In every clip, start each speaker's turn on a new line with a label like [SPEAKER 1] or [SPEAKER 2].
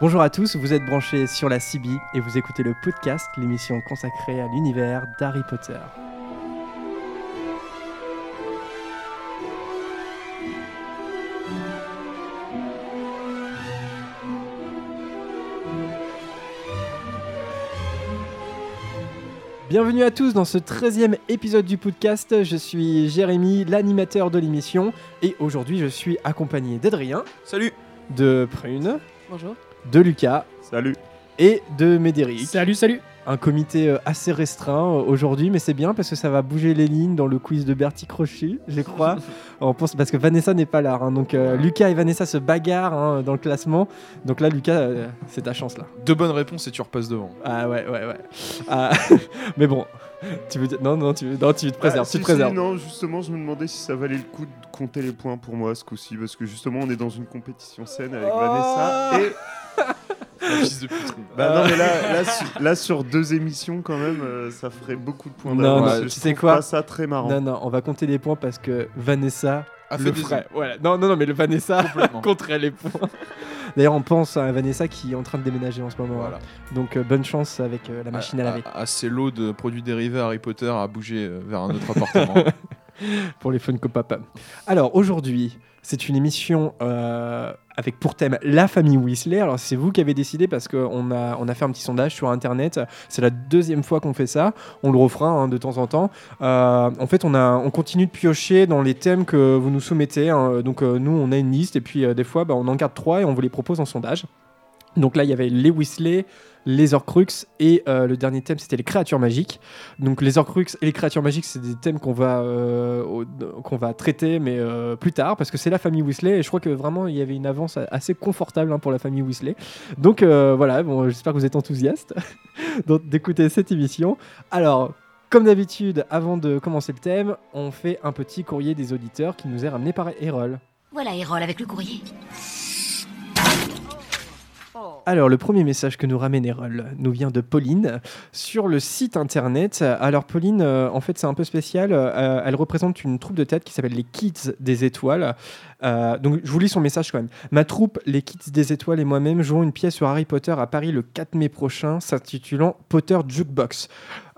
[SPEAKER 1] Bonjour à tous, vous êtes branchés sur la CB et vous écoutez le podcast, l'émission consacrée à l'univers d'Harry Potter. Bienvenue à tous dans ce 13e épisode du podcast. Je suis Jérémy, l'animateur de l'émission, et aujourd'hui je suis accompagné d'Adrien,
[SPEAKER 2] Salut
[SPEAKER 1] de Prune,
[SPEAKER 3] Bonjour.
[SPEAKER 1] De Lucas
[SPEAKER 2] Salut
[SPEAKER 1] et de Médéric.
[SPEAKER 3] Salut, salut.
[SPEAKER 1] Un comité euh, assez restreint euh, aujourd'hui, mais c'est bien parce que ça va bouger les lignes dans le quiz de Bertie Crochet, je crois. On pense parce que Vanessa n'est pas là, hein, donc euh, Lucas et Vanessa se bagarrent hein, dans le classement. Donc là, Lucas, euh, c'est ta chance là.
[SPEAKER 2] Deux bonnes réponses et tu repasses devant.
[SPEAKER 1] Ah ouais, ouais, ouais. Ah, mais bon, tu veux dire- non, non, tu, non, tu te préserves,
[SPEAKER 4] Ah,
[SPEAKER 1] tu
[SPEAKER 4] si,
[SPEAKER 1] te préserves.
[SPEAKER 4] si, non, justement, je me demandais si ça valait le coup de compter les points pour moi ce coup-ci, parce que justement, on est dans une compétition saine avec
[SPEAKER 1] Oh
[SPEAKER 4] Vanessa. Et
[SPEAKER 2] fils de pute.
[SPEAKER 4] bah non, mais là, là, su- là, sur deux émissions, quand même, euh, ça ferait beaucoup de points
[SPEAKER 1] Non,
[SPEAKER 4] d'avance.
[SPEAKER 2] non,
[SPEAKER 4] Je
[SPEAKER 1] tu sais
[SPEAKER 4] trouve
[SPEAKER 1] quoi
[SPEAKER 4] pas ça très marrant.
[SPEAKER 1] Non, non, on va compter les points parce que Vanessa
[SPEAKER 2] A fait
[SPEAKER 1] le
[SPEAKER 2] des
[SPEAKER 1] ferait. Voilà. Non, non, non, mais le Vanessa
[SPEAKER 2] Complètement.
[SPEAKER 1] compterait les points. D'ailleurs, on pense à Vanessa qui est en train de déménager en ce moment.
[SPEAKER 2] Voilà.
[SPEAKER 1] Donc, euh, bonne chance avec euh, la machine à laver.
[SPEAKER 2] À, à ses lots de produits dérivés Harry Potter à bouger euh, vers un autre appartement.
[SPEAKER 1] pour les Funko Pop. Alors aujourd'hui, c'est une émission euh, avec pour thème la famille Weasley. Alors c'est vous qui avez décidé parce qu'on a, on a fait un petit sondage sur Internet. C'est la deuxième fois qu'on fait ça. On le refera hein, de temps en temps. Euh, en fait, on, a, on continue de piocher dans les thèmes que vous nous soumettez. hein. Donc euh, nous, on a une liste et puis des fois, bah, on en garde trois et on vous les propose en sondage. Donc là, il y avait les Weasley, les Horcruxes et euh, le dernier thème, c'était les créatures magiques. Donc les Horcruxes et les créatures magiques, c'est des thèmes qu'on va, euh, qu'on va traiter, mais euh, plus tard, parce que c'est la famille Weasley, et je crois que vraiment, il y avait une avance assez confortable hein, pour la famille Weasley. Donc euh, voilà, bon, j'espère que vous êtes enthousiastes d'écouter cette émission. Alors... Comme d'habitude, avant de commencer le thème, on fait un petit courrier des auditeurs qui nous est ramené par Erol.
[SPEAKER 5] Voilà Erol avec le courrier.
[SPEAKER 1] Alors, le premier message que nous ramène Erol nous vient de Pauline sur le site internet. Alors, Pauline, euh, en fait, c'est un peu spécial. Euh, elle représente une troupe de théâtre qui s'appelle les Kids des Étoiles. Euh, donc, je vous lis son message quand même. Ma troupe, les Kids des Étoiles et moi-même jouons une pièce sur Harry Potter à Paris le 4 mai prochain, s'intitulant Potter Jukebox.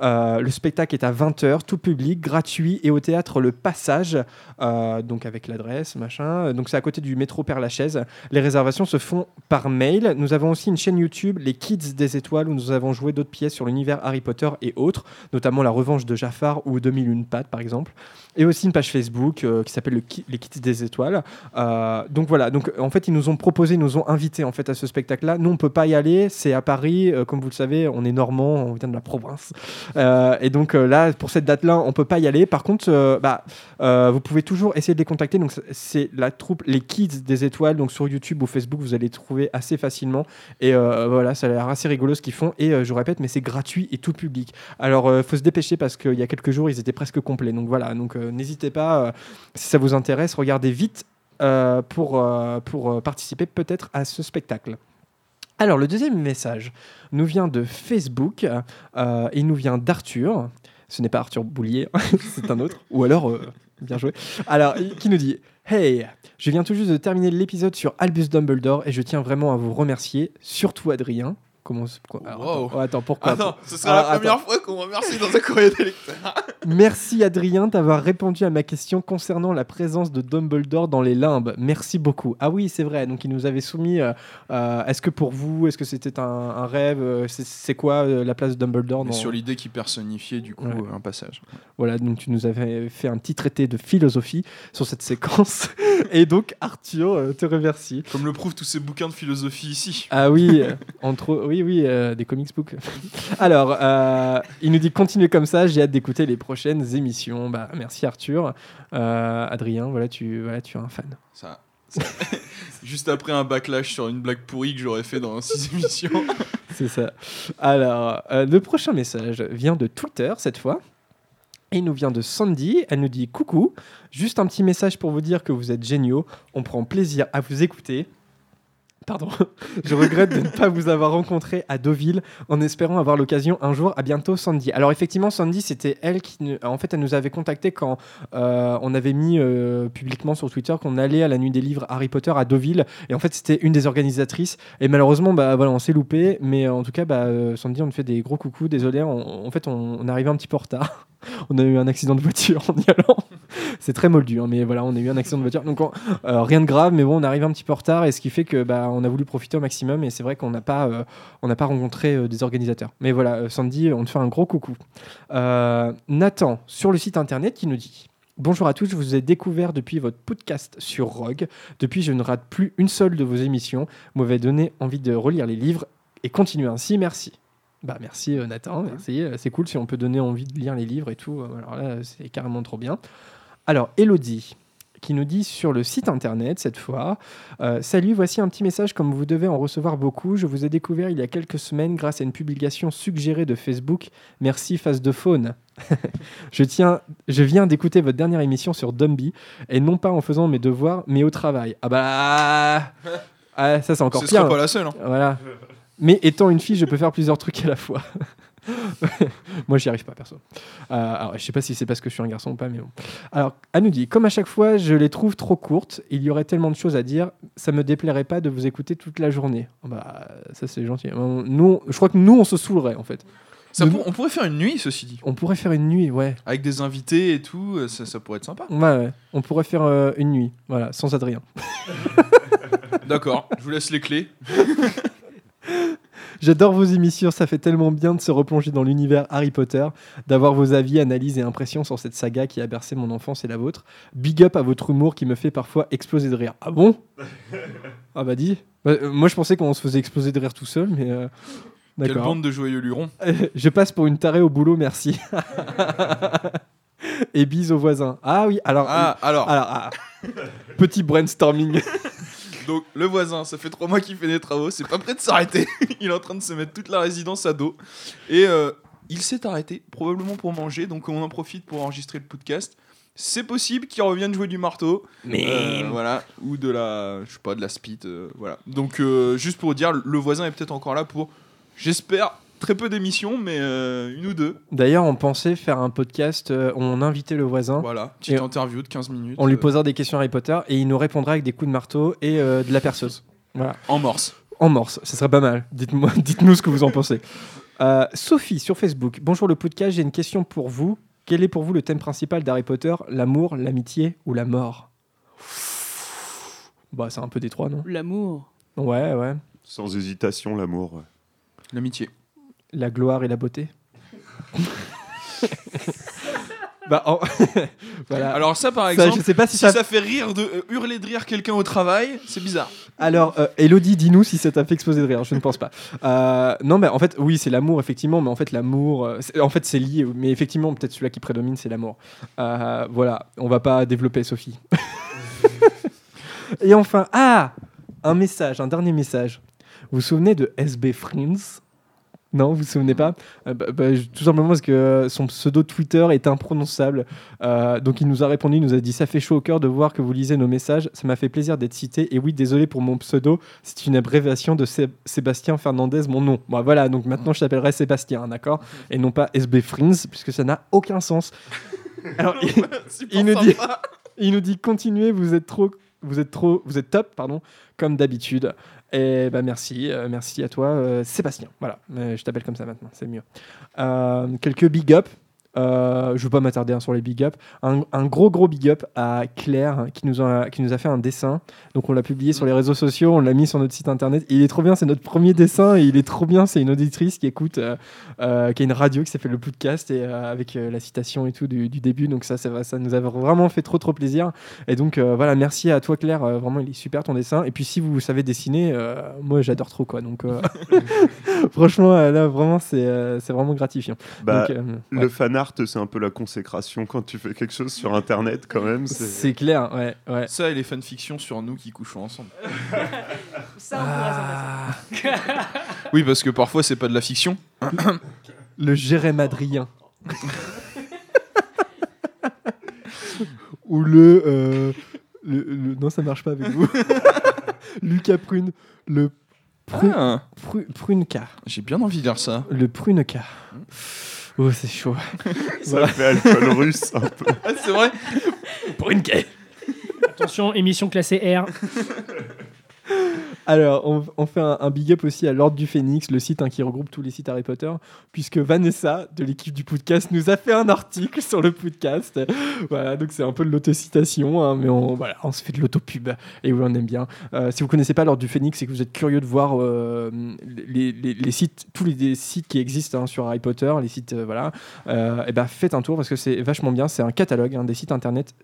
[SPEAKER 1] Le spectacle est à 20h, tout public, gratuit et au théâtre Le Passage, donc avec l'adresse, machin. Donc, c'est à côté du métro Père-Lachaise. Les réservations se font par mail. Nous avons aussi une chaîne YouTube, Les Kids des Étoiles, où nous avons joué d'autres pièces sur l'univers Harry Potter et autres, notamment La Revanche de Jafar ou 2001 Pattes, par exemple. Et aussi une page Facebook euh, qui s'appelle Les Kids des Étoiles. Euh, donc voilà, donc en fait, ils nous ont proposé, ils nous ont invités en fait à ce spectacle-là. Nous, on peut pas y aller, c'est à Paris. Euh, comme vous le savez, on est normand, on vient de la province. Et donc là, pour cette date-là, on peut pas y aller. Par contre, bah, vous pouvez toujours essayer de les contacter. Donc c'est- la troupe Les Kids des Étoiles. Donc sur YouTube ou Facebook, vous allez trouver assez facilement. Et voilà, ça a l'air assez rigolo ce qu'ils font. Et je répète, mais c'est gratuit et tout public. Alors faut se dépêcher parce qu'il y a quelques jours, ils étaient presque complets. Donc voilà, donc n'hésitez pas euh, si ça vous intéresse, regardez vite euh, pour, euh, euh, participer peut-être à ce spectacle. Alors, le deuxième message nous vient de Facebook euh, et nous vient d'Arthur. Ce n'est pas Arthur Boulier, c'est un autre. Ou alors, euh, bien joué. Alors, il- qui nous dit Hey, je viens tout juste de terminer l'épisode sur Albus Dumbledore et je tiens vraiment à vous remercier, surtout Adrien. Comment
[SPEAKER 2] Wow.
[SPEAKER 1] attends, oh, attends, pourquoi
[SPEAKER 2] Ah ce sera
[SPEAKER 1] Alors,
[SPEAKER 2] la première fois qu'on remercie dans un courrier des lecteurs.
[SPEAKER 1] Merci Adrien d'avoir répondu à ma question concernant la présence de Dumbledore dans les limbes. Merci beaucoup. Ah oui, c'est vrai. Donc il nous avait soumis. euh, euh, est-ce que pour vous, est-ce que c'était un, un rêve euh, C'est c'est quoi euh, la place de Dumbledore dans...
[SPEAKER 2] sur l'idée qui personnifiait du coup
[SPEAKER 1] Ouais.
[SPEAKER 2] un passage.
[SPEAKER 1] Voilà, donc tu nous avais fait un petit traité de philosophie sur cette séquence. Et donc Arthur euh, te remercie.
[SPEAKER 2] Comme le prouvent tous ces bouquins de philosophie ici.
[SPEAKER 1] Ah oui, entre autres- oui, oui, euh, des comics books. Alors, euh, il nous dit continuez comme ça. J'ai hâte d'écouter les prochaines émissions. Bah, merci Arthur, Euh, Adrien. Voilà, tu, voilà, tu es un fan.
[SPEAKER 2] Ça, ça- Juste après un backlash sur une blague pourrie que j'aurais fait dans 6 émissions.
[SPEAKER 1] C'est ça. Alors, le prochain message vient de Twitter cette fois. Et il nous vient de Sandy. Elle nous dit coucou. Juste un petit message pour vous dire que vous êtes géniaux. On prend plaisir à vous écouter. Pardon. Je regrette de ne pas vous avoir rencontré à Deauville en espérant avoir l'occasion un jour. À bientôt, Sandy. Alors, effectivement, Sandy, c'était elle qui. En fait, nous avait contacté quand euh, on avait mis euh, publiquement sur Twitter qu'on allait à la nuit des livres Harry Potter à Deauville. Et en fait, c'était une des organisatrices. Et malheureusement, bah, voilà, on s'est loupé. Mais en tout cas, bah, euh, Sandy, on te fait des gros coucous. Désolé, on- en fait, on, on arrivé un petit peu en retard. on a eu un accident de voiture en y allant. C'est très moldu, hein, mais voilà, on a eu un accident de voiture. Donc, on- euh, rien de grave, mais bon, on arrive un petit peu en retard. Et ce qui fait que bah, on a voulu profiter au maximum. Et c'est vrai qu'on n'a pas, euh, on n'a pas rencontré euh, des organisateurs. Mais voilà, Sandy, on te fait un gros coucou. Nathan, sur le site internet, qui nous dit. Bonjour à tous, je vous ai découvert depuis votre podcast sur Rogue. Depuis, je ne rate plus une seule de vos émissions. M'avez donné envie de relire les livres et continuer ainsi. Merci. Bah merci euh, Nathan, merci. Euh, C'est cool si on peut donner envie de lire les livres et tout. Euh, Alors là, c'est carrément trop bien. Alors, Elodie, qui nous dit sur le site internet cette fois euh, Salut, voici un petit message comme vous devez en recevoir beaucoup. Je vous ai découvert il y a quelques semaines grâce à une publication suggérée de Facebook. Merci, face de faune. je, tiens, je viens d'écouter votre dernière émission sur Dumby et non pas en faisant mes devoirs, mais au travail. Ah bah. Ah, ça, c'est encore
[SPEAKER 2] Ce
[SPEAKER 1] pire.
[SPEAKER 2] sera pas la seule. hein.
[SPEAKER 1] Voilà. Mais étant une fille, je peux faire plusieurs trucs à la fois. Moi, j'y arrive pas, perso. Euh, alors, je sais pas si c'est parce que je suis un garçon ou pas, mais bon. Alors, elle nous dit Comme à chaque fois, je les trouve trop courtes. Il y aurait tellement de choses à dire. Ça me déplairait pas de vous écouter toute la journée. Bah, ça, c'est gentil. On- Nous, je crois que nous, on se saoulerait, en fait.
[SPEAKER 2] Ça
[SPEAKER 1] Mais
[SPEAKER 2] pour- on pourrait faire une nuit, ceci dit.
[SPEAKER 1] On pourrait faire une nuit, ouais.
[SPEAKER 2] Avec des invités et tout, euh, ça, ça pourrait être sympa.
[SPEAKER 1] Ouais, ouais. On pourrait faire euh, une nuit, voilà, sans Adrien.
[SPEAKER 2] D'accord, je vous laisse les clés.
[SPEAKER 1] J'adore vos émissions, ça fait tellement bien de se replonger dans l'univers Harry Potter, d'avoir vos avis, analyses et impressions sur cette saga qui a bercé mon enfance et la vôtre. Big up à votre humour qui me fait parfois exploser de rire. Ah bon? Ah bah dis. Bah, euh, moi je pensais qu'on se faisait exploser de rire tout seul, mais euh,
[SPEAKER 2] Quelle bande de joyeux lurons.
[SPEAKER 1] Je passe pour une tarée au boulot, merci. et bis aux voisins. Ah oui, alors...
[SPEAKER 2] Ah, alors,
[SPEAKER 1] alors ah. Petit brainstorming.
[SPEAKER 2] Donc le voisin, ça fait trois mois qu'il fait des travaux, c'est pas prêt de s'arrêter. il est en train de se mettre toute la résidence à dos. Et euh, il s'est arrêté, probablement pour manger, donc on en profite pour enregistrer le podcast. C'est possible qu'il revienne jouer du marteau. Euh, voilà, ou de la, je sais pas, de la spit, euh, voilà. Donc juste pour dire, le voisin est peut-être encore là pour, j'espère, très peu d'émissions, mais euh, une ou deux.
[SPEAKER 1] D'ailleurs, on pensait faire un podcast, euh, on invitait le voisin.
[SPEAKER 2] Voilà, petite
[SPEAKER 1] Et
[SPEAKER 2] interview de 15 minutes.
[SPEAKER 1] On lui
[SPEAKER 2] euh,
[SPEAKER 1] posera des questions Harry Potter et il nous répondra avec des coups de marteau et euh, de la perceuse. Voilà.
[SPEAKER 2] en morse.
[SPEAKER 1] En morse, ce serait pas mal. Dites-moi, dites-nous ce que vous en pensez. Euh, Sophie sur Facebook. Bonjour le podcast, j'ai une question pour vous. Quel est pour vous le thème principal d'Harry Potter? L'amour, l'amitié ou la mort? Bah, c'est un peu des trois, non?
[SPEAKER 3] L'amour.
[SPEAKER 1] Ouais, ouais.
[SPEAKER 4] Sans hésitation, l'amour. ouais.
[SPEAKER 2] L'amitié.
[SPEAKER 1] La gloire et la beauté. bah, en- voilà.
[SPEAKER 2] Alors ça, par
[SPEAKER 1] Ça,
[SPEAKER 2] exemple,
[SPEAKER 1] je sais pas si,
[SPEAKER 2] si
[SPEAKER 1] ça.
[SPEAKER 2] ça... fait rire de euh, hurler de rire quelqu'un au travail, c'est bizarre.
[SPEAKER 1] Alors, euh, Elodie, dis-nous si ça t'a fait exploser de rire. Je ne pense pas. Euh, non, mais en fait, oui, c'est l'amour, effectivement. Mais en fait, l'amour, euh, c'est- en fait, c'est lié. Mais effectivement, peut-être celui-là qui prédomine, c'est l'amour. Euh, voilà, on va pas développer Sophie. Et enfin, ah, un message, un dernier message. Vous vous souvenez de SB Friends? Non, vous vous souvenez pas Euh, bah, bah, Tout simplement parce que euh, son pseudo Twitter est imprononçable. Euh, donc il nous a répondu, il nous a dit ça fait chaud au cœur de voir que vous lisez nos messages. Ça m'a fait plaisir d'être cité. Et oui, désolé pour mon pseudo, c'est une abréviation de Sé- Sébastien Fernandez, mon nom. Bon, voilà, donc maintenant je t'appellerai Sébastien, d'accord? Et non pas SB Friends, puisque ça n'a aucun sens. Alors, il, Il nous dit- il nous dit continuez, vous êtes trop, vous êtes trop, vous êtes top, pardon, comme d'habitude. Et bah merci, euh, merci à toi, euh, Sébastien. Voilà, Euh, je t'appelle comme ça maintenant, c'est mieux. Quelques big up. Euh, je veux pas m'attarder hein, sur les big up. Un, un gros gros big up à Claire hein, qui nous a qui nous a fait un dessin. Donc on l'a publié sur les réseaux sociaux, on l'a mis sur notre site internet. Et il est trop bien, c'est notre premier dessin et il est trop bien. C'est une auditrice qui écoute, euh, euh, qui a une radio qui s'appelle le podcast et euh, avec la citation et tout du, du début. Donc ça, vrai, ça nous a vraiment fait trop trop plaisir. Et donc voilà, merci à toi Claire. Vraiment, il est super ton dessin. Et puis si vous savez dessiner, moi j'adore trop quoi. Donc franchement, là vraiment c'est c'est vraiment gratifiant.
[SPEAKER 4] Bah,
[SPEAKER 1] Donc,
[SPEAKER 4] Le
[SPEAKER 1] ouais.
[SPEAKER 4] Art, c'est un peu la consécration quand tu fais quelque chose sur Internet, quand même. c'est-
[SPEAKER 1] clair, ouais, ouais.
[SPEAKER 2] Ça et les fanfictions sur nous qui couchons ensemble.
[SPEAKER 3] Ça, on pourrait s'en passer.
[SPEAKER 1] Ah,
[SPEAKER 2] Oui, parce que parfois c'est pas de la fiction.
[SPEAKER 1] le Jérémadrien. Ou le, euh, le, le- Non, ça marche pas avec vous. Lucas Prune, le pru-
[SPEAKER 2] Ah,
[SPEAKER 1] pru- Pruneka.
[SPEAKER 2] j'ai bien envie de lire ça.
[SPEAKER 1] Le Pruneka. Oh, c'est chaud.
[SPEAKER 4] Ça
[SPEAKER 1] Voilà.
[SPEAKER 4] fait alcool russe un peu.
[SPEAKER 2] Ah, c'est vrai
[SPEAKER 1] Pruneka.
[SPEAKER 6] Attention, émission classée R.
[SPEAKER 1] Alors, on, fait un, big up aussi à l'Ordre du Phénix, le site hein, qui regroupe tous les sites Harry Potter, puisque Vanessa, de l'équipe du podcast, nous a fait un article sur le podcast. Voilà, donc c'est un peu de l'autocitation, hein, mais on, voilà, on se fait de l'autopub, et oui, on aime bien. Euh, si vous connaissez pas l'Ordre du Phénix et que vous êtes curieux de voir euh, les, sites, tous les, sites qui existent hein, sur Harry Potter, les sites, euh, voilà, et ben faites un tour parce que c'est vachement bien. C'est un catalogue des sites internet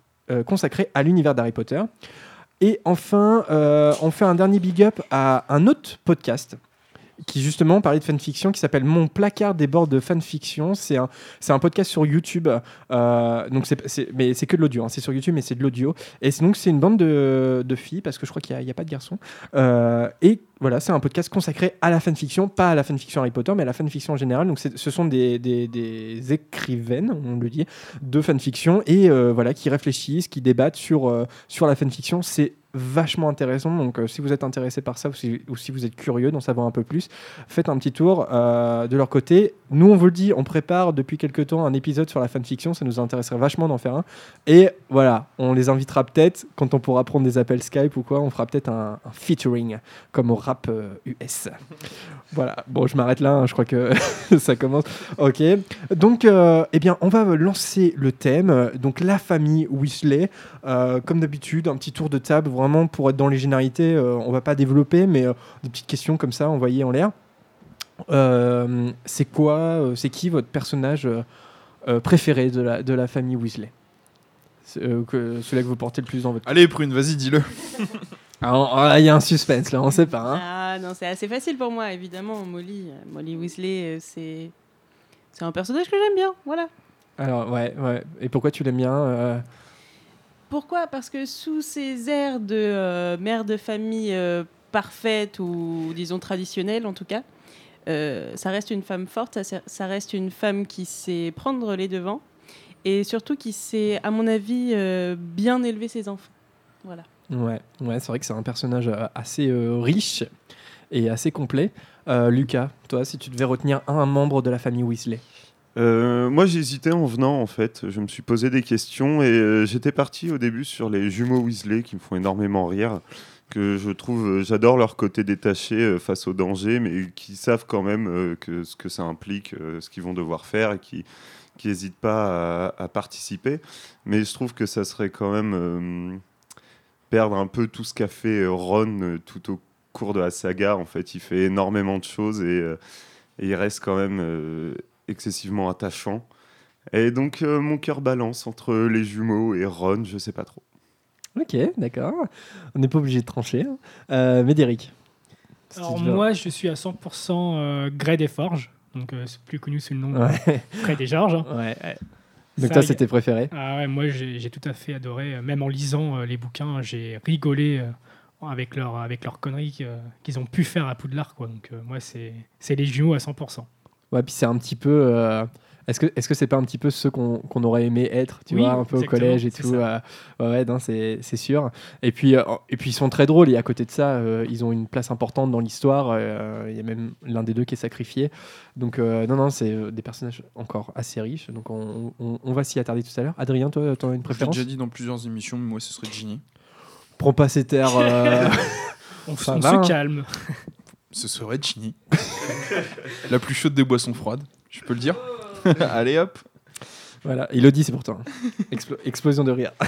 [SPEAKER 1] consacrés à l'univers d'Harry Potter. Et enfin, euh, on fait un dernier big up à un autre podcast qui justement parlait de fanfiction qui s'appelle Mon placard des bords de fanfiction. C'est un, c'est un podcast sur YouTube. euh, donc c'est, mais c'est que de l'audio. hein. C'est sur YouTube, mais c'est de l'audio. Et c'est, donc c'est une bande de, de filles parce que je crois qu'il n'y a, pas de garçons. Euh, et voilà, c'est un podcast consacré à la fanfiction, pas à la fanfiction Harry Potter, mais à la fanfiction en général. Donc ce sont des, des- écrivaines, on le dit, de fanfiction et euh, voilà qui réfléchissent, qui débattent sur sur la fanfiction. C'est vachement intéressant. Donc, euh, si vous êtes intéressé par ça ou si, ou si vous êtes curieux d'en savoir un peu plus, faites un petit tour euh, de leur côté. Nous, on vous le dit, on prépare depuis quelques temps un épisode sur la fanfiction. Ça nous intéresserait vachement d'en faire un. Et voilà, on les invitera peut-être quand on pourra prendre des appels Skype ou quoi. On fera peut-être un, un featuring comme au rap euh, US. Voilà, bon, je m'arrête là. hein, je crois que ça commence. Ok. Donc, euh, eh bien, on va lancer le thème. Donc, la famille Weasley. Euh, comme d'habitude, un petit tour de table, vraiment pour être dans les généralités. euh, on va pas développer, mais euh, des petites questions comme ça envoyées en l'air. Euh, c'est quoi, euh, c'est qui votre personnage préféré de la, de la famille Weasley? Euh, que, Celui que vous portez le plus dans votre.
[SPEAKER 2] Allez, Prune, vas-y, dis-le.
[SPEAKER 1] Ah, ah, Il y a un suspense là, on sait pas. hein.
[SPEAKER 3] Ah non, c'est assez facile pour moi, évidemment. Molly, Molly Weasley, c'est c'est un personnage que j'aime bien. Voilà.
[SPEAKER 1] Alors, ouais, ouais. Et pourquoi tu l'aimes bien euh,
[SPEAKER 3] Pourquoi? Parce que sous ces airs de euh, mère de famille euh, parfaite ou disons traditionnelle en tout cas, euh, ça reste une femme forte, ça, reste une femme qui sait prendre les devants et surtout qui sait, à mon avis, bien élever ses enfants. Voilà.
[SPEAKER 1] Ouais, ouais c'est vrai que c'est un personnage assez riche et assez complet. Lucas, toi, si tu devais retenir un membre de la famille Weasley.
[SPEAKER 4] Euh, moi, j'hésitais en venant, en fait. Je me suis posé des questions et euh, j'étais parti au début sur les jumeaux Weasley qui me font énormément rire. Que je trouve, euh, j'adore leur côté détaché euh, face au danger, mais qui savent quand même ce que ça implique, ce qu'ils vont devoir faire et qui n'hésitent pas à, participer. Mais je trouve que ça serait quand même perdre un peu tout ce qu'a fait Ron tout au cours de la saga. En fait, il fait énormément de choses et, il reste quand même excessivement attachant. Et donc, euh, mon cœur balance entre les jumeaux et Ron, je sais pas trop.
[SPEAKER 1] Ok, d'accord. On n'est pas obligé de trancher. hein. Euh, Médéric.
[SPEAKER 6] Alors moi, je suis à 100% euh, Grey des Forges, donc euh, c'est plus connu sous le nom de
[SPEAKER 1] Ouais,
[SPEAKER 6] Grey des Georges. hein.
[SPEAKER 1] ouais. ouais. Donc,
[SPEAKER 6] Ça,
[SPEAKER 1] toi, c'était préféré.
[SPEAKER 6] Ah ouais, moi j'ai tout à fait adoré, même en lisant euh, les bouquins, j'ai rigolé euh, avec leur avec leurs conneries qu'ils ont pu faire à Poudlard quoi. Donc euh, moi c'est c'est les jumeaux à 100%.
[SPEAKER 1] Ouais, puis c'est un petit peu. euh, Est-ce que est-ce que c'est pas un petit peu ceux qu'on qu'on aurait aimé être, tu
[SPEAKER 6] Oui,
[SPEAKER 1] vois, un peu au collège et tout. euh, ouais, non, c'est c'est sûr. Et puis euh, et puis ils sont très drôles et à côté de ça, euh, ils ont une place importante dans l'histoire. euh, Il y a même l'un des deux qui est sacrifié. Donc euh, non, non, c'est des personnages encore assez riches. Donc on, on- on va s'y attarder tout à l'heure. Adrien, toi, tu as une
[SPEAKER 2] Je l'ai
[SPEAKER 1] préférence?
[SPEAKER 2] déjà dit dans plusieurs émissions, mais moi, ce serait Ginny.
[SPEAKER 1] Prends pas ces terres. euh,
[SPEAKER 6] On,
[SPEAKER 1] Ça
[SPEAKER 6] on
[SPEAKER 1] va,
[SPEAKER 6] se
[SPEAKER 1] hein.
[SPEAKER 2] Ce serait Ginny. La plus chaude des boissons froides, je peux le dire. Allez hop.
[SPEAKER 1] Voilà, Elodie, c'est pour toi. hein. Explo- explosion de rire.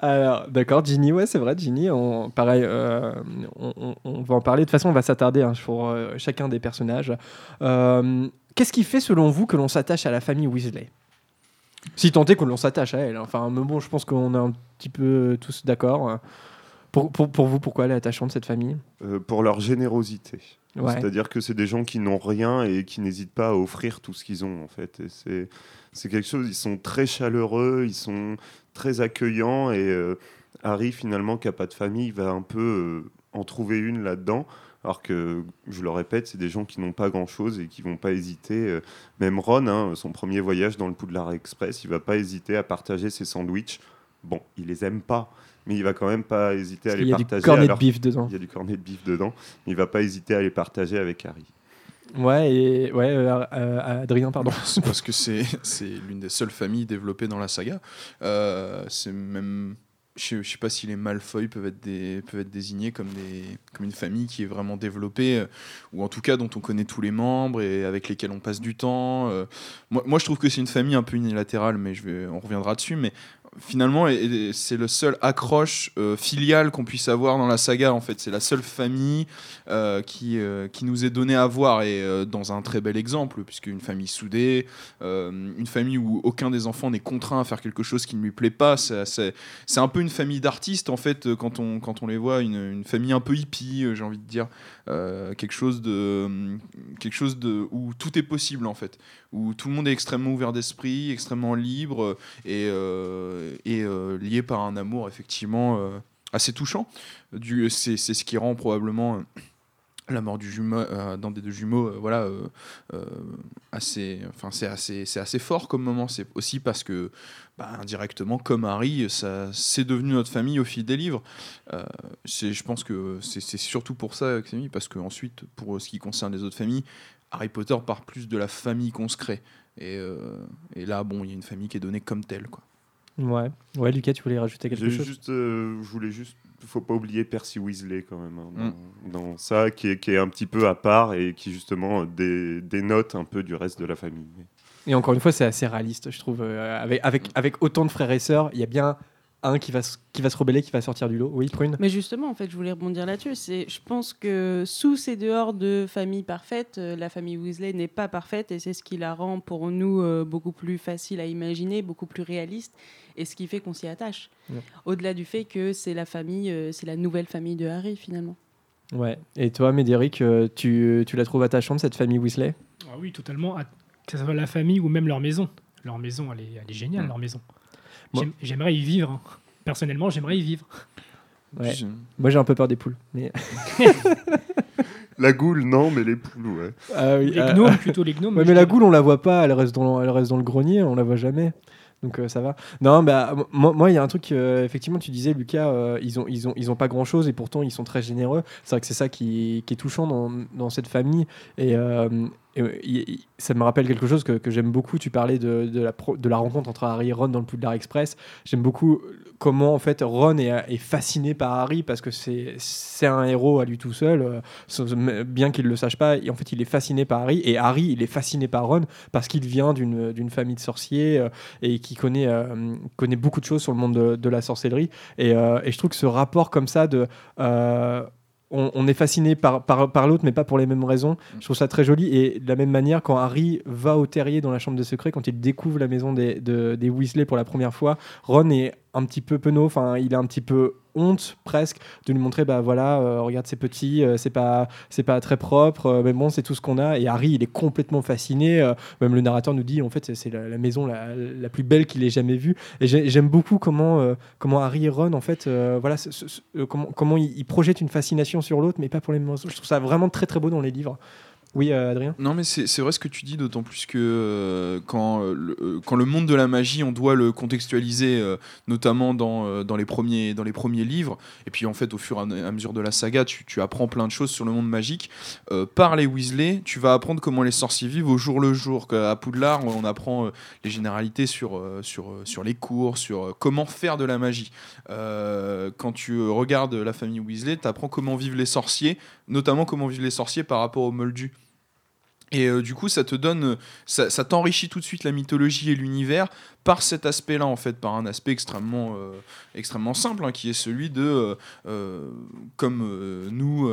[SPEAKER 1] Alors, d'accord, Ginny, ouais, c'est vrai, Ginny, on, pareil, euh, on, va en parler. De toute façon, on va s'attarder hein, sur euh, chacun des personnages. Euh, Qu'est-ce qui fait, selon vous, que l'on s'attache à la famille Weasley? Si tant est que l'on s'attache à elle. hein. Enfin, mais bon, je pense qu'on est un petit peu tous d'accord. Pour, pour, pour vous, pourquoi elle est attachante, cette famille?
[SPEAKER 4] Euh, pour leur générosité.
[SPEAKER 1] Ouais.
[SPEAKER 4] C'est-à-dire que c'est des gens qui n'ont rien et qui n'hésitent pas à offrir tout ce qu'ils ont, en fait. Et c'est, quelque chose, ils sont très chaleureux, ils sont très accueillants. Et euh, Harry, finalement, qui n'a pas de famille, va un peu euh, en trouver une là-dedans. Alors que, je le répète, c'est des gens qui n'ont pas grand-chose et qui vont pas hésiter. même Ron, hein, son premier voyage dans le Poudlard Express, il va pas hésiter à partager ses sandwichs bon, il les aime pas, mais il va quand même pas hésiter à les
[SPEAKER 1] qu'il y a du
[SPEAKER 4] partager.
[SPEAKER 1] cornet de bif dedans.
[SPEAKER 4] Il y a du cornet de bif dedans, il va pas hésiter à les partager avec Harry.
[SPEAKER 1] Ouais, et ouais, euh, euh, Adrien, pardon.
[SPEAKER 2] C'est parce que c'est c'est l'une des seules familles développées dans la saga. Euh, c'est même. Je sais, je sais pas si les Malfoy peuvent être, des, peuvent être désignés comme, des, comme une famille qui est vraiment développée, ou en tout cas dont on connaît tous les membres et avec lesquels on passe du temps. euh. moi, moi, je trouve que c'est une famille un peu unilatérale, mais je vais, on reviendra dessus. Mais finalement, c'est le seul accroche euh, filial qu'on puisse avoir dans la saga. En fait, c'est la seule famille euh, qui, euh, qui nous est donnée à voir et euh, dans un très bel exemple, puisque une famille soudée, une famille où aucun des enfants n'est contraint à faire quelque chose qui ne lui plaît pas. C'est, un peu une famille d'artistes en fait quand on, quand on les voit, une, une famille un peu hippie, j'ai envie de dire, Euh, quelque chose de quelque chose de où tout est possible en fait, où tout le monde est extrêmement ouvert d'esprit, extrêmement libre et, euh, et euh, lié par un amour effectivement assez touchant. Du, c'est, c'est ce qui rend probablement la mort du jumeau euh, d'un des deux jumeaux euh, voilà euh, euh, assez enfin c'est assez c'est assez fort comme moment. C'est aussi parce que bah, indirectement comme Harry ça c'est devenu notre famille au fil des livres. Euh, c'est je pense que c'est c'est surtout pour ça que c'est mis parce que ensuite pour ce qui concerne les autres familles Harry Potter part plus de la famille qu'on se crée. Et, euh, et là bon il y a une famille qui est donnée comme telle quoi.
[SPEAKER 1] Ouais, ouais, Lucas, tu voulais rajouter quelque
[SPEAKER 4] J'ai
[SPEAKER 1] chose?
[SPEAKER 4] juste, euh, je voulais juste, faut pas oublier Percy Weasley quand même hein,
[SPEAKER 1] Mm.
[SPEAKER 4] dans, dans ça, qui est, qui est un petit peu à part et qui justement dé- dénote un peu du reste de la famille.
[SPEAKER 1] Et encore une fois, c'est assez réaliste, je trouve. euh, avec, avec, avec autant de frères et sœurs, il y a bien un qui va, se- qui va se rebeller, qui va sortir du lot. Oui, Prune
[SPEAKER 3] Mais justement, en fait, je voulais rebondir là-dessus. C'est, je pense que sous ces dehors de famille parfaite, euh, la famille Weasley n'est pas parfaite et c'est ce qui la rend pour nous euh, beaucoup plus facile à imaginer, beaucoup plus réaliste et ce qui fait qu'on s'y attache.
[SPEAKER 1] Ouais.
[SPEAKER 3] Au-delà du fait que c'est la famille, euh, c'est la nouvelle famille de Harry finalement.
[SPEAKER 1] Ouais. Et toi, Médéric, euh, tu, tu la trouves attachante, cette famille Weasley?
[SPEAKER 6] Ah oui, totalement. à- Que ce soit la famille ou même leur maison. Leur maison, elle est, elle est géniale,
[SPEAKER 1] Mm.
[SPEAKER 6] leur maison. J'aimerais y vivre. hein. Personnellement, j'aimerais y vivre.
[SPEAKER 1] Ouais. Moi, j'ai un peu peur des poules. Mais...
[SPEAKER 4] La goule, non, mais les poules, ouais.
[SPEAKER 1] Ah oui,
[SPEAKER 6] Les
[SPEAKER 1] euh,
[SPEAKER 6] gnomes, plutôt les gnomes.
[SPEAKER 1] Ouais, mais la goule, on la voit pas, elle reste dans, elle reste dans le grenier, on la voit jamais. Donc euh, ça va. Non, bah, moi, il y a un truc, euh, effectivement, tu disais, Lucas, euh, ils, ont, ils, ont, ils ont pas grand chose et pourtant ils sont très généreux. C'est vrai que c'est ça qui, qui est touchant dans, dans cette famille. Et, euh, euh, ça me rappelle quelque chose que, j'aime beaucoup. Tu parlais de, la rencontre entre Harry et Ron dans le Poudlard Express. J'aime beaucoup comment en fait Ron est, est fasciné par Harry parce que c'est un héros à lui tout seul, euh, bien qu'il le sache pas. Et en fait, il est fasciné par Harry et Harry, il est fasciné par Ron parce qu'il vient d'une famille de sorciers euh, et qui connaît euh, beaucoup de choses sur le monde de, la sorcellerie. Et, euh, je trouve que ce rapport comme ça de euh, on, on est fasciné par, par, par l'autre, mais pas pour les mêmes raisons. Je trouve ça très joli. Et de la même manière, quand Harry va au terrier dans la chambre de secret, quand il découvre la maison des, de- des Weasley pour la première fois, Ron est un petit peu penaud, enfin, il a un petit peu honte presque de lui montrer bah voilà euh, regarde c'est petit euh, c'est pas c'est pas très propre euh, mais bon c'est tout ce qu'on a. Et Harry il est complètement fasciné même le narrateur nous dit en fait c'est- la, maison la, la plus belle qu'il ait jamais vue. Et j'ai- j'aime beaucoup comment comment Harry et Ron en fait voilà comment comment ils, une fascination sur l'autre mais pas pour les mêmes je trouve ça vraiment très très beau dans les livres oui euh, Adrien?
[SPEAKER 2] Non, mais c'est vrai ce que tu dis, d'autant plus que euh, quand, euh, le, quand le monde de la magie, on doit le contextualiser, notamment dans, dans, les premiers, dans les premiers livres, et puis en fait, au fur et à mesure de la saga, tu, tu apprends plein de choses sur le monde magique. Par les Weasley, tu vas apprendre comment les sorciers vivent au jour le jour. À Poudlard, on apprend les généralités sur, sur, sur les cours, sur comment faire de la magie. Quand tu regardes la famille Weasley, tu apprends comment vivent les sorciers, notamment comment vivent les sorciers par rapport aux moldus. Et euh, du coup, ça te donne, ça, ça t'enrichit tout de suite la mythologie et l'univers par cet aspect-là, en fait, par un aspect extrêmement, euh, extrêmement simple, hein, qui est celui de, euh, euh, comme nous,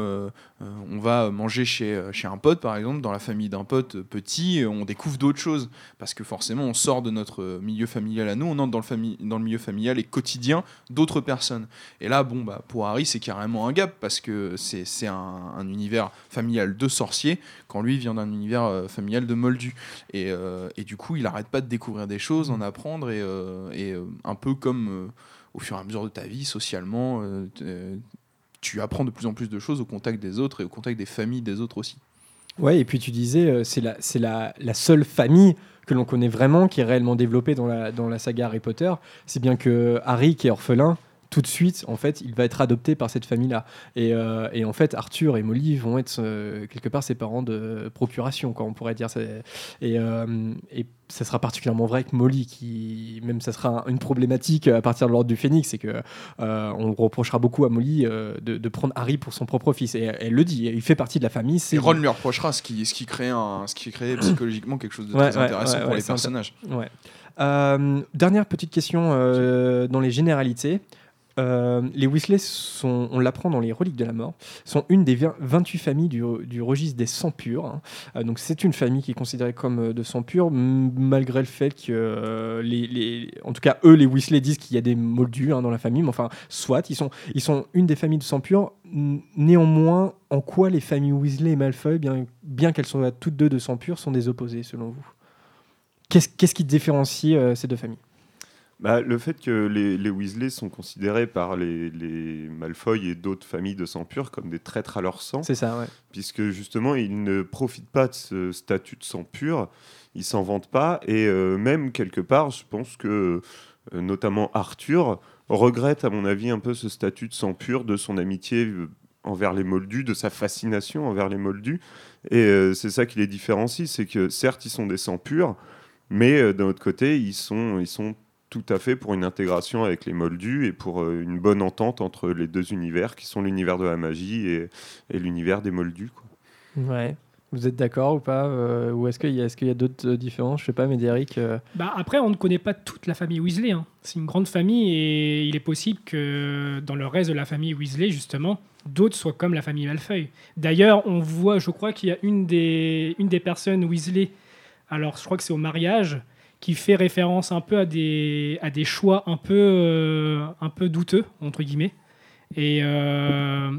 [SPEAKER 2] on va manger chez, chez un pote, par exemple, dans la famille d'un pote petit, on découvre d'autres choses, parce que forcément, on sort de notre milieu familial à nous, on entre dans le, dans le milieu familial et quotidien d'autres personnes. Et là, bon, bah, pour Harry, c'est carrément un gap, parce que c'est un, un univers familial de sorciers, quand lui vient d'un univers familial de moldus. Et, et du coup, il arrête pas de découvrir des choses, et, euh, et euh, un peu comme euh, au fur et à mesure de ta vie, socialement, tu apprends de plus en plus de choses au contact des autres et au contact des familles des autres aussi.
[SPEAKER 1] Ouais, et puis tu disais, c'est la, la, la seule famille que l'on connaît vraiment, qui est réellement développé dans la, dans la saga Harry Potter, c'est bien que Harry, qui est orphelin, tout de suite, en fait, il va être adopté par cette famille-là. Et, euh, et en fait, Arthur et Molly vont être euh, quelque part ses parents de procuration, quoi, on pourrait dire. Et, euh, et ça sera particulièrement vrai avec Molly, qui, même ça sera un- une problématique à partir de l'ordre du Phénix, c'est que euh, on reprochera beaucoup à Molly euh, de, de prendre Harry pour son propre fils. Et elle le dit, il fait partie de la famille.
[SPEAKER 2] Et Ron lui reprochera ce qui, ce qui crée, un, ce qui crée psychologiquement quelque chose de
[SPEAKER 1] Ouais,
[SPEAKER 2] très
[SPEAKER 1] ouais,
[SPEAKER 2] intéressant
[SPEAKER 1] ouais,
[SPEAKER 2] pour les personnages.
[SPEAKER 1] Euh, dernière petite question dans les généralités. Euh, les Weasley on l'apprend dans les Reliques de la Mort, sont une des 20 28 familles du, registre des sangs purs. hein. Euh, donc c'est une famille qui est considérée comme euh, de sang pur, malgré le fait que en tout cas eux, les Weasley disent qu'il y a des moldus hein, dans la famille, mais enfin soit ils sont, une des familles de sang pur. Néanmoins, en quoi les familles Weasley et Malfoy, bien, qu'elles soient toutes deux de sang pur, sont des opposés selon vous? Qu'est-ce qui différencie ces deux familles?
[SPEAKER 4] Bah, le fait que les, les Weasley sont considérés par les, les Malfoy et d'autres familles de sang pur comme des traîtres à leur sang,
[SPEAKER 1] C'est ça, ouais.
[SPEAKER 4] puisque justement ils ne profitent pas de ce statut de sang pur, ils s'en vantent pas, et euh, même quelque part, je pense que euh, notamment Arthur regrette à mon avis un peu ce statut de sang pur, de son amitié euh, envers les Moldus, de sa fascination envers les Moldus, et euh, c'est ça qui les différencie, c'est que certes ils sont des sangs purs, mais d'un autre côté ils sont, ils sont tout à fait pour une intégration avec les Moldus et pour euh, une bonne entente entre les deux univers qui sont l'univers de la magie et, et l'univers des Moldus. Quoi.
[SPEAKER 1] Ouais. Vous êtes d'accord ou pas euh, Ou est-ce qu'il y a, d'autres euh, différences? Je sais pas, mais Derek. euh,
[SPEAKER 6] Bah après, on ne connaît pas toute la famille Weasley. hein. C'est une grande famille et il est possible que dans le reste de la famille Weasley, justement, d'autres soient comme la famille Malfoy. D'ailleurs, on voit, je crois qu'il y a une des, une des personnes Weasley, alors je crois que c'est au mariage, qui fait référence un peu à des, à des choix un peu, euh, un peu douteux, entre guillemets. Et euh,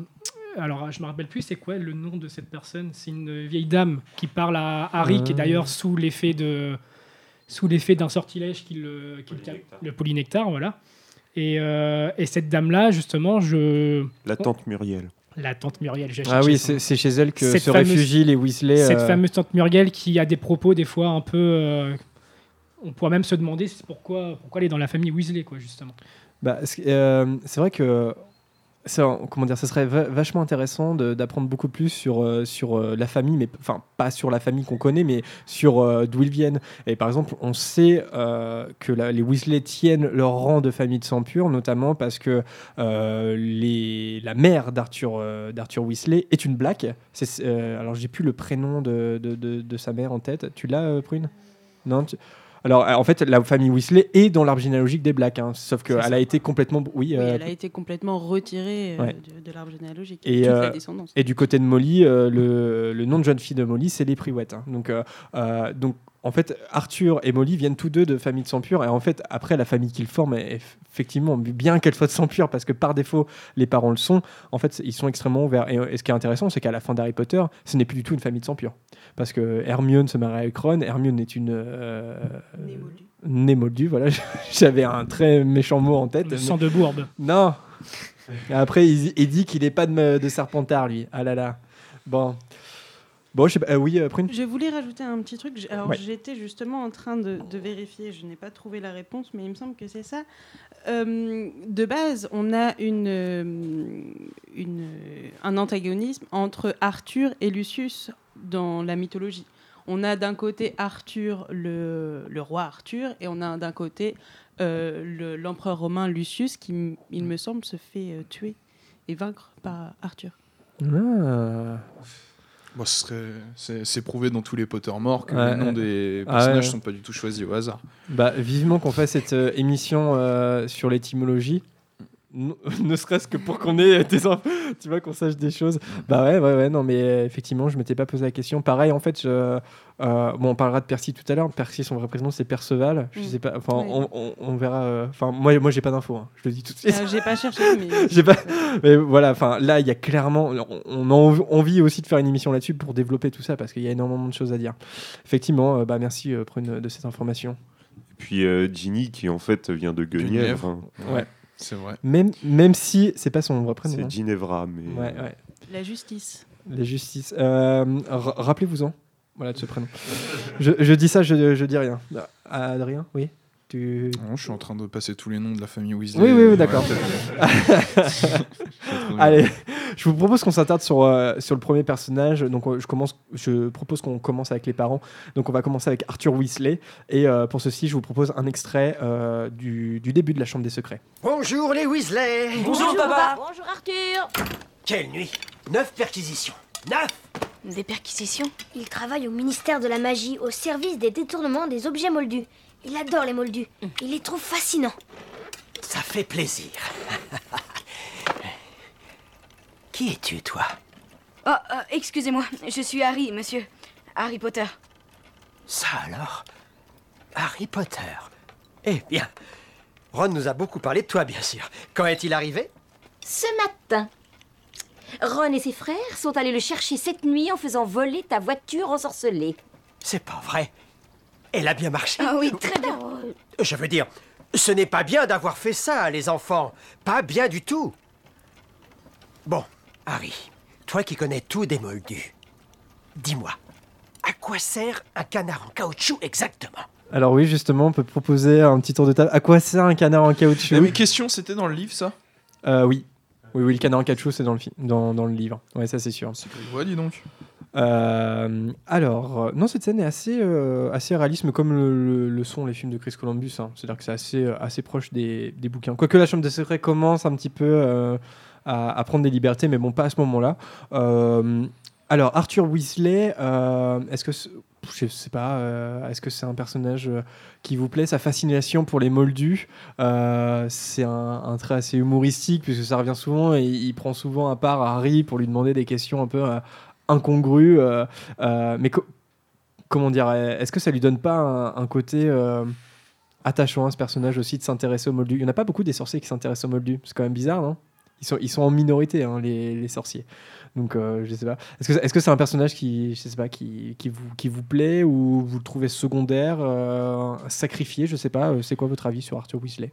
[SPEAKER 6] alors, je me rappelle plus, c'est quoi le nom de cette personne C'est une vieille dame qui parle à Harry, qui est
[SPEAKER 1] Euh.
[SPEAKER 6] d'ailleurs sous l'effet de sous l'effet d'un sortilège qui le, qui le-
[SPEAKER 4] Polynectar.
[SPEAKER 6] le polynectar, voilà. Et, euh, et cette dame-là, justement, je
[SPEAKER 4] La tante Muriel.
[SPEAKER 6] la tante Muriel, j'ai
[SPEAKER 1] Ah oui,
[SPEAKER 6] son
[SPEAKER 1] c'est chez elle que
[SPEAKER 6] Cette
[SPEAKER 1] se
[SPEAKER 6] fameuse-
[SPEAKER 1] réfugient les Weasley.
[SPEAKER 6] cette
[SPEAKER 1] euh,
[SPEAKER 6] fameuse tante Muriel qui a des propos des fois un peu euh, on pourrait même se demander pourquoi pourquoi elle est dans la famille Weasley quoi justement.
[SPEAKER 1] Bah, c'est euh, c'est vrai que ça, comment dire, ça serait va- vachement intéressant d'apprendre beaucoup plus sur, euh, sur euh, la famille, mais enfin pas sur la famille qu'on connaît, mais sur d'où ils viennent. Et par exemple, on sait que les Weasley tiennent leur rang de famille de sang pur, notamment parce que la mère d'Arthur d'Arthur Weasley est une Black. Alors j'ai plus le prénom de, de, de- sa mère en tête. Tu l'as, Prune? Non. Alors, en fait, la famille Weasley est dans l'arbre généalogique des Blacks, hein, sauf qu'elle a été complètement. Oui,
[SPEAKER 3] Oui,
[SPEAKER 1] euh,
[SPEAKER 3] elle a été complètement retirée euh,
[SPEAKER 1] Ouais.
[SPEAKER 3] de, de l'arbre généalogique.
[SPEAKER 1] Et,
[SPEAKER 3] toute
[SPEAKER 1] euh,
[SPEAKER 3] la descendance.
[SPEAKER 1] Et du côté de Molly, le, le nom de jeune fille de Molly, c'est les Priouettes. hein. Donc, donc, en fait, Arthur et Molly viennent tous deux de familles de sang pur. Et en fait, après, la famille qu'ils forment est effectivement, bien qu'elle soit de sang pur, parce que par défaut, les parents le sont, en fait, ils sont extrêmement ouverts. Et, et ce qui est intéressant, c'est qu'à la fin d'Harry Potter, ce n'est plus du tout une famille de sang pur. Parce que Hermione se marie avec Ron. Hermione est une. Euh,
[SPEAKER 3] Né moldu.
[SPEAKER 1] née moldue, voilà. J'avais un très méchant mot en tête.
[SPEAKER 6] Le
[SPEAKER 1] mais-
[SPEAKER 6] sang de bourbe.
[SPEAKER 1] non. Et après, il, il dit qu'il n'est pas de, de Serpentard, lui. Ah là là. Bon. Bon, je sais pas. euh, oui, euh, Prune
[SPEAKER 3] Je voulais rajouter un petit truc. Alors,
[SPEAKER 1] Ouais.
[SPEAKER 3] j'étais justement en train de, de vérifier. Je n'ai pas trouvé la réponse, mais il me semble que c'est ça. Euh, de base, on a euh, un antagonisme entre Arthur et Lucius dans la mythologie. On a d'un côté Arthur, le, roi Arthur, et on a d'un côté euh, le- l'empereur romain Lucius, qui, il me semble, se fait tuer et vaincre par Arthur.
[SPEAKER 1] Ah.
[SPEAKER 2] Bon, c'est prouvé dans tous les Potter morts que
[SPEAKER 1] Ouais,
[SPEAKER 2] les noms des
[SPEAKER 1] Ah
[SPEAKER 2] personnages
[SPEAKER 1] ouais.
[SPEAKER 2] sont pas du tout choisis au hasard.
[SPEAKER 1] Bah, vivement qu'on fasse cette euh, émission euh, sur l'étymologie. Ne serait-ce que pour qu'on ait des infos, tu vois, qu'on sache des choses. Bah ouais, ouais, ouais, non, mais euh, effectivement, je m'étais pas posé la question. Pareil, en fait, je, euh, bon, on parlera de Percy tout à l'heure. Percy, son vrai prénom, c'est Perceval. Je
[SPEAKER 3] Mm.
[SPEAKER 1] sais pas, enfin, on, on- on verra. euh, Enfin, moi, moi, j'ai pas d'infos, hein, je le dis tout de suite.
[SPEAKER 3] Euh, J'ai pas cherché, mais.
[SPEAKER 1] J'ai pas- Mais voilà, enfin là, il y a clairement, on- a env- envie aussi de faire une émission là-dessus pour développer tout ça parce qu'il y a énormément de choses à dire. Effectivement, euh, bah merci euh, Prune de cette information.
[SPEAKER 4] Et puis euh, Ginny qui en fait vient de Guenièvre.
[SPEAKER 2] Guenièvre.
[SPEAKER 4] hein.
[SPEAKER 1] Ouais.
[SPEAKER 2] C'est vrai.
[SPEAKER 1] Même, même si c'est pas son vrai prénom.
[SPEAKER 4] C'est
[SPEAKER 1] hein.
[SPEAKER 4] Ginevra, mais
[SPEAKER 1] Ouais, ouais.
[SPEAKER 3] La justice.
[SPEAKER 1] La justice. Euh, ra- Rappelez-vous-en. voilà, de ce prénom. je, je dis ça, je, je dis rien. Ah, Adrien, oui? Tu...
[SPEAKER 2] Non, je suis en train de passer tous les noms de la famille Weasley.
[SPEAKER 1] Oui, oui, oui, d'accord. Allez, je vous propose qu'on s'attarde sur, euh, sur le premier personnage. Donc, euh, je, commence, je propose qu'on commence avec les parents. Donc, on va commencer avec Arthur Weasley. Et euh, pour ceci, je vous propose un extrait euh, du, du début de la Chambre des Secrets.
[SPEAKER 7] Bonjour les Weasley
[SPEAKER 5] Bonjour, papa. Bonjour Arthur.
[SPEAKER 7] Quelle nuit Neuf perquisitions Neuf
[SPEAKER 5] Des perquisitions? Il travaille au ministère de la magie, au service des détournements des objets moldus. Il adore les moldus. Il les trouve fascinants.
[SPEAKER 7] Ça fait plaisir. Qui es-tu, toi
[SPEAKER 8] Oh, euh, excusez-moi, je suis Harry, monsieur. Harry Potter.
[SPEAKER 7] Ça alors Harry Potter. Eh bien, Ron nous a beaucoup parlé de toi, bien sûr. Quand est-il arrivé
[SPEAKER 5] Ce matin, Ron et ses frères sont allés le chercher cette nuit en faisant voler ta voiture ensorcelée.
[SPEAKER 7] C'est pas vrai. Elle a bien marché.
[SPEAKER 8] Ah oui, très bien.
[SPEAKER 7] Je veux dire, ce n'est pas bien d'avoir fait ça, les enfants. Pas bien du tout. Bon, Harry, toi qui connais tout des moldus, dis-moi, à quoi sert un canard en caoutchouc exactement?
[SPEAKER 1] Alors, oui, justement, on peut proposer un petit tour de table. À quoi sert un canard en caoutchouc?
[SPEAKER 2] Eh, mais question, c'était dans le livre ça?
[SPEAKER 1] Euh, Oui. Oui, oui, le canard en caoutchouc, c'est dans le, fi- dans, dans le livre. Ouais, ça, c'est sûr.
[SPEAKER 2] C'est pas dis donc.
[SPEAKER 1] Euh, alors, non, cette scène est assez, euh, assez réaliste, comme le, sont les films de Chris Columbus. hein. C'est-à-dire que c'est assez, euh, assez proche des, des bouquins. Quoique la Chambre des Secrets commence un petit peu à, prendre des libertés, mais bon, pas à ce moment-là. Alors, Arthur Weasley, est-ce que je sais pas, est-ce que c'est un personnage qui vous plaît Sa fascination pour les moldus, c'est un, un trait assez humoristique puisque ça revient souvent et il prend souvent à part Harry pour lui demander des questions un peu incongrues. euh, euh, mais co- comment dire Est-ce que ça lui donne pas un, côté euh, attachant à ce personnage aussi de s'intéresser aux moldus? Il y en a pas beaucoup des sorciers qui s'intéressent aux moldus. C'est quand même bizarre, non? Ils sont, ils sont en minorité, hein, les, les sorciers. Donc, je sais pas. Est-ce que est-ce c'est un personnage qui, je sais pas, qui, qui vous qui vous plaît ou vous le trouvez secondaire, sacrifié Je sais pas. C'est quoi votre avis sur Arthur Weasley?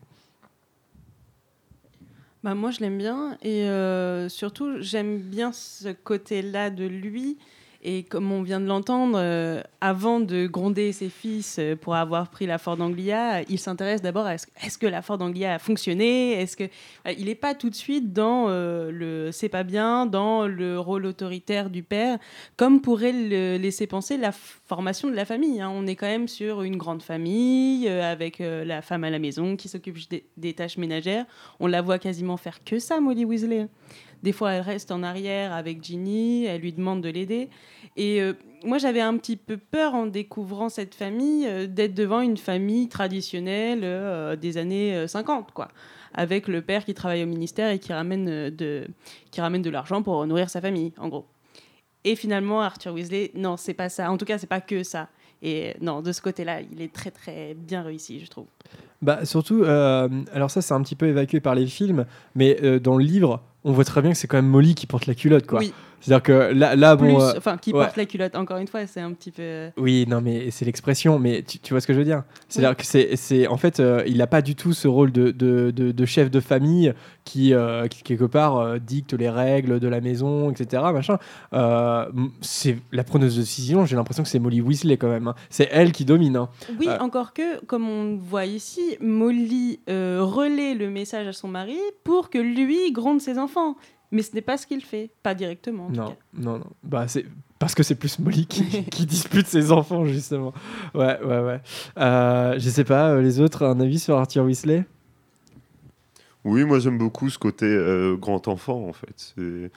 [SPEAKER 3] Bah, moi, je l'aime bien et euh, surtout, j'aime bien ce côté-là de lui. Et comme on vient de l'entendre, euh, avant de gronder ses fils euh, pour avoir pris la Ford Anglia, il s'intéresse d'abord à est-ce que la Ford Anglia a fonctionné? Est-ce que Voilà, il n'est pas tout de suite dans euh, le c'est pas bien, dans le rôle autoritaire du père, comme pourrait le laisser penser la formation de la famille. hein? On est quand même sur une grande famille euh, avec euh, la femme à la maison qui s'occupe des, des tâches ménagères. On la voit quasiment faire que ça, Molly Weasley. Des fois, elle reste en arrière avec Ginny, elle lui demande de l'aider. Et euh, moi, j'avais un petit peu peur en découvrant cette famille euh, d'être devant une famille traditionnelle euh, des années euh, 50, quoi. Avec le père qui travaille au ministère et qui ramène, de, qui ramène de l'argent pour nourrir sa famille, en gros. Et finalement, Arthur Weasley, non, c'est pas ça. En tout cas, c'est pas que ça. Et non, de ce côté-là, il est très très bien réussi, je trouve.
[SPEAKER 1] Bah surtout, euh, alors ça c'est un petit peu évacué par les films, mais euh, dans le livre, on voit très bien que c'est quand même Molly qui porte la culotte, quoi. C'est-à-dire que là, là
[SPEAKER 3] Plus,
[SPEAKER 1] bon. euh,
[SPEAKER 3] enfin, qui
[SPEAKER 1] ouais.
[SPEAKER 3] porte la culotte. Encore une fois, c'est un petit peu. euh,
[SPEAKER 1] Oui, non, mais c'est l'expression, mais tu, tu vois ce que je veux dire C'est-à-dire que c'est, c'est, en fait, euh, il n'a pas du tout ce rôle de, de, de- de chef de famille qui, euh, qui quelque part, dicte les règles de la maison, etc. Machin. C'est la preneuse de décision, j'ai l'impression que c'est Molly Weasley quand même. hein. C'est elle qui domine. hein.
[SPEAKER 3] Oui, encore que, comme on voit ici, Molly relaie le message à son mari pour que lui gronde ses enfants. Mais ce n'est pas ce qu'il fait, pas directement en tout
[SPEAKER 1] Non,
[SPEAKER 3] cas.
[SPEAKER 1] non, non. Bah, c'est parce que c'est plus Molly qui, qui dispute ses enfants, justement. Ouais, ouais, ouais. Euh, je sais pas, euh, les autres, un avis sur Arthur Weasley?
[SPEAKER 4] Oui, moi j'aime beaucoup ce côté euh, grand enfant en fait. C'est-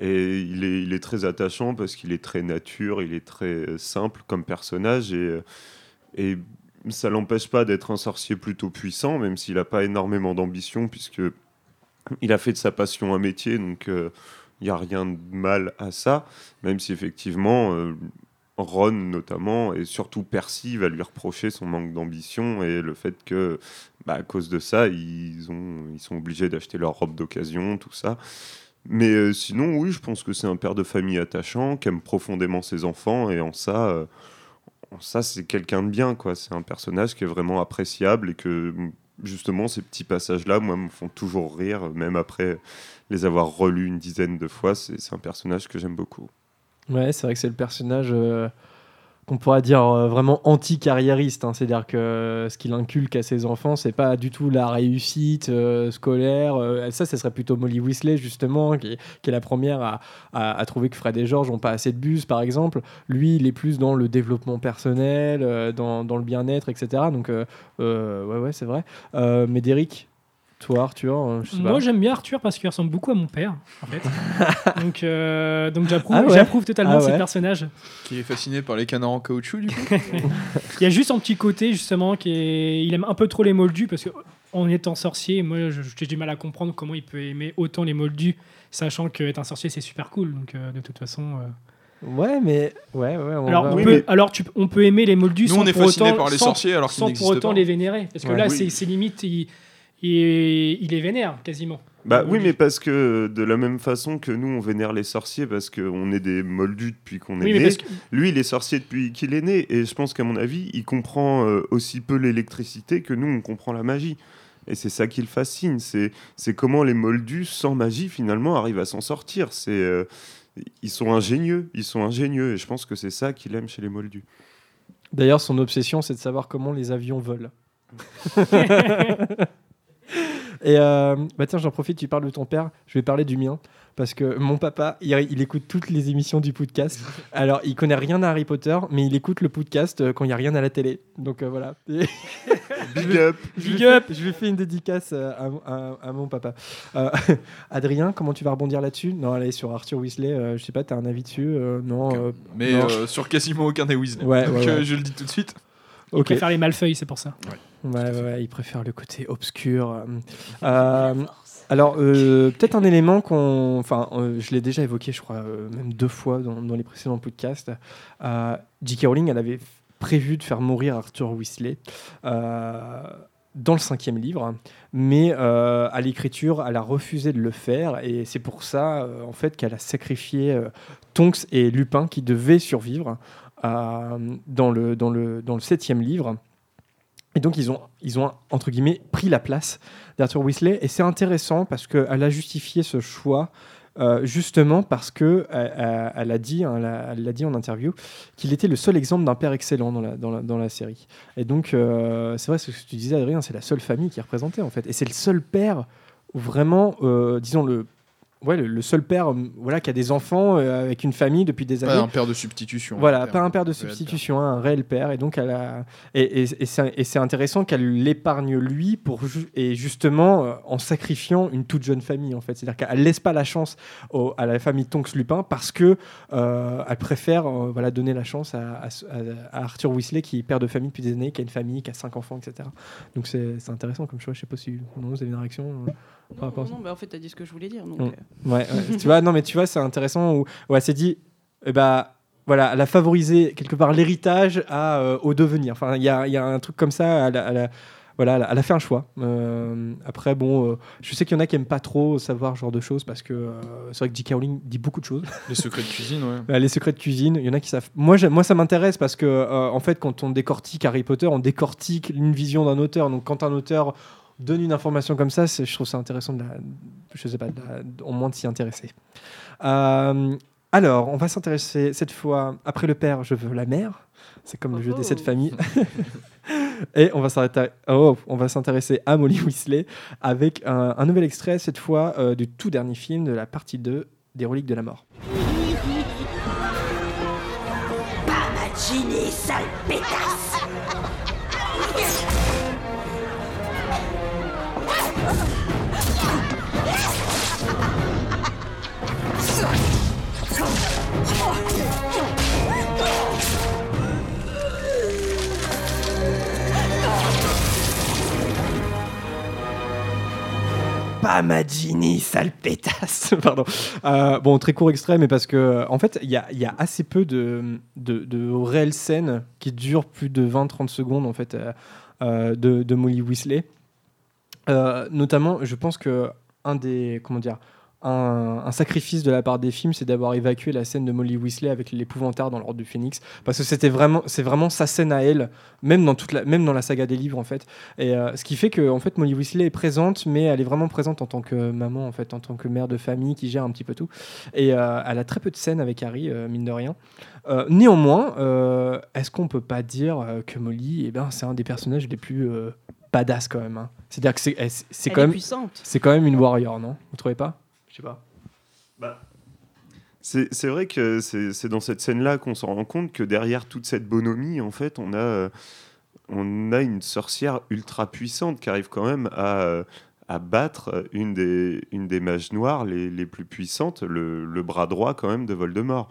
[SPEAKER 4] Et il est, il est très attachant parce qu'il est très nature, il est très euh, simple comme personnage et, et ça l'empêche pas d'être un sorcier plutôt puissant, même s'il n'a pas énormément d'ambition puisque il a fait de sa passion un métier, donc euh, il n'y a rien de mal à ça, même si effectivement euh, Ron notamment et surtout Percy va lui reprocher son manque d'ambition et le fait que bah, à cause de ça, ils, ont, ils sont obligés d'acheter leur robe d'occasion, tout ça. Mais euh, sinon, oui, je pense que c'est un père de famille attachant, qui aime profondément ses enfants, et en ça, euh, en ça c'est quelqu'un de bien, quoi. C'est un personnage qui est vraiment appréciable, et que justement, ces petits passages-là, moi, me font toujours rire, même après les avoir relus une dizaine de fois. C'est un personnage que j'aime beaucoup.
[SPEAKER 1] Ouais, c'est vrai que c'est le personnage. euh, qu'on pourrait dire euh, vraiment anti-carriériste. hein. C'est-à-dire que ce qu'il inculque à ses enfants, c'est pas du tout la réussite euh, scolaire. euh, ça, ce serait plutôt Molly Weasley, justement, qui, est la première à, trouver que Fred et George n'ont pas assez de bus, par exemple. Lui, il est plus dans le développement personnel, euh, dans, le bien-être, etc. Donc, euh, euh, ouais, ouais, c'est vrai. Euh, mais Derek, toi, Arthur, euh, je sais
[SPEAKER 6] Moi, j'aime bien Arthur parce qu'il ressemble beaucoup à mon père, en fait. donc, euh, donc j'approuve,
[SPEAKER 1] Ah ouais
[SPEAKER 6] j'approuve totalement
[SPEAKER 1] Ah
[SPEAKER 6] ces
[SPEAKER 1] ouais
[SPEAKER 6] personnages.
[SPEAKER 2] Qui est fasciné par les canards en caoutchouc, du coup.
[SPEAKER 6] Il y a juste son petit côté, justement, qui est... il aime un peu trop les moldus parce que en étant sorcier, moi, j'ai du mal à comprendre comment il peut aimer autant les moldus, sachant qu'être un sorcier, c'est super cool. Donc, euh, de toute façon. euh,
[SPEAKER 1] Ouais, mais. Ouais, ouais. on
[SPEAKER 6] Alors,
[SPEAKER 1] va-
[SPEAKER 6] on
[SPEAKER 4] Oui,
[SPEAKER 6] peut,
[SPEAKER 4] mais-
[SPEAKER 6] alors tu, on peut aimer les moldus
[SPEAKER 2] Nous,
[SPEAKER 6] sans
[SPEAKER 2] on est
[SPEAKER 6] pour autant,
[SPEAKER 2] par les
[SPEAKER 6] sans-
[SPEAKER 2] sorciers alors
[SPEAKER 6] sans pour autant
[SPEAKER 2] pas.
[SPEAKER 6] les vénérer. Parce que
[SPEAKER 1] Ouais.
[SPEAKER 6] là,
[SPEAKER 4] Oui.
[SPEAKER 6] c'est c'est limite, il, il, il les vénère quasiment.
[SPEAKER 4] Bah oui, mais parce que de la même façon que nous, on vénère les sorciers parce qu'on est des moldus depuis qu'on est
[SPEAKER 6] Oui,
[SPEAKER 4] né.
[SPEAKER 6] que-
[SPEAKER 4] Lui, il est sorcier depuis qu'il est né. Et je pense qu'à mon avis, il comprend euh, aussi peu l'électricité que nous, on comprend la magie. Et c'est ça qui le fascine. C'est c'est comment les moldus, sans magie, finalement, arrivent à s'en sortir. C'est euh, Ils sont ingénieux. Ils sont ingénieux. Et je pense que c'est ça qu'il aime chez les moldus.
[SPEAKER 1] D'ailleurs, son obsession, c'est de savoir comment les avions volent. Et euh, bah tiens, j'en profite, tu parles de ton père, je vais parler du mien. Parce que mon papa, il, il écoute toutes les émissions du podcast. Alors, il connaît rien à Harry Potter, mais il écoute le podcast euh, quand il n'y a rien à la télé. Donc euh, voilà. Et
[SPEAKER 4] Big up
[SPEAKER 6] Big up.
[SPEAKER 1] je lui fais une dédicace euh, à, à- à mon papa. Euh, Adrien, comment tu vas rebondir là-dessus? Non, allez, sur Arthur Weasley, euh, je sais pas, t'as un avis dessus Euh, Non. euh,
[SPEAKER 2] Mais
[SPEAKER 1] non.
[SPEAKER 2] euh, sur quasiment aucun des Weasley.
[SPEAKER 1] Ouais,
[SPEAKER 2] Donc
[SPEAKER 1] ouais,
[SPEAKER 2] euh, je le dis tout de suite.
[SPEAKER 6] Il
[SPEAKER 1] ok.
[SPEAKER 6] préfère les malfeuilles, c'est pour ça.
[SPEAKER 1] Ouais, ouais, ouais, il préfère le côté obscur. euh. Euh, alors, euh, peut-être un élément qu'on. Enfin, euh, je l'ai déjà évoqué, je crois, même deux fois dans, dans les précédents podcasts. J.K. Rowling, elle avait prévu de faire mourir Arthur Weasley dans le cinquième livre, mais à l'écriture, elle a refusé de le faire, et c'est pour ça, en fait, qu'elle a sacrifié Tonks et Lupin qui devaient survivre dans, le, dans, le, dans le septième livre. Et donc, ils ont, ils ont, entre guillemets, pris la place d'Arthur Weasley. Et c'est intéressant parce qu'elle a justifié ce choix euh, justement parce que euh, euh, elle a dit, hein, elle a- dit en interview, qu'il était le seul exemple d'un père excellent dans la, série. Et donc, c'est vrai ce que tu disais, Adrien, c'est la seule famille qui est représentée en fait. Et c'est le seul père où vraiment, disons, le, ouais, le, le seul père euh, voilà, qui a des enfants euh, avec une famille depuis des années.
[SPEAKER 2] Pas un père de substitution.
[SPEAKER 1] Voilà,
[SPEAKER 2] un
[SPEAKER 1] pas un père de substitution, hein, un réel père. Et donc, elle a... et, et, et c'est intéressant qu'elle l'épargne lui pour ju- et justement euh, en sacrifiant une toute jeune famille en fait. C'est-à-dire qu'elle laisse pas la chance au- à la famille Tonks Lupin parce que euh, elle préfère euh, voilà donner la chance à, à- à Arthur Weasley qui est père de famille depuis des années, qui a une famille, qui a cinq enfants, etc. Donc c'est c'est intéressant comme choix. Je sais pas si non, vous avez une réaction.
[SPEAKER 3] Non, non, mais en fait, t'as dit ce que je voulais dire. Donc,
[SPEAKER 1] Mm.
[SPEAKER 3] euh,
[SPEAKER 1] Ouais, ouais. tu vois, non, mais tu vois, c'est intéressant où, où elle s'est dit, eh bah, voilà, elle a favorisé quelque part l'héritage à, euh, au devenir. Enfin, il y a, il y a un truc comme ça. Elle, a- elle a- voilà, elle a, fait un choix. Euh, après, bon, euh, je sais qu'il y en a qui aiment pas trop savoir ce genre de choses parce que euh, c'est vrai que J.K. Rowling dit beaucoup de choses.
[SPEAKER 2] Les secrets de cuisine, ouais.
[SPEAKER 1] Euh, les secrets de cuisine, il y en a qui savent. Moi, moi ça m'intéresse parce que, euh, en fait, quand on décortique Harry Potter, on décortique une vision d'un auteur. Donc, quand un auteur donne une information comme ça, c'est- je trouve ça intéressant de la, je sais pas, de la- au moins de s'y intéresser. Euh, alors, on va s'intéresser cette fois, après le père, je veux la mère. C'est comme le jeu des sept
[SPEAKER 3] Oh.
[SPEAKER 1] familles. Et on va s'arrêter- oh, on va s'intéresser à Molly Weasley avec un, un nouvel extrait, cette fois euh, du tout dernier film de la partie 2 des Reliques de la Mort.
[SPEAKER 9] Ginny, sale pétasse
[SPEAKER 1] pas ma Ginny, sale pétasse. Pardon. Euh, bon, très court extrait, mais parce que, en fait, il y a, assez peu de, de, réelles scènes qui durent plus de 20-30 secondes, en fait, euh, euh, de, Molly Weasley. Notamment, je pense que un des, comment dire, un, sacrifice de la part des films, c'est d'avoir évacué la scène de Molly Weasley avec l'épouvantard dans l'ordre du Phénix, parce que c'était vraiment, c'est vraiment sa scène à elle, même dans toute la, même dans la saga des livres en fait. Et euh, ce qui fait que en fait Molly Weasley est présente, mais elle est vraiment présente en tant que maman en fait, en tant que mère de famille qui gère un petit peu tout. Et euh, elle a très peu de scènes avec Harry, euh, mine de rien. néanmoins, est-ce qu'on peut pas dire que Molly, eh ben, c'est un des personnages les plus badass quand même. Hein. C'est-à-dire que c'est, c'est quand même, c'est quand même une warrior, non? Vous trouvez pas? Je sais pas.
[SPEAKER 4] Bah. C'est vrai que c'est dans cette scène-là qu'on se rend compte que derrière toute cette bonhomie, en fait, on a, on a une sorcière ultra puissante qui arrive quand même à, à battre une des, une des mages noires les, les plus puissantes, le, le, bras droit quand même de Voldemort.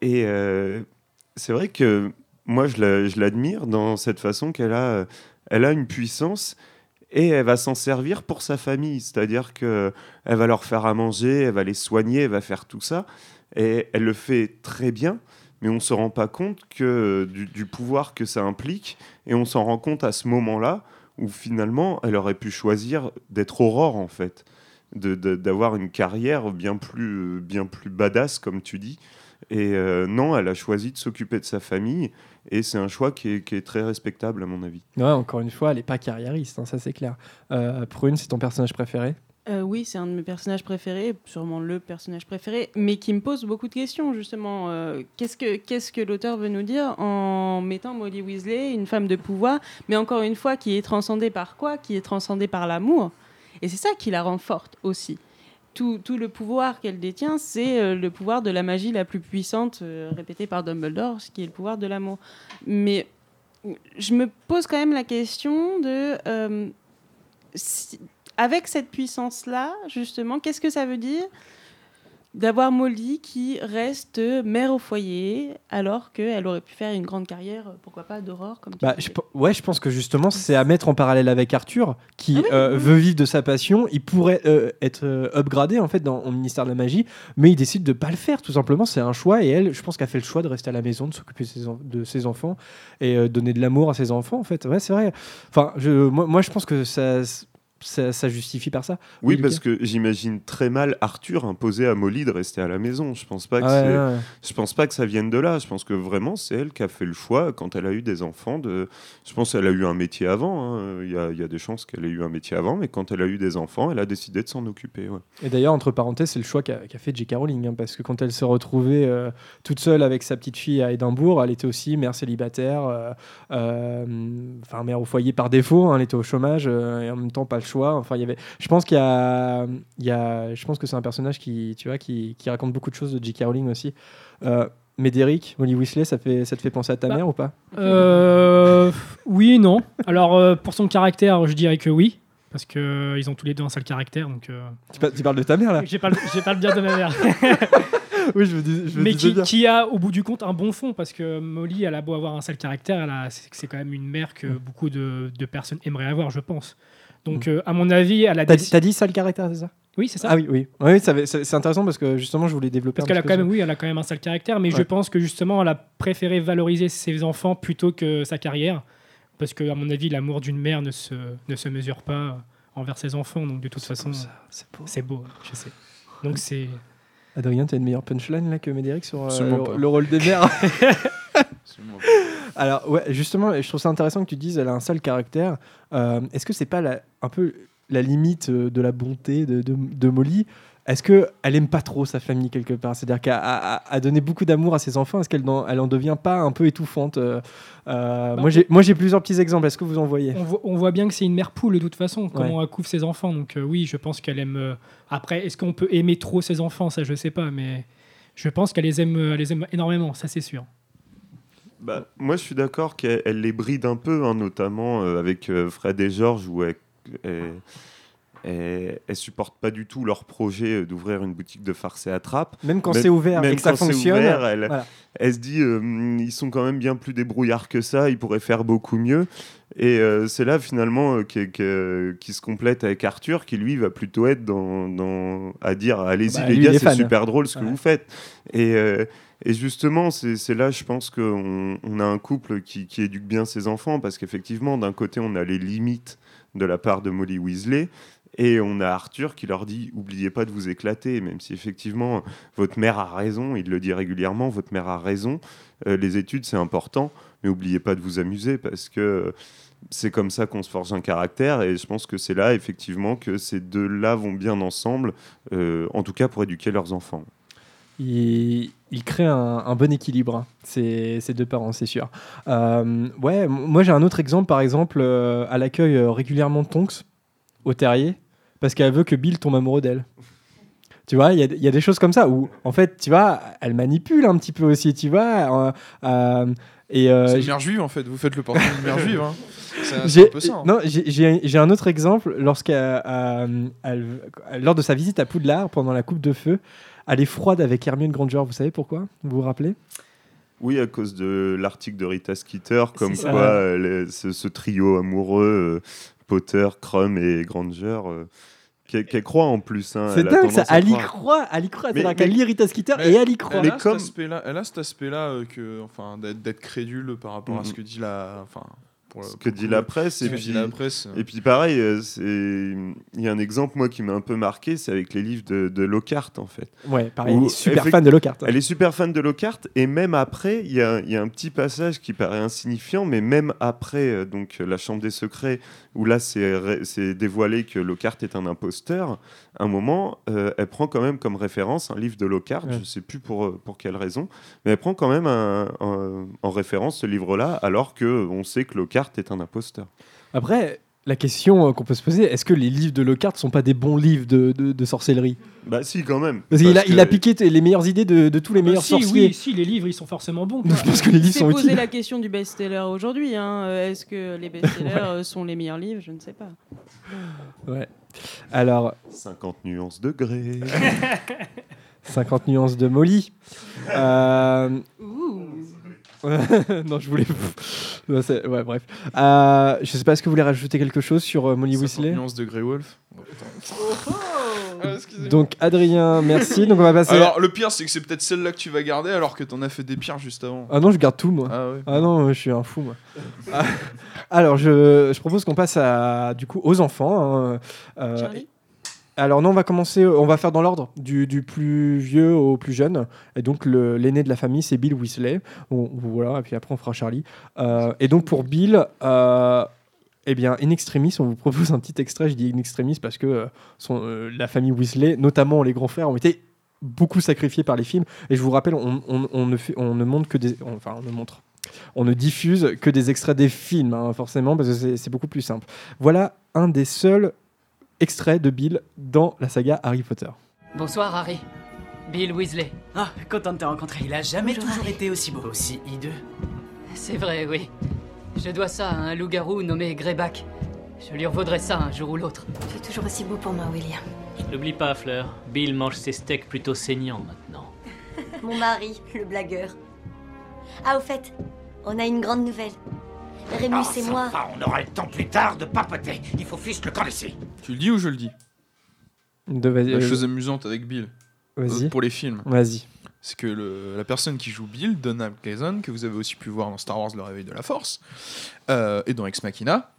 [SPEAKER 4] Et euh, c'est vrai que moi, je l'admire dans cette façon qu'elle a, elle a une puissance et elle va s'en servir pour sa famille. C'est-à-dire qu'elle va leur faire à manger, elle va les soigner, elle va faire tout ça. Et elle le fait très bien, mais on ne se rend pas compte que, du, pouvoir que ça implique. Et on s'en rend compte à ce moment-là où finalement, elle aurait pu choisir d'être Aurore, en fait. D'avoir une carrière bien plus, bien plus badass, comme tu dis. Et euh, non, elle a choisi de s'occuper de sa famille. Et c'est un choix qui est, très respectable, à mon avis.
[SPEAKER 1] Ouais, encore une fois, elle n'est pas carriériste, hein, ça c'est clair. Euh, Prune, c'est ton personnage préféré?
[SPEAKER 3] Euh, oui, c'est un de mes personnages préférés, sûrement le personnage préféré, mais qui me pose beaucoup de questions justement. Euh, qu'est-ce que qu'est-ce que l'auteur veut nous dire en mettant Molly Weasley, une femme de pouvoir, mais encore une fois qui est transcendée par quoi? Qui est transcendée par l'amour. Et c'est ça qui la rend forte aussi tout, le pouvoir qu'elle détient, c'est euh, le pouvoir de la magie la plus puissante, euh, répétée par Dumbledore, ce qui est le pouvoir de l'amour. Mais je me pose quand même la question de... Euh, avec cette puissance-là, justement, qu'est-ce que ça veut dire d'avoir Molly qui reste mère au foyer alors qu'elle aurait pu faire une grande carrière, pourquoi pas, d'Aurore comme
[SPEAKER 1] bah, je, Ouais, je pense que justement c'est à mettre en parallèle avec Arthur qui ah euh, veut vivre de sa passion. Il pourrait euh, être euh, upgradé en fait dans au ministère de la magie, mais il décide de pas le faire tout simplement. C'est un choix et elle, je pense qu'elle a fait le choix de rester à la maison, de s'occuper de ses enfants et donner de l'amour à ses enfants en fait. Ouais, c'est vrai. Enfin, je, moi, moi je pense que ça ça, justifie par ça.
[SPEAKER 4] Oui, parce que j'imagine très mal Arthur imposer à Molly de rester à la maison. Je pense pas que ah je pense pas que ça vienne de là. Je pense que vraiment c'est elle qui a fait le choix quand elle a eu des enfants. De, je pense qu'elle a eu un métier avant. Hein. Il, y a, il, y a, des chances qu'elle ait eu un métier avant, mais quand elle a eu des enfants, elle a décidé de s'en occuper.
[SPEAKER 1] Et d'ailleurs, entre parenthèses, c'est le choix qu'a fait J.K. Rowling, hein, parce que quand elle se retrouvait euh, toute seule avec sa petite fille à Édimbourg, elle était aussi mère célibataire, euh, euh, enfin mère au foyer par défaut. Hein, elle était au chômage et en même temps pas le choix Enfin, il y avait. Je pense qu'il y a, il y a, je pense que c'est un personnage qui, tu vois, qui, qui, raconte beaucoup de choses de J.K. Rowling aussi. Euh, Médéric, Molly Weasley, ça, fait, ça te fait penser à ta bah, mère ou pas?
[SPEAKER 6] euh, Oui, non. Alors, euh, pour son caractère, je dirais que oui. Parce qu'ils euh, ils ont tous les deux un sale caractère. Donc,
[SPEAKER 1] tu, parles de ta mère, là?
[SPEAKER 6] J'ai pas, pas le bien de ma mère.
[SPEAKER 1] oui, je dis, je
[SPEAKER 6] Mais qui, qui, a, au bout du compte, un bon fond. Parce que Molly, elle a beau avoir un sale caractère, c'est quand même une mère que beaucoup de, de personnes aimeraient avoir, je pense. Donc, euh, à mon avis, elle a
[SPEAKER 1] T'as dit, dit ça le caractère, c'est ça?
[SPEAKER 6] Oui, c'est ça.
[SPEAKER 1] Ah oui, oui. oui c'est intéressant parce que justement, je voulais développer
[SPEAKER 6] Parce qu'elle a quand même, oui, elle a quand même un sale caractère, mais je pense que justement, elle a préféré valoriser ses enfants plutôt que sa carrière. Parce que, à mon avis, l'amour d'une mère ne se, ne se mesure pas envers ses enfants. Donc, de toute façon, c'est beau. beau, je sais. Donc, c'est.
[SPEAKER 1] Adrien, tu as une meilleure punchline là que Médéric sur euh, le, rôle des mères? Alors, ouais, justement, je trouve ça intéressant que tu dises elle a un sale caractère. Euh, est-ce que c'est pas un peu la limite euh, de la bonté de, de, Molly? Est-ce qu'elle aime pas trop sa famille quelque part? C'est-à-dire qu'elle a, donné beaucoup d'amour à ses enfants. Est-ce qu'elle elle en devient pas un peu étouffante? Euh, bah, Moi, j'ai plusieurs petits exemples. Est-ce que vous en voyez?
[SPEAKER 6] On voit, bien que c'est une mère poule de toute façon, comment elle couvre ses enfants. Donc oui, je pense qu'elle aime. Après, est-ce qu'on peut aimer trop ses enfants? Ça, je sais pas, mais je pense qu'elle les aime, elle les aime énormément. Ça, c'est sûr.
[SPEAKER 4] Bah, moi, je suis d'accord qu'elle les bride un peu, hein, notamment euh, avec euh, Fred et Georges, où elle, elle, supporte pas du tout leur projet euh, d'ouvrir une boutique de farce et attrape.
[SPEAKER 1] Même quand c'est ouvert et que ça fonctionne.
[SPEAKER 4] elle, se dit, ils sont quand même bien plus débrouillards que ça, ils pourraient faire beaucoup mieux. Et c'est là finalement qui, qui, se complète avec Arthur, qui lui va plutôt être dans, dans à dire allez-y bah, les gars, c'est super drôle ce que vous faites. Et, et justement, c'est là, je pense qu'on on a un couple qui, éduque bien ses enfants, parce qu'effectivement, d'un côté, on a les limites de la part de Molly Weasley, Et on a Arthur qui leur dit oubliez pas de vous éclater, même si effectivement votre mère a raison, il le dit régulièrement, votre mère a raison, euh, les études c'est important, mais oubliez pas de vous amuser parce que c'est comme ça qu'on se forge un caractère et je pense que c'est là effectivement que ces deux-là vont bien ensemble, euh, en tout cas pour éduquer leurs enfants.
[SPEAKER 1] Il crée un, un bon équilibre, hein, ces, ces deux parents, c'est sûr. Euh, ouais, moi j'ai un autre exemple, par exemple, euh, elle accueille euh, régulièrement Tonks au terrier parce qu'elle veut que Bill tombe amoureux d'elle. Tu vois, il y, a- il y a des choses comme ça où, en fait, tu vois, elle manipule un petit peu aussi, tu vois. euh, et,
[SPEAKER 2] C'est une mère juive en fait, vous faites le portrait d'une mère juive. Hein.
[SPEAKER 1] J'ai-
[SPEAKER 2] un peu ça. hein.
[SPEAKER 1] Non, j'ai- un autre exemple. Lorsqu'elle, elle- lors de sa visite à Poudlard, pendant la coupe de feu, elle est froide avec Hermione Granger. Vous savez pourquoi? Vous vous rappelez?
[SPEAKER 4] Oui, à cause de l'article de Rita Skeeter, comme quoi euh, les- ce, ce trio amoureux, euh, Potter, Crum et Granger, euh, qu'elle croit en plus. hein,
[SPEAKER 1] C'est dingue ça. Elle y croit. Elle y croit. C'est-à-dire qu'elle lit Rita Skeeter
[SPEAKER 2] Mais
[SPEAKER 1] et elle y croit.
[SPEAKER 2] Elle, a
[SPEAKER 4] comme-
[SPEAKER 2] cet aspect-là, elle a cet aspect-là euh, que, enfin, d'être, crédule par rapport à ce
[SPEAKER 4] Mhm.
[SPEAKER 2] que dit la, enfin, pour
[SPEAKER 4] Ce que dit la presse.
[SPEAKER 2] ce
[SPEAKER 4] Et puis,
[SPEAKER 2] dit la presse.
[SPEAKER 4] et puis pareil, euh, c'est- il y a un exemple moi qui m'a un peu marqué, c'est avec les livres de, de Lockhart en fait.
[SPEAKER 1] Ouais, pareil. Elle est super fan de Lockhart.
[SPEAKER 4] Elle est super fan de Lockhart et même après, il y a, il y a un petit passage qui paraît insignifiant, mais même après euh, donc la Chambre des secrets où là c'est ré- c'est dévoilé que Lockhart est un imposteur. À un moment, euh, elle prend quand même comme référence un livre de Lockhart,
[SPEAKER 1] Ouais.
[SPEAKER 4] je sais plus pour euh, pour quelle raison, mais elle prend quand même un- un- en référence ce livre-là, alors que on sait que Lockhart est un imposteur.
[SPEAKER 1] Après, la question euh, qu'on peut se poser, est-ce que les livres de Lockhart sont pas des bons livres de, de- de sorcellerie?
[SPEAKER 4] Bah si quand même.
[SPEAKER 1] Parce qu'il a,
[SPEAKER 4] Parce
[SPEAKER 1] il
[SPEAKER 4] que-
[SPEAKER 1] a piqué les meilleures idées de, de tous les
[SPEAKER 6] Bah,
[SPEAKER 1] meilleurs
[SPEAKER 6] si,
[SPEAKER 1] sorciers.
[SPEAKER 6] oui, si, les livres, ils sont forcément bons. Quoi.
[SPEAKER 1] je pense que les livres sont
[SPEAKER 3] poser
[SPEAKER 1] utiles.
[SPEAKER 3] la question du best-seller aujourd'hui. hein. Euh, Est-ce que les best-sellers euh, sont les meilleurs livres? Je ne sais pas.
[SPEAKER 1] Ouais. Alors,
[SPEAKER 4] 50 nuances de gré.
[SPEAKER 1] 50 nuances de Molly. Euh, non, je voulais. Non, ouais, bref. Euh, je sais pas, est-ce que vous voulez rajouter quelque chose sur euh, Molly
[SPEAKER 2] 50
[SPEAKER 1] Weasley?
[SPEAKER 2] nuances de Grey Wolf? Oh, putain. excusez-moi.
[SPEAKER 1] Donc, Adrien, merci. Donc, on va passer.
[SPEAKER 2] Alors, le pire, c'est que c'est peut-être celle-là que tu vas garder alors que t'en as fait des pires juste avant.
[SPEAKER 1] Ah non, je garde tout, moi.
[SPEAKER 2] Ah ouais.
[SPEAKER 1] Ah non, je suis un fou, moi. Ah, Alors, je, je propose qu'on passe à, du coup, aux enfants. hein. Euh,
[SPEAKER 3] Charlie
[SPEAKER 1] alors non, on va commencer, on va faire dans l'ordre du, du plus vieux au plus jeune. Et donc le- l'aîné de la famille, c'est Bill Weasley. Bon, voilà, et puis après on fera Charlie. Euh, et donc pour Bill, euh, eh bien, in extremis, on vous propose un petit extrait. Je dis in extremis parce que euh, son, euh, la famille Weasley, notamment les grands frères, ont été beaucoup sacrifiés par les films. Et je vous rappelle, on, on- on ne, fait- on ne montre que des, on- enfin, on ne montre. On ne diffuse que des extraits des films, hein, forcément, parce que c'est- c'est beaucoup plus simple. Voilà un des seuls extraits de Bill dans la saga Harry Potter.
[SPEAKER 10] Bonsoir Harry. Bill Weasley.
[SPEAKER 11] Ah, content de te rencontrer. Il a jamais
[SPEAKER 10] Bonjour,
[SPEAKER 11] toujours
[SPEAKER 10] Harry.
[SPEAKER 11] été aussi beau. Aussi hideux.
[SPEAKER 10] C'est vrai, oui. Je dois ça à un loup-garou nommé Greyback. Je lui revaudrai ça un jour ou l'autre.
[SPEAKER 12] Tu es toujours aussi beau pour moi, William.
[SPEAKER 13] N'oublie pas, Fleur, Bill mange ses steaks plutôt saignants maintenant.
[SPEAKER 12] Mon mari, le blagueur. Ah, au fait, on a une grande nouvelle. Rémus
[SPEAKER 7] Oh,
[SPEAKER 12] et moi.
[SPEAKER 7] va, on aura le temps plus tard de papoter. Il faut fiche le camp d'ici.
[SPEAKER 2] Tu le dis ou je le dis?
[SPEAKER 1] De, vas-y,
[SPEAKER 2] La
[SPEAKER 1] euh,
[SPEAKER 2] chose amusante avec Bill,
[SPEAKER 1] Vas-y.
[SPEAKER 2] euh, pour les films,
[SPEAKER 1] Vas-y.
[SPEAKER 2] C'est que le- la personne qui joue Bill, Donald Gleason, que vous avez aussi pu voir dans Star Wars Le Réveil de la Force, euh, et dans Ex Machina,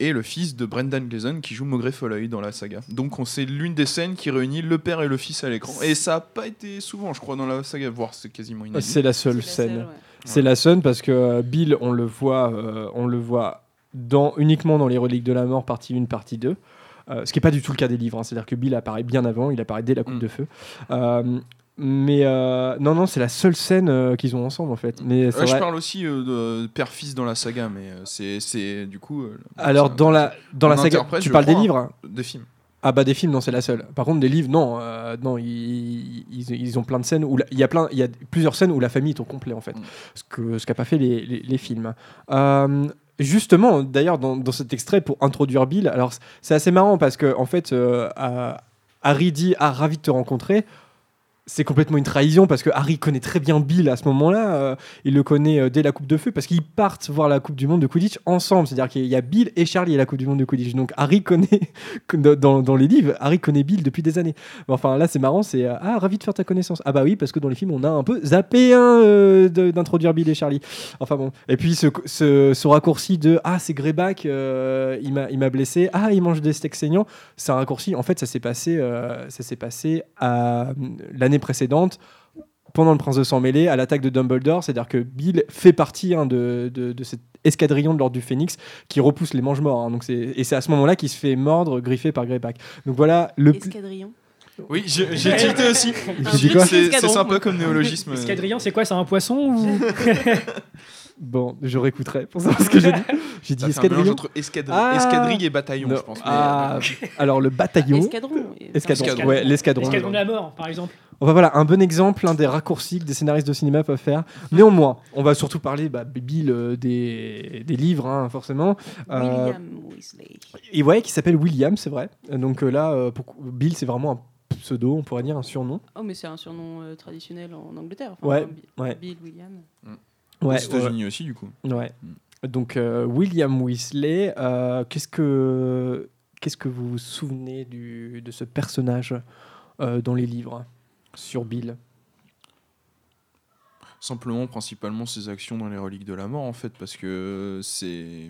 [SPEAKER 2] est le fils de Brendan Gleason qui joue Maugrey Folleuil dans la saga. Donc on sait l'une des scènes qui réunit le père et le fils à l'écran. Et ça n'a pas été souvent, je crois, dans la saga, voire c'est quasiment inédit.
[SPEAKER 1] C'est la seule
[SPEAKER 3] C'est la
[SPEAKER 1] scène.
[SPEAKER 3] seule, ouais.
[SPEAKER 1] C'est la seule parce que euh, Bill, on le voit, euh, on le voit dans, uniquement dans les Reliques de la Mort, partie 1, partie 2. Euh, ce qui n'est pas du tout le cas des livres. hein. C'est-à-dire que Bill apparaît bien avant, il apparaît dès la coupe
[SPEAKER 2] Mm.
[SPEAKER 1] de feu. Euh, mais euh, non, non, c'est la seule scène euh, qu'ils ont ensemble en fait. Mais c'est
[SPEAKER 2] Ouais, je parle aussi euh, de père-fils dans la saga, mais c'est- du coup.
[SPEAKER 1] Alors dans la, dans la saga, tu parles des livres hein
[SPEAKER 2] Des films.
[SPEAKER 1] Ah bah des films, non, c'est la seule. Par contre, des livres, non, non, ils, ils, ils ont plein de scènes où il y a plein, il y a plusieurs scènes où la famille est au complet en fait,
[SPEAKER 2] Mm.
[SPEAKER 1] ce que ce qu'a pas fait les, les, les films. Justement, d'ailleurs, dans, dans cet extrait pour introduire Bill, alors c'est assez marrant parce que en fait, Harry dit ah ravi de te rencontrer. C'est complètement une trahison parce que Harry connaît très bien Bill à ce moment-là. euh, il le connaît euh, dès la Coupe de Feu parce qu'ils partent voir la Coupe du Monde de Quidditch ensemble. C'est-à-dire qu'il y a Bill et Charlie à la Coupe du Monde de Quidditch. Donc Harry connaît, dans, dans les livres, Harry connaît Bill depuis des années. Mais enfin là, c'est marrant. C'est euh, ah ravi de faire ta connaissance. Ah bah oui, parce que dans les films, on a un peu zappé hein, d'introduire Bill et Charlie. Enfin bon. Et puis ce, ce, raccourci de ah c'est Greyback, il m'a blessé. Ah il mange des steaks saignants. C'est un raccourci. En fait, ça s'est passé, ça s'est passé à euh, l'année précédente pendant le Prince de Sang Mêlé, à l'attaque de Dumbledore, c'est-à-dire que Bill fait partie hein, de, de, de cet escadrillon de l'ordre du Phénix qui repousse les mange-morts. hein. Donc c'est- et c'est à ce moment-là qu'il se fait mordre, griffé par Greyback. Donc voilà le.
[SPEAKER 3] Escadrillon.
[SPEAKER 2] Oui, j'ai tilté aussi. C'est c'est sympa comme néologisme.
[SPEAKER 6] Escadrillon, c'est quoi C'est un poisson ou...
[SPEAKER 1] Bon, je réécouterai pour savoir ce que j'ai dit. J'ai dit escadrillon.
[SPEAKER 2] entre escadri- escadrille et bataillon,
[SPEAKER 1] Non.
[SPEAKER 2] je pense, mais-
[SPEAKER 1] Ah, alors le bataillon.
[SPEAKER 3] Escadron.
[SPEAKER 1] Escadron,
[SPEAKER 2] Escadron.
[SPEAKER 1] ouais, l'escadron.
[SPEAKER 6] Escadron de la mort, par exemple.
[SPEAKER 1] Enfin voilà, un bon exemple, un des raccourcis que des scénaristes de cinéma peuvent faire. Néanmoins, on va surtout parler, bah, Bill, euh, des, des livres, hein, forcément. Euh,
[SPEAKER 3] William Weasley.
[SPEAKER 1] et ouais, qui s'appelle William, c'est vrai. Donc euh, là, euh, pour- Bill, c'est vraiment un pseudo, on pourrait dire un surnom.
[SPEAKER 3] Oh, mais c'est un surnom euh, traditionnel en Angleterre.
[SPEAKER 1] Ouais,
[SPEAKER 3] Bi-
[SPEAKER 1] ouais.
[SPEAKER 3] Bill, William.
[SPEAKER 2] Aux États-Unis aussi, du coup.
[SPEAKER 1] Ouais. Donc euh, William Weasley, euh, qu'est-ce que qu'est-ce que vous vous souvenez du, de ce personnage euh, dans les livres sur Bill?
[SPEAKER 2] Simplement, principalement, ses actions dans les reliques de la mort, en fait, parce que c'est.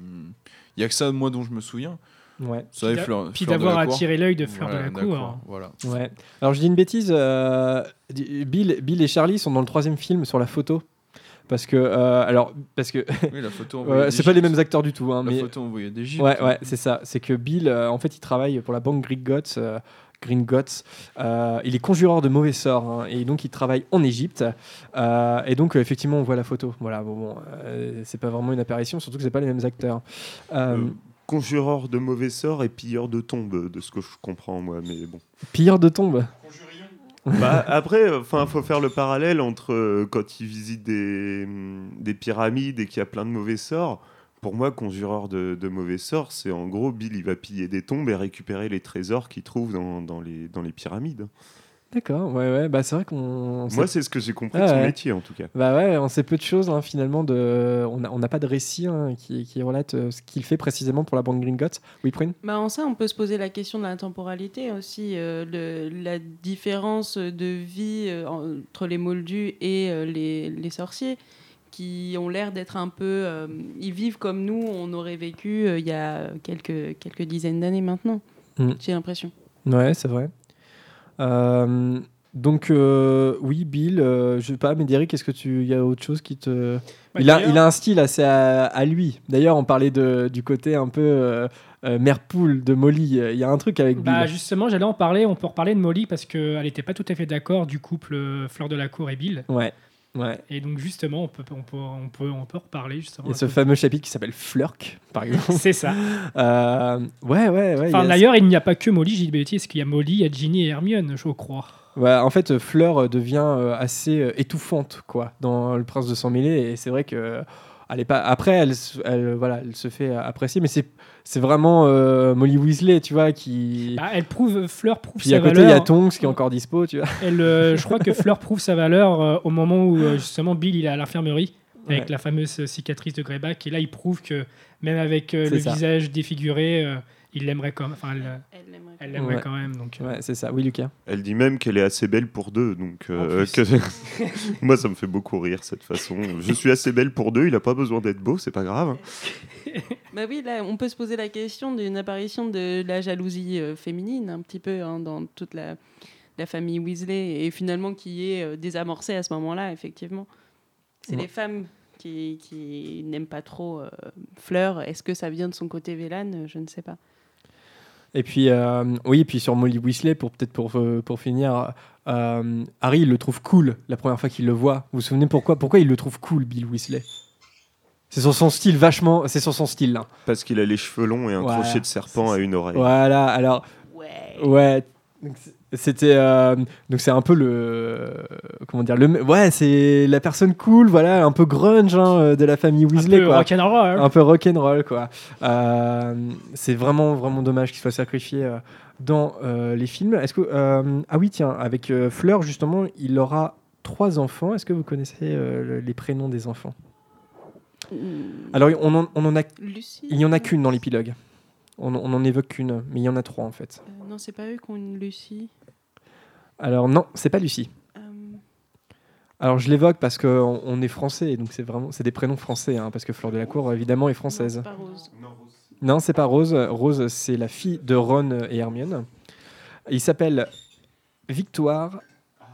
[SPEAKER 2] Il y a que ça, moi, dont je me souviens.
[SPEAKER 1] Ouais.
[SPEAKER 2] Ça,
[SPEAKER 6] Puis
[SPEAKER 2] Fleur-
[SPEAKER 6] puis d'avoir attiré l'œil de Fleur de la Cour.
[SPEAKER 2] d'accord, Voilà.
[SPEAKER 1] Ouais. Alors je dis une bêtise. euh, Bill, Bill et Charlie sont dans le troisième film sur la photo. Parce que, euh, alors, parce que,
[SPEAKER 2] Oui, la photo envoyée
[SPEAKER 1] c'est pas les mêmes acteurs du tout. Hein,
[SPEAKER 2] La
[SPEAKER 1] mais
[SPEAKER 2] photo envoyée d'Égypte.
[SPEAKER 1] Ouais, ouais, c'est ça. C'est que Bill, euh, en fait, il travaille pour la banque Gringotts. euh, Gringotts. Euh, il est conjureur de mauvais sorts hein, et donc il travaille en Égypte. Euh, et donc euh, effectivement, on voit la photo. Voilà, bon, bon, euh, c'est pas vraiment une apparition, surtout que c'est pas les mêmes acteurs. Euh,
[SPEAKER 4] Euh, conjureur de mauvais sorts et pilleur de tombes, de ce que je comprends, moi, mais bon.
[SPEAKER 1] Pire de tombe.
[SPEAKER 4] Bah, après, enfin, faut faire le parallèle entre euh, quand il visite des, hum, des pyramides et qu'il y a plein de mauvais sorts. Pour moi, conjureur de, mauvais sorts, c'est en gros Bill, il va piller des tombes et récupérer les trésors qu'il trouve dans les pyramides.
[SPEAKER 1] D'accord, ouais, ouais, bah c'est vrai qu'on.
[SPEAKER 4] Moi, c'est ce que j'ai compris de son métier, en tout cas.
[SPEAKER 1] Bah ouais, on sait peu de choses hein, finalement. De... On n'a on n'a pas de récit hein, qui, qui relate euh, ce qu'il fait précisément pour la banque Gringotts. Oui, Prune?
[SPEAKER 3] Bah, en ça, on peut se poser la question de la temporalité aussi, euh, le- la différence de vie euh, entre les moldus et euh, les, les sorciers, qui ont l'air d'être un peu... euh, ils vivent comme nous, on aurait vécu euh, il y a quelques, quelques dizaines d'années maintenant,
[SPEAKER 1] Mm.
[SPEAKER 3] j'ai l'impression.
[SPEAKER 1] Ouais, c'est vrai. Euh, donc, euh, oui, Bill, euh, je sais pas, mais Derek, est-ce que tu. Y a autre chose qui te.
[SPEAKER 6] Bah,
[SPEAKER 1] il, a, il a un style assez à, à lui. D'ailleurs, on parlait de, du côté un peu euh, euh, mère poule de Molly. Il y a un truc avec Bill.
[SPEAKER 6] Bah justement, j'allais en parler. On peut reparler de Molly parce qu'elle n'était pas tout à fait d'accord du couple Fleur de la Cour et Bill.
[SPEAKER 1] Ouais. Ouais.
[SPEAKER 6] Et donc justement, on peut, on peut, on peut, on peut reparler justement.
[SPEAKER 1] Il y a ce fameux chapitre qui s'appelle Flurk, par exemple.
[SPEAKER 6] C'est ça.
[SPEAKER 1] Euh, ouais, ouais, ouais.
[SPEAKER 6] Enfin, d'ailleurs, il n'y a pas que Molly, j'ai dit bêtise, qu'il y a Molly, il y a Ginny et Hermione, je crois.
[SPEAKER 1] Ouais, en fait, Fleur devient euh, assez euh, étouffante quoi, dans Le Prince de Sang Mêlé. Et c'est vrai que. Elle est pas... Après, elle, voilà, elle se fait apprécier, mais c'est, c'est vraiment euh, Molly Weasley, tu vois, qui.
[SPEAKER 6] Bah, elle prouve, Fleur prouve
[SPEAKER 1] Puis
[SPEAKER 6] sa
[SPEAKER 1] à côté,
[SPEAKER 6] valeur.
[SPEAKER 1] il y a Tonks qui est encore dispo, tu vois.
[SPEAKER 6] Elle, euh, je crois que Fleur prouve sa valeur euh, au moment où euh, justement Bill il est à l'infirmerie avec
[SPEAKER 1] Ouais.
[SPEAKER 6] la fameuse cicatrice de Greyback et là il prouve que même avec euh, le
[SPEAKER 1] ça.
[SPEAKER 6] visage défiguré, euh, il l'aimerait quand même. Enfin, elle, elle l'aimerait
[SPEAKER 1] Ouais.
[SPEAKER 6] quand même. Donc, euh,
[SPEAKER 1] Ouais, c'est ça. Oui, Lucas.
[SPEAKER 4] Elle dit même qu'elle est assez belle pour deux, donc euh, que- moi ça me fait beaucoup rire cette façon. Je suis assez belle pour deux, il a pas besoin d'être beau, c'est pas grave.
[SPEAKER 3] Bah oui, là, on peut se poser la question d'une apparition de la jalousie euh, féminine, un petit peu, hein, dans toute la, la famille Weasley, et finalement qui est euh, désamorcée à ce moment-là, effectivement. C'est
[SPEAKER 1] Ouais.
[SPEAKER 3] les femmes qui, qui n'aiment pas trop euh, Fleur. Est-ce que ça vient de son côté Vélane Je ne sais pas.
[SPEAKER 1] Et puis, euh, oui, et puis sur Molly Weasley, pour peut-être pour, euh, pour finir, euh, Harry, il le trouve cool la première fois qu'il le voit. Vous vous souvenez pourquoi Pourquoi il le trouve cool, Bill Weasley? C'est sur son style vachement. C'est sur son style là.
[SPEAKER 4] Parce qu'il a les cheveux longs et un
[SPEAKER 1] Voilà.
[SPEAKER 4] crochet de serpent à une oreille.
[SPEAKER 1] Voilà, alors. Ouais. Donc, c'est- C'était euh, donc c'est un peu le comment dire le ouais c'est la personne cool voilà un peu grunge hein, de la famille Weasley
[SPEAKER 6] peu
[SPEAKER 1] quoi.
[SPEAKER 6] rock'n'roll.
[SPEAKER 1] un peu rock'n'roll quoi. Euh, c'est vraiment vraiment dommage qu'il soit sacrifié euh, dans euh, les films. Est-ce que euh, ah oui tiens avec euh, Fleur justement il aura trois enfants. Est-ce que vous connaissez euh, le- les prénoms des enfants? Alors on en, on en a
[SPEAKER 3] Lucie
[SPEAKER 1] il y en a qu'une dans l'épilogue. On, on en évoque qu'une mais il y en a trois en fait.
[SPEAKER 3] Euh, Non, c'est pas eux qui ont une Lucie.
[SPEAKER 1] Alors non c'est pas Lucie.
[SPEAKER 3] Euh,
[SPEAKER 1] Alors je l'évoque parce qu'on on est français, et donc c'est vraiment c'est des prénoms français, hein, parce que Fleur de la Cour évidemment est française.
[SPEAKER 3] c'est pas Rose.
[SPEAKER 1] Non, c'est pas Rose. Rose, c'est la fille de Ron et Hermione. Il s'appelle Victoire.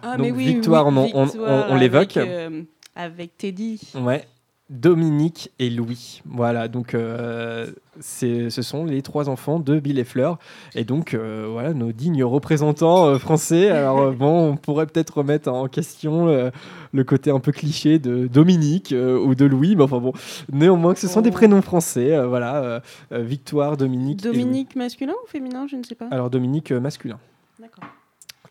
[SPEAKER 3] Ah,
[SPEAKER 1] Donc,
[SPEAKER 3] mais oui,
[SPEAKER 1] Victoire,
[SPEAKER 3] oui,
[SPEAKER 1] on- on- on-
[SPEAKER 3] Victoire
[SPEAKER 1] on l'évoque.
[SPEAKER 3] Avec, euh, avec Teddy.
[SPEAKER 1] Ouais. Dominique et Louis. Voilà, donc euh, ce sont les trois enfants de Bill et Fleur. Et donc, euh, voilà, nos dignes représentants euh, français. Alors, bon, on pourrait peut-être remettre en question le côté un peu cliché de Dominique ou de Louis, mais enfin bon, néanmoins, que ce sont des prénoms français. voilà, Victoire, Dominique.
[SPEAKER 3] Dominique masculin ou féminin Je ne sais pas.
[SPEAKER 1] Alors, Dominique masculin.
[SPEAKER 3] D'accord.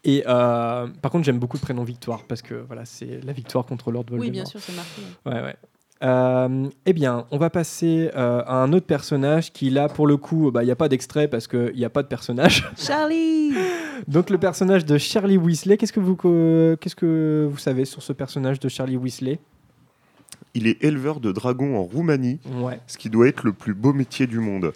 [SPEAKER 1] Et par contre, j'aime beaucoup le prénom Victoire parce que voilà, c'est la victoire contre Lord Voldemort.
[SPEAKER 3] Oui, bien sûr, c'est marqué.
[SPEAKER 1] Ouais, ouais. Euh, eh bien, on va passer euh, à un autre personnage qui, là, pour le coup, bah, il n'y a pas d'extrait parce qu'il n'y a pas de personnage.
[SPEAKER 3] Charlie
[SPEAKER 1] Donc, le personnage de Charlie Weasley, qu'est-ce que vous, qu'est-ce que vous savez sur ce personnage de Charlie Weasley?
[SPEAKER 4] Il est éleveur de dragons en Roumanie,
[SPEAKER 1] Ouais.
[SPEAKER 4] ce qui doit être le plus beau métier du monde.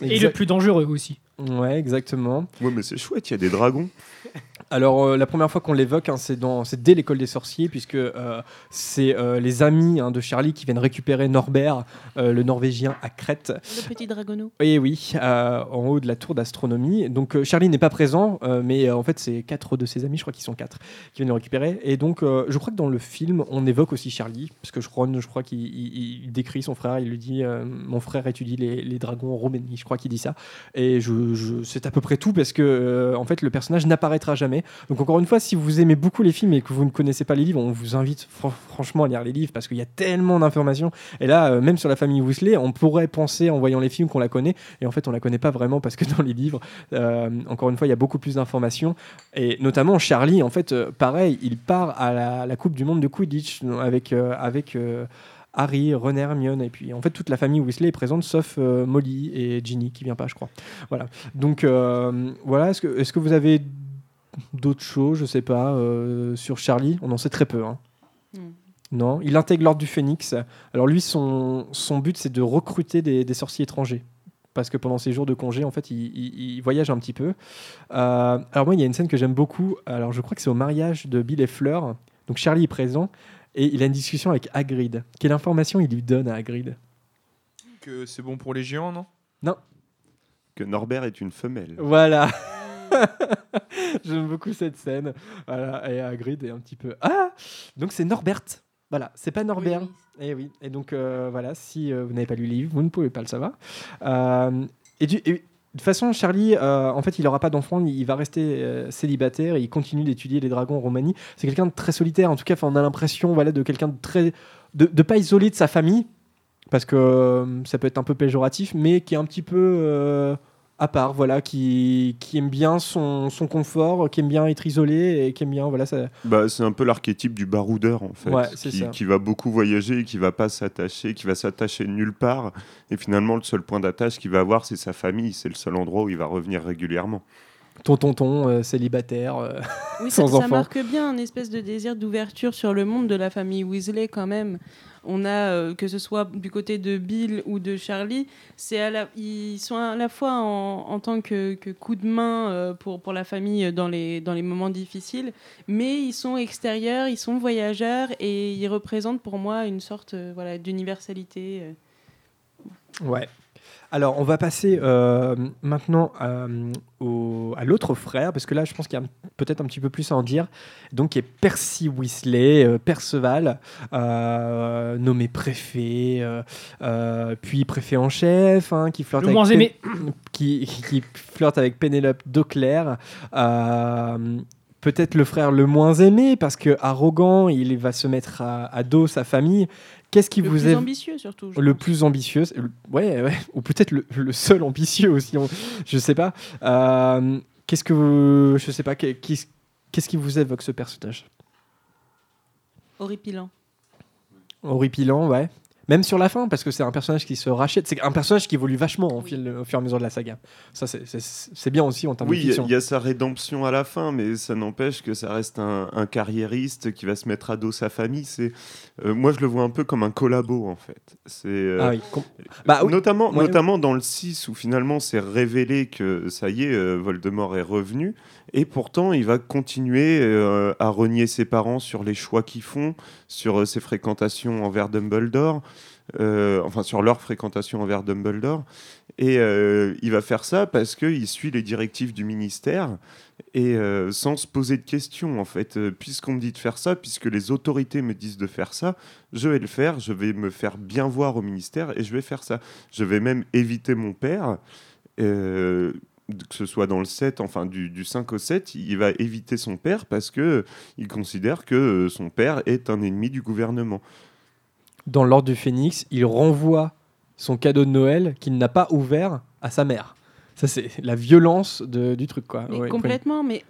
[SPEAKER 6] Et
[SPEAKER 1] Exact-
[SPEAKER 6] le plus dangereux aussi.
[SPEAKER 1] Ouais, exactement.
[SPEAKER 4] Ouais, mais c'est chouette, il y a des dragons.
[SPEAKER 1] Alors, euh, la première fois qu'on l'évoque, hein, c'est dans- c'est dès l'école des sorciers, puisque euh, c'est euh, les amis hein, de Charlie qui viennent récupérer Norbert, le Norvégien, à Crète.
[SPEAKER 3] Le petit dragonneau.
[SPEAKER 1] Oui, oui, euh, en haut de la tour d'astronomie. Donc Charlie n'est pas présent, mais en fait c'est quatre de ses amis, je crois qu'ils sont quatre, qui viennent le récupérer. Et donc je crois que dans le film on évoque aussi Charlie, parce que Ron, je crois qu'il il- il décrit son frère, il lui dit mon frère étudie les, les dragons en Roumanie, je crois qu'il dit ça. Et je, je- c'est à peu près tout parce que en fait le personnage n'apparaîtra jamais. Donc encore une fois, si vous aimez beaucoup les films et que vous ne connaissez pas les livres, on vous invite fran- franchement à lire les livres parce qu'il y a tellement d'informations. Et là, euh, même sur la famille Weasley, on pourrait penser en voyant les films qu'on la connaît, et en fait on la connaît pas vraiment parce que dans les livres, euh, encore une fois, il y a beaucoup plus d'informations. Et notamment Charlie, en fait, euh, pareil, il part à la, Coupe du Monde de Quidditch avec avec Harry, Ron Hermione, et puis en fait toute la famille Weasley est présente sauf Molly et Ginny qui vient pas, je crois. Voilà. Donc voilà, est-ce que est-ce que vous avez d'autres choses, je sais pas, euh, sur Charlie On en sait très peu. hein.
[SPEAKER 3] Hmm.
[SPEAKER 1] Non, il intègre l'ordre du Phénix. Alors lui, son, son but, c'est de recruter des, des sorciers étrangers. Parce que pendant ses jours de congé, en fait, il, il- il voyage un petit peu. Euh, alors moi, il y a une scène que j'aime beaucoup. Alors je crois que c'est au mariage de Bill et Fleur. Donc Charlie est présent et il a une discussion avec Hagrid. Quelle information il lui donne à Hagrid?
[SPEAKER 2] Que c'est bon pour les géants, non?
[SPEAKER 1] Non.
[SPEAKER 4] Que Norbert est une femelle.
[SPEAKER 1] Voilà. J'aime beaucoup cette scène. Voilà, et Hagrid est un petit peu ah donc c'est Norbert. Voilà, c'est pas Norbert. Et oui. Et donc euh, voilà, si euh, vous n'avez pas lu le livre, vous ne pouvez pas le savoir. Euh, et, du- et de toute façon, Charlie, en fait, il n'aura pas d'enfant, il va rester célibataire et il continue d'étudier les dragons en Roumanie. C'est quelqu'un de très solitaire. En tout cas, on a l'impression, voilà, de quelqu'un de très, de, de pas isolé de sa famille, parce que ça peut être un peu péjoratif, mais qui est un petit peu à part, voilà, qui, qui aime bien son, son confort, qui aime bien être isolé et qui aime bien, voilà, ça.
[SPEAKER 4] Bah, c'est un peu l'archétype du baroudeur en fait,
[SPEAKER 1] Ouais, c'est
[SPEAKER 4] qui,
[SPEAKER 1] ça.
[SPEAKER 4] qui va beaucoup voyager, qui va pas s'attacher, qui va s'attacher nulle part, et finalement le seul point d'attache qu'il va avoir, c'est sa famille, c'est le seul endroit où il va revenir régulièrement.
[SPEAKER 1] Ton tonton euh, célibataire, euh,
[SPEAKER 3] Oui, ça,
[SPEAKER 1] sans
[SPEAKER 3] ça
[SPEAKER 1] enfant.
[SPEAKER 3] marque bien un espèce de désir d'ouverture sur le monde de la famille Weasley quand même. On a, euh, que ce soit du côté de Bill ou de Charlie, à la, ils sont à la fois en, en tant que, que coup de main euh, pour, pour la famille dans les, dans les moments difficiles, mais ils sont extérieurs, ils sont voyageurs et ils représentent pour moi une sorte euh, voilà, d'universalité.
[SPEAKER 1] Ouais. Alors, on va passer euh, maintenant euh, au- à l'autre frère, parce que là, je pense qu'il y a peut-être un petit peu plus à en dire. Donc, qui est Percy Weasley, euh, Perceval, nommé préfet, puis préfet en chef, hein, qui flirte avec Pén- qui, qui flirte avec Pénélope Dauclair. Peut-être le frère le moins aimé parce que arrogant, il va se mettre à, à dos sa famille. Qu'est-ce qui
[SPEAKER 3] Le
[SPEAKER 1] vous
[SPEAKER 3] plus
[SPEAKER 1] est
[SPEAKER 3] ambitieux, surtout,
[SPEAKER 1] Le plus ambitieux, le- ouais, ouais, ou peut-être le, le seul ambitieux aussi. on- je sais pas. Euh, Qu'est-ce que vous, je sais pas, qu'est- qu'est-ce qu'est-ce qui vous évoque ce personnage?
[SPEAKER 3] Horripilant.
[SPEAKER 1] Horripilant, ouais. Même sur la fin, parce que c'est un personnage qui se rachète. C'est un personnage qui évolue vachement au, fil- au fur et à mesure de la saga. Ça, c'est- bien aussi en termes
[SPEAKER 4] Oui,
[SPEAKER 1] de
[SPEAKER 4] il y a-
[SPEAKER 1] fiction.
[SPEAKER 4] il y, a sa rédemption à la fin, mais ça n'empêche que ça reste un, un carriériste qui va se mettre à dos sa famille. C'est, euh, moi, je le vois un peu comme un collabo, en fait. C'est, euh,
[SPEAKER 1] Ah oui, com- bah oui.
[SPEAKER 4] notamment,
[SPEAKER 1] Ouais,
[SPEAKER 4] notamment dans le 6, où finalement c'est révélé que ça y est, euh, Voldemort est revenu, et pourtant il va continuer euh, à renier ses parents sur les choix qu'ils font, sur euh, ses fréquentations envers Dumbledore. euh, enfin, sur leur fréquentation envers Dumbledore. Et il va faire ça parce qu'il suit les directives du ministère et sans se poser de questions en fait. Puisqu'on me dit de faire ça, puisque les autorités me disent de faire ça, je vais le faire, je vais me faire bien voir au ministère et je vais faire ça. Je vais même éviter mon père. Que ce soit dans le 7, enfin du, du 5 au 7, il va éviter son père parce que il considère que euh, son père est un ennemi du gouvernement.
[SPEAKER 1] Dans l'ordre du Phénix, il renvoie son cadeau de Noël qu'il n'a pas ouvert à sa mère. Ça, c'est la violence de- du truc, quoi.
[SPEAKER 3] Mais
[SPEAKER 1] Ouais,
[SPEAKER 3] complètement, mais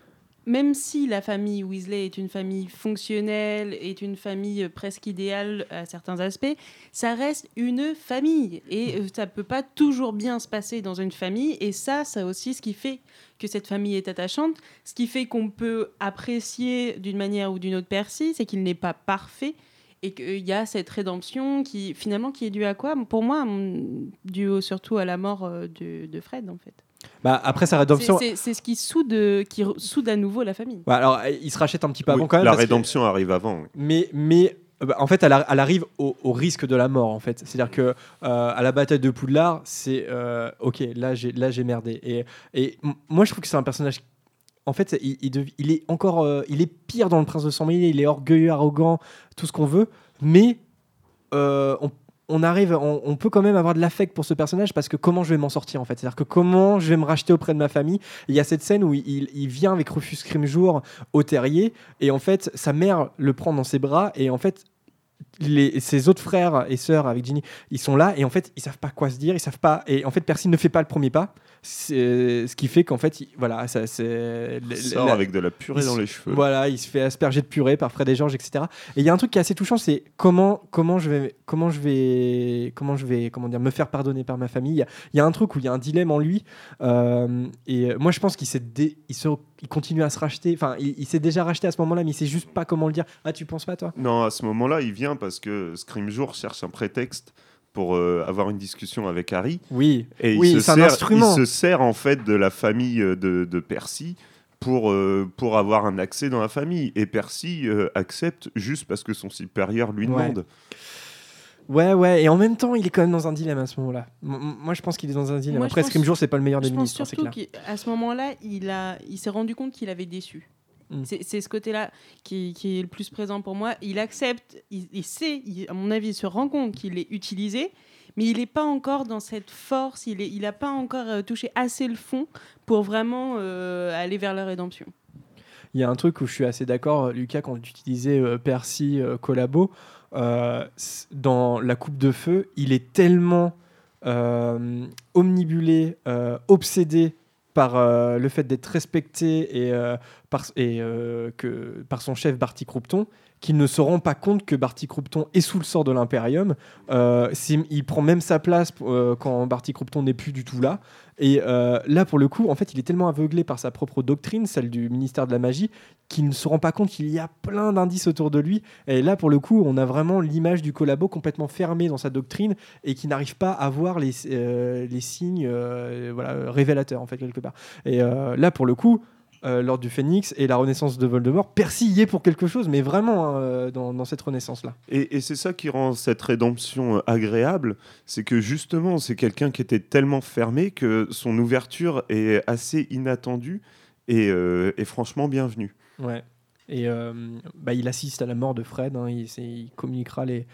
[SPEAKER 3] même si la famille Weasley est une famille fonctionnelle, est une famille euh, presque idéale à certains aspects, ça reste une famille. Et euh, ça peut pas toujours bien se passer dans une famille. Et ça, c'est aussi ce qui fait que cette famille est attachante. Ce qui fait qu'on peut apprécier d'une manière ou d'une autre Percy, c'est qu'il n'est pas parfait. Et qu'il y a cette rédemption qui, finalement, qui est due à quoi? Pour moi, due surtout à la mort euh, de Fred, en fait.
[SPEAKER 1] Bah, après sa rédemption.
[SPEAKER 3] C'est- ce qui soude, qui soude à nouveau la famille.
[SPEAKER 1] Ouais, alors, euh, il se rachète un petit peu
[SPEAKER 4] Oui,
[SPEAKER 1] avant quand même.
[SPEAKER 4] la
[SPEAKER 1] que-
[SPEAKER 4] rédemption arrive avant. oui.
[SPEAKER 1] Mais, mais bah, en fait, elle, a- elle arrive au, au risque de la mort, en fait. C'est-à-dire que euh, à la bataille de Poudlard, c'est euh, ok, là j'ai là j'ai merdé. Et, et moi, je trouve que c'est un personnage. En fait, il, il dev- il est encore, euh, il est pire dans le Prince de Sang. Il est orgueilleux, arrogant, tout ce qu'on veut. Mais euh, on, on arrive, on, peut quand même avoir de l'affect pour ce personnage parce que comment je vais m'en sortir en fait C'est-à-dire que comment je vais me racheter auprès de ma famille Il y a cette scène où il, il vient avec Rufus Scrimgeour au terrier et en fait sa mère le prend dans ses bras et en fait les, ses autres frères et sœurs avec Ginny, ils sont là et en fait ils savent pas quoi se dire, ils savent pas et en fait Percy ne fait pas le premier pas. C'est ce qui fait qu'en fait, il- voilà, ça c'est.
[SPEAKER 4] Sort avec de la purée dans les cheveux.
[SPEAKER 1] Voilà, il se fait asperger de purée par Fred et Georges, etc. Et il y a un truc qui est assez touchant, c'est comment comment je vais comment je vais comment je vais comment dire me faire pardonner par ma famille. Il y a- Il y, a un truc où il y a un dilemme en lui. euh, et moi, je pense qu'il s'est il se il continue à se racheter. Enfin, il, il s'est déjà racheté à ce moment-là, mais il sait juste pas comment le dire. Ah, tu penses pas toi?
[SPEAKER 4] Non, à ce moment-là, il vient parce que Scrimgeour cherche un prétexte pour euh, avoir une discussion avec Harry.
[SPEAKER 1] Oui,
[SPEAKER 4] Et
[SPEAKER 1] oui,
[SPEAKER 4] il, se sert,
[SPEAKER 1] instrument.
[SPEAKER 4] il se sert en fait de la famille euh, de, de Percy pour, euh, pour avoir un accès dans la famille. Et Percy euh, accepte juste parce que son supérieur lui
[SPEAKER 1] Ouais.
[SPEAKER 4] demande.
[SPEAKER 1] Ouais, ouais, et en même temps, il est quand même dans un dilemme à ce moment-là. M- Moi, je pense qu'il est dans un dilemme.
[SPEAKER 3] Moi, je
[SPEAKER 1] Après,
[SPEAKER 3] pense-
[SPEAKER 1] Scrimgeour, c'est pas le meilleur des
[SPEAKER 3] Je pense
[SPEAKER 1] ministres, hein, c'est
[SPEAKER 3] surtout qu'à ce moment-là, il, a, il s'est rendu compte qu'il avait déçu.
[SPEAKER 1] Mm.
[SPEAKER 3] C'est ce côté-là qui, qui est le plus présent pour moi. Il accepte, il, il sait, il- à mon avis, il se rend compte qu'il est utilisé, mais il n'est pas encore dans cette force, il n'a il pas encore euh, touché assez le fond pour vraiment euh, aller vers la rédemption.
[SPEAKER 1] Il y a un truc où je suis assez d'accord, Lucas, quand tu utilisais euh, Percy euh, collabo, dans La Coupe de Feu, il est tellement omnibulé, obsédé par euh, le fait d'être respecté et, euh, par, euh, par son chef Barty Croupton qu'il ne se rend pas compte que Barty Croupton est sous le sort de l'Imperium. Euh, il prend même sa place euh, quand Barty Croupton n'est plus du tout là. Et euh, là, pour le coup, en fait, il est tellement aveuglé par sa propre doctrine, celle du ministère de la Magie, qu'il ne se rend pas compte qu'il y a plein d'indices autour de lui. Et là, pour le coup, on a vraiment l'image du collabo complètement fermé dans sa doctrine et qui n'arrive pas à voir les, les signes voilà, révélateurs, en fait, quelque part. Et là, pour le coup, euh, lors du Phénix et la renaissance de Voldemort, Percy y est pour quelque chose, mais vraiment hein, euh, dans, dans cette renaissance-là.
[SPEAKER 4] Et, et c'est ça qui rend cette rédemption euh, agréable, c'est que justement, c'est quelqu'un qui était tellement fermé que son ouverture est assez inattendue et, euh, et franchement bienvenue.
[SPEAKER 1] Ouais. Et euh, bah, il assiste à la mort de Fred. hein, il communiquera les...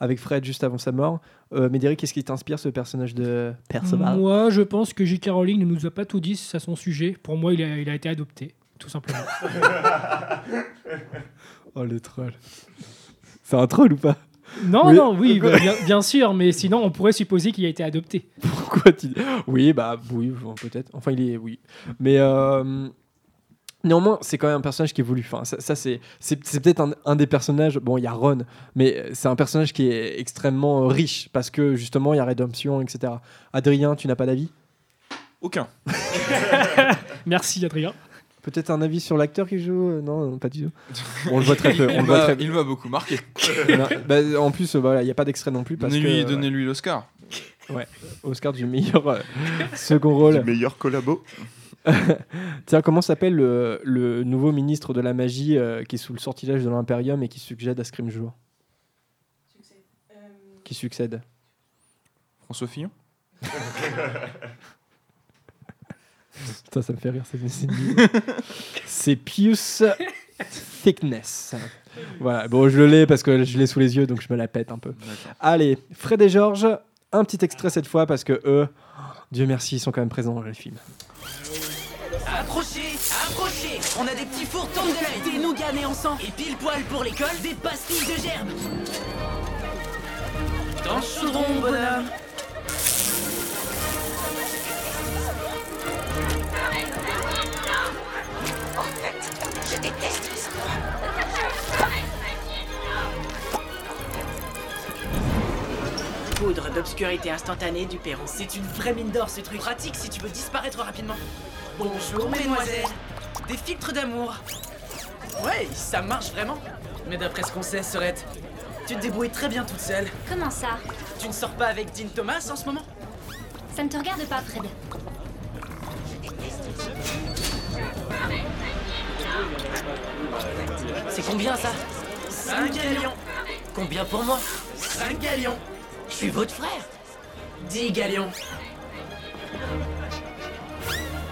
[SPEAKER 1] avec Fred juste avant sa mort. Euh, Médéric, qu'est-ce qui t'inspire ce personnage de Perceval?
[SPEAKER 6] Moi, je pense que J.K. Rowling ne nous a pas tout dit à son sujet. Pour moi, il a, il a été adopté, tout simplement.
[SPEAKER 1] Oh le troll. C'est un troll ou pas?
[SPEAKER 6] Non,
[SPEAKER 1] Oui.
[SPEAKER 6] non, oui, bah, bien, bien sûr, mais sinon on pourrait supposer qu'il a été adopté.
[SPEAKER 1] Pourquoi tu Oui, bah oui, peut-être. Enfin, il est oui, mais euh, néanmoins, c'est quand même un personnage qui évolue. Enfin, ça, ça, c'est peut-être un, un des personnages. Bon, il y a Ron, mais c'est un personnage qui est extrêmement riche parce que justement, il y a rédemption, etc. Adrien, tu n'as pas d'avis?
[SPEAKER 2] Aucun.
[SPEAKER 6] Merci Adrien.
[SPEAKER 1] Peut-être un avis sur l'acteur qui joue? Euh, Non, non, pas du tout. On le voit très peu.
[SPEAKER 2] Il
[SPEAKER 1] On le voit
[SPEAKER 2] m'a-
[SPEAKER 1] très
[SPEAKER 2] il m'a beaucoup marqué.
[SPEAKER 1] Non, bah, en plus, euh, voilà, il n'y a pas d'extrait non plus parce
[SPEAKER 2] Donnez-lui
[SPEAKER 1] que
[SPEAKER 2] donnez-lui l'Oscar.
[SPEAKER 1] Ouais, Oscar du meilleur euh, second rôle.
[SPEAKER 4] Du meilleur collabo.
[SPEAKER 1] Tiens, comment s'appelle le, le nouveau ministre de la magie euh, qui est sous le sortilège de l'Imperium et qui succède à Scrimgeour Qui succède?
[SPEAKER 2] François Fillon?
[SPEAKER 1] Putain, ça me fait rire, c'est Pius Thickness. Voilà, bon, je le l'ai parce que je l'ai sous les yeux, donc je me la pète un peu. Allez, Fred et Georges, un petit extrait cette fois parce que eux, Dieu merci, ils sont quand même présents dans le film.
[SPEAKER 11] Approchez, approchez On a des petits fours tombent de la des nougats nés en sang et pile poil pour l'école, des pastilles de gerbe Dans le chaudron, bonhomme
[SPEAKER 9] En fait, je déteste les.
[SPEAKER 11] Poudre d'obscurité instantanée du Perron. C'est une vraie mine d'or ce truc. Pratique si tu veux disparaître rapidement. Bonjour mesdemoiselles. Des filtres d'amour. Ouais, ça marche vraiment. Mais d'après ce qu'on sait, Sorette, tu te débrouilles très bien toute seule.
[SPEAKER 14] Comment ça?
[SPEAKER 11] Tu ne sors pas avec Dean Thomas en ce moment?
[SPEAKER 14] Ça ne te regarde pas, Fred.
[SPEAKER 11] C'est combien ça? 5 galions. Combien pour moi? 5 galions. Je suis votre frère. 10 galions.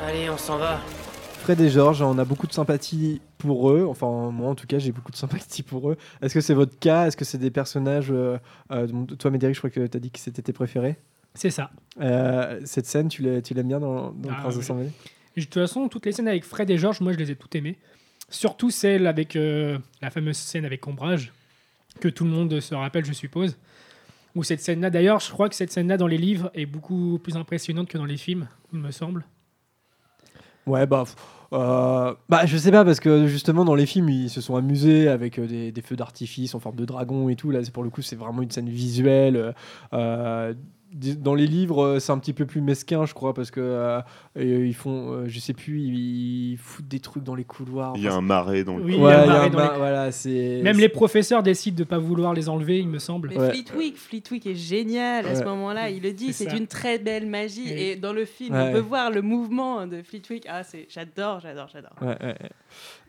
[SPEAKER 11] Allez, on s'en va.
[SPEAKER 1] Fred et Georges, on a beaucoup de sympathie pour eux. Enfin, moi en tout cas, j'ai beaucoup de sympathie pour eux. Est-ce que c'est votre cas? Est-ce que c'est des personnages. euh, euh, dont- toi, Médéric, je crois que tu as dit que c'était tes préférés.
[SPEAKER 6] C'est ça.
[SPEAKER 1] Euh, cette scène, tu l'aimes bien dans, dans
[SPEAKER 6] Ah,
[SPEAKER 1] Prince
[SPEAKER 6] oui. De toute façon, toutes les scènes avec Fred et Georges, moi je les ai toutes aimées. Surtout celle avec euh, la fameuse scène avec Ombrage, que tout le monde se rappelle, je suppose. Ou cette scène-là, d'ailleurs, je crois que cette scène-là dans les livres est beaucoup plus impressionnante que dans les films, il me semble.
[SPEAKER 1] Ouais, bah, euh, bah, je sais pas, parce que justement, dans les films, ils se sont amusés avec euh, des, feux d'artifice en forme de dragon et tout. Là, pour le coup, c'est vraiment une scène visuelle. euh, dans les livres, euh, c'est un petit peu plus mesquin, je crois, parce que euh, et, ils font, euh, je sais plus, ils, ils foutent des trucs dans les couloirs.
[SPEAKER 4] Il y a un marais dans le
[SPEAKER 6] Oui,
[SPEAKER 1] Ouais,
[SPEAKER 6] il y a un
[SPEAKER 1] il y a
[SPEAKER 6] marais
[SPEAKER 1] un
[SPEAKER 6] dans les-
[SPEAKER 1] voilà, c'est.
[SPEAKER 6] Même les professeurs décident de pas vouloir les enlever, il me semble.
[SPEAKER 3] Mais Fleetwick, Fleetwick est génial à ce
[SPEAKER 1] Ouais.
[SPEAKER 3] moment-là. Il le dit,
[SPEAKER 6] C'est
[SPEAKER 3] une très belle magie.
[SPEAKER 6] Oui.
[SPEAKER 3] Et dans le film,
[SPEAKER 1] Ouais.
[SPEAKER 3] on peut voir le mouvement de Fleetwick. Ah, c'est, j'adore, j'adore, j'adore.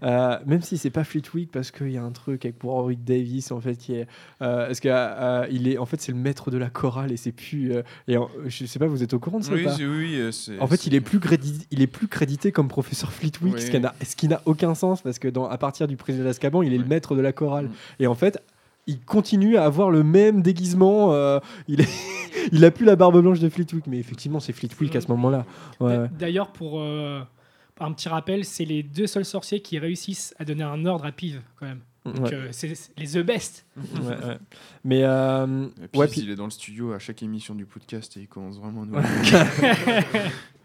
[SPEAKER 1] Euh, même si c'est pas Fleetwick parce qu'il y a un truc avec Warwick Davis en fait qui est euh, parce que euh, il est en fait c'est le maître de la chorale et c'est plus euh, et en- je sais pas vous êtes au courant de ça ou
[SPEAKER 2] Oui,
[SPEAKER 1] pas
[SPEAKER 2] oui, c'est-
[SPEAKER 1] en fait il est plus crédité il est plus crédité comme professeur Fleetwick ce
[SPEAKER 2] Oui.
[SPEAKER 1] qui n'a ce qui n'a aucun sens parce que dans à partir du prisonnier d'Azkaban il est le maître de la chorale. Et en fait il continue à avoir le même déguisement euh, il est il a plus la barbe blanche de Fleetwick mais effectivement c'est Fleetwick à ce moment-là. Ouais.
[SPEAKER 6] D'ailleurs, pour euh, un petit rappel, c'est les deux seuls sorciers qui réussissent à donner un ordre à Pive, quand même. Donc,
[SPEAKER 1] Ouais.
[SPEAKER 6] euh, c'est les The Best.
[SPEAKER 1] Ouais, ouais. Mais euh,
[SPEAKER 2] il est dans le studio à chaque émission du podcast et il commence vraiment à nous.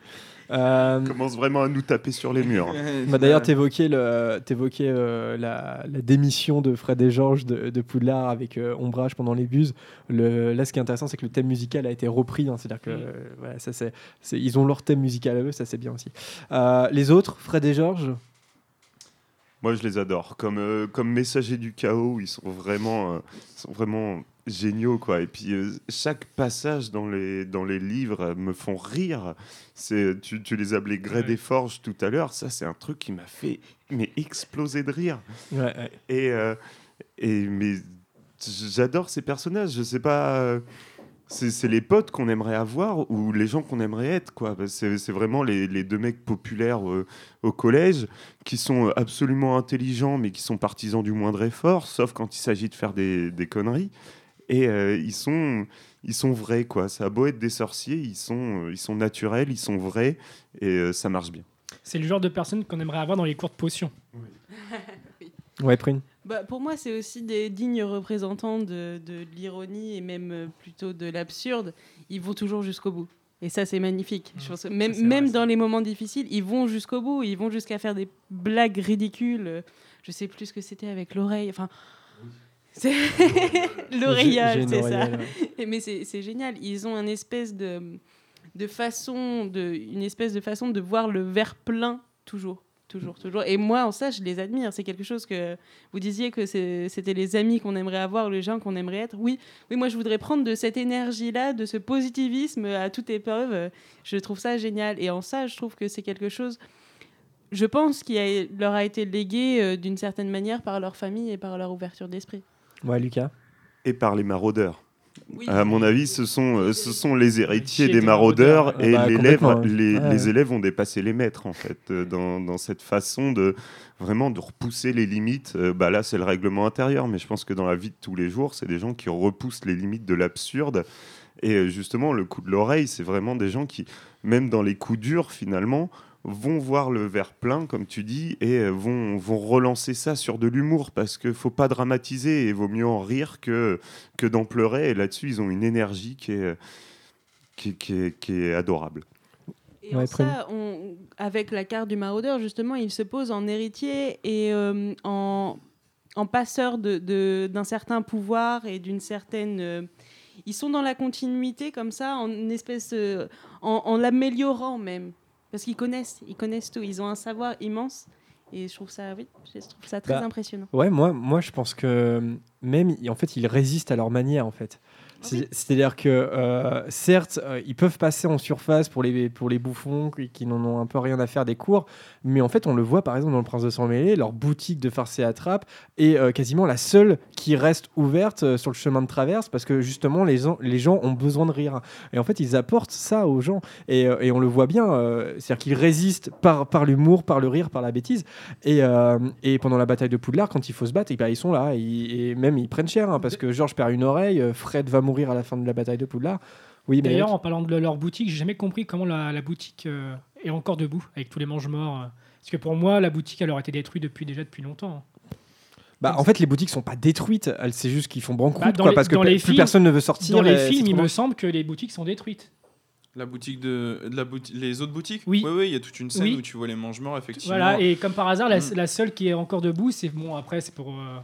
[SPEAKER 1] Euh,
[SPEAKER 4] commence vraiment à nous taper sur les murs.
[SPEAKER 1] Bah, D'ailleurs, t'évoquais le, t'évoquais, euh, la, la démission de Fred et Georges de, de Poudlard avec euh, Ombrage pendant les buses. Le, là, ce qui est intéressant, c'est que le thème musical a été repris. hein. C'est-à-dire que
[SPEAKER 6] Mm.
[SPEAKER 1] euh, ils ont leur thème musical à eux, ça c'est bien aussi. Euh, les autres, Fred et Georges?
[SPEAKER 4] Moi, je les adore. Comme, euh, comme messagers du chaos, ils sont vraiment, euh, ils sont vraiment géniaux. Quoi. Et puis, euh, chaque passage dans les, dans les livres me font rire. C'est, tu, tu les appelais Grey des Forges tout à l'heure. Ça, c'est un truc qui m'a fait mais, exploser de rire.
[SPEAKER 1] Ouais, ouais.
[SPEAKER 4] Et, euh, et mais j'adore ces personnages. Je sais pas. euh, c'est c'est les potes qu'on aimerait avoir ou les gens qu'on aimerait être. quoi. C'est c'est vraiment les, les deux mecs populaires euh, au collège qui sont absolument intelligents mais qui sont partisans du moindre effort, sauf quand il s'agit de faire des, des conneries. Et euh, ils, sont, ils sont vrais. quoi. Ça a beau être des sorciers, ils sont, euh, ils sont naturels, ils sont vrais et euh, ça marche bien.
[SPEAKER 6] C'est le genre de personnes qu'on aimerait avoir dans les cours de potions.
[SPEAKER 1] Ouais, Prune.
[SPEAKER 3] Bah, pour moi, c'est aussi des dignes représentants de, de l'ironie et même plutôt de l'absurde. Ils vont toujours jusqu'au bout. Et ça, c'est magnifique. Je pense que même même dans les moments difficiles, ils vont jusqu'au bout. Ils vont jusqu'à faire des blagues ridicules. Je sais plus ce que c'était avec l'oreille. Enfin,
[SPEAKER 1] une
[SPEAKER 3] c'est ça.
[SPEAKER 1] ouais.
[SPEAKER 3] Mais c'est génial. Ils ont une espèce de, de façon de, une espèce de façon de voir le verre plein toujours. Toujours, toujours. Et moi, en ça, je les admire. C'est quelque chose que vous disiez que c'était les amis qu'on aimerait avoir, les gens qu'on aimerait être. Oui, oui, moi, je voudrais prendre de cette énergie-là, de ce positivisme à toute épreuve. Je trouve ça génial. Et en ça, je trouve que c'est quelque chose, je pense, qui a- leur a été légué euh, d'une certaine manière par leur famille et par leur ouverture d'esprit.
[SPEAKER 1] Ouais, Lucas.
[SPEAKER 4] Et par les maraudeurs.
[SPEAKER 3] Oui.
[SPEAKER 4] À mon avis, ce sont, euh, ce sont les héritiers des maraudeurs et
[SPEAKER 1] Ah bah,
[SPEAKER 4] les,
[SPEAKER 1] Ouais.
[SPEAKER 4] les élèves ont dépassé les maîtres, en fait, euh, dans, dans cette façon de vraiment de repousser les limites. Euh, bah là, c'est le règlement intérieur, mais je pense que dans la vie de tous les jours, c'est des gens qui repoussent les limites de l'absurde. Et justement, le coup de l'oreille, c'est vraiment des gens qui, même dans les coups durs, finalement, vont voir le verre plein, comme tu dis, et euh, vont, vont relancer ça sur de l'humour, parce qu'il faut pas dramatiser, et vaut mieux en rire que, que d'en pleurer. Et là-dessus, ils ont une énergie qui est, qui, qui est, qui est adorable.
[SPEAKER 3] Et en ça, on- avec la carte du maraudeur, justement, il se pose en héritier et euh, en, en passeur de- de- d'un certain pouvoir et d'une certaine. euh, ils sont dans la continuité comme ça, en une espèce, euh, en, en l'améliorant même, parce qu'ils connaissent, ils connaissent tout, ils ont un savoir immense. Et je trouve ça, oui, je trouve ça très
[SPEAKER 1] Bah,
[SPEAKER 3] impressionnant.
[SPEAKER 1] Ouais, moi, moi, je pense que même, en fait, ils résistent à leur manière, en fait. C'est- C'est-à-dire que, euh, certes, euh, ils peuvent passer en surface pour les, pour les bouffons qui, qui n'en ont un peu rien à faire des cours, mais en fait, on le voit par exemple dans Le Prince de Sang Mêlé, leur boutique de farce et attrape est euh, quasiment la seule qui reste ouverte sur le chemin de traverse parce que justement, les, gens- les gens ont besoin de rire. Et en fait, ils apportent ça aux gens. Et, et on le voit bien, c'est-à-dire qu'ils résistent par, par l'humour, par le rire, par la bêtise. Et, et pendant la bataille de Poudlard, quand il faut se battre, et ben, ils sont là. Et, et même, ils prennent cher hein, parce que Georges perd une oreille, Fred va mourir à la fin de la bataille de Poudlard. Oui, mais
[SPEAKER 6] D'ailleurs, en parlant de leur boutique, j'ai jamais compris comment la, la boutique euh, est encore debout avec tous les mange-morts. euh. Parce que pour moi, la boutique, elle aurait été détruite depuis déjà depuis longtemps.
[SPEAKER 1] Bah, en fait, les boutiques sont pas détruites, c'est juste qu'ils font banqueroute,
[SPEAKER 6] Bah, dans
[SPEAKER 1] quoi,
[SPEAKER 6] les-
[SPEAKER 1] parce que
[SPEAKER 6] les
[SPEAKER 1] plus
[SPEAKER 6] films-
[SPEAKER 1] personne ne veut sortir.
[SPEAKER 6] Dans les films, il
[SPEAKER 1] trop
[SPEAKER 6] me semble que les boutiques sont détruites.
[SPEAKER 2] La boutique de, de la bouti- les autres boutiques
[SPEAKER 6] Oui.
[SPEAKER 2] Oui, il y a toute une scène
[SPEAKER 6] Oui.
[SPEAKER 2] où tu vois les mange-morts, effectivement.
[SPEAKER 6] Voilà, et comme par hasard, la,
[SPEAKER 2] Mm.
[SPEAKER 6] la seule qui est encore debout, c'est bon. Après, c'est pour, euh,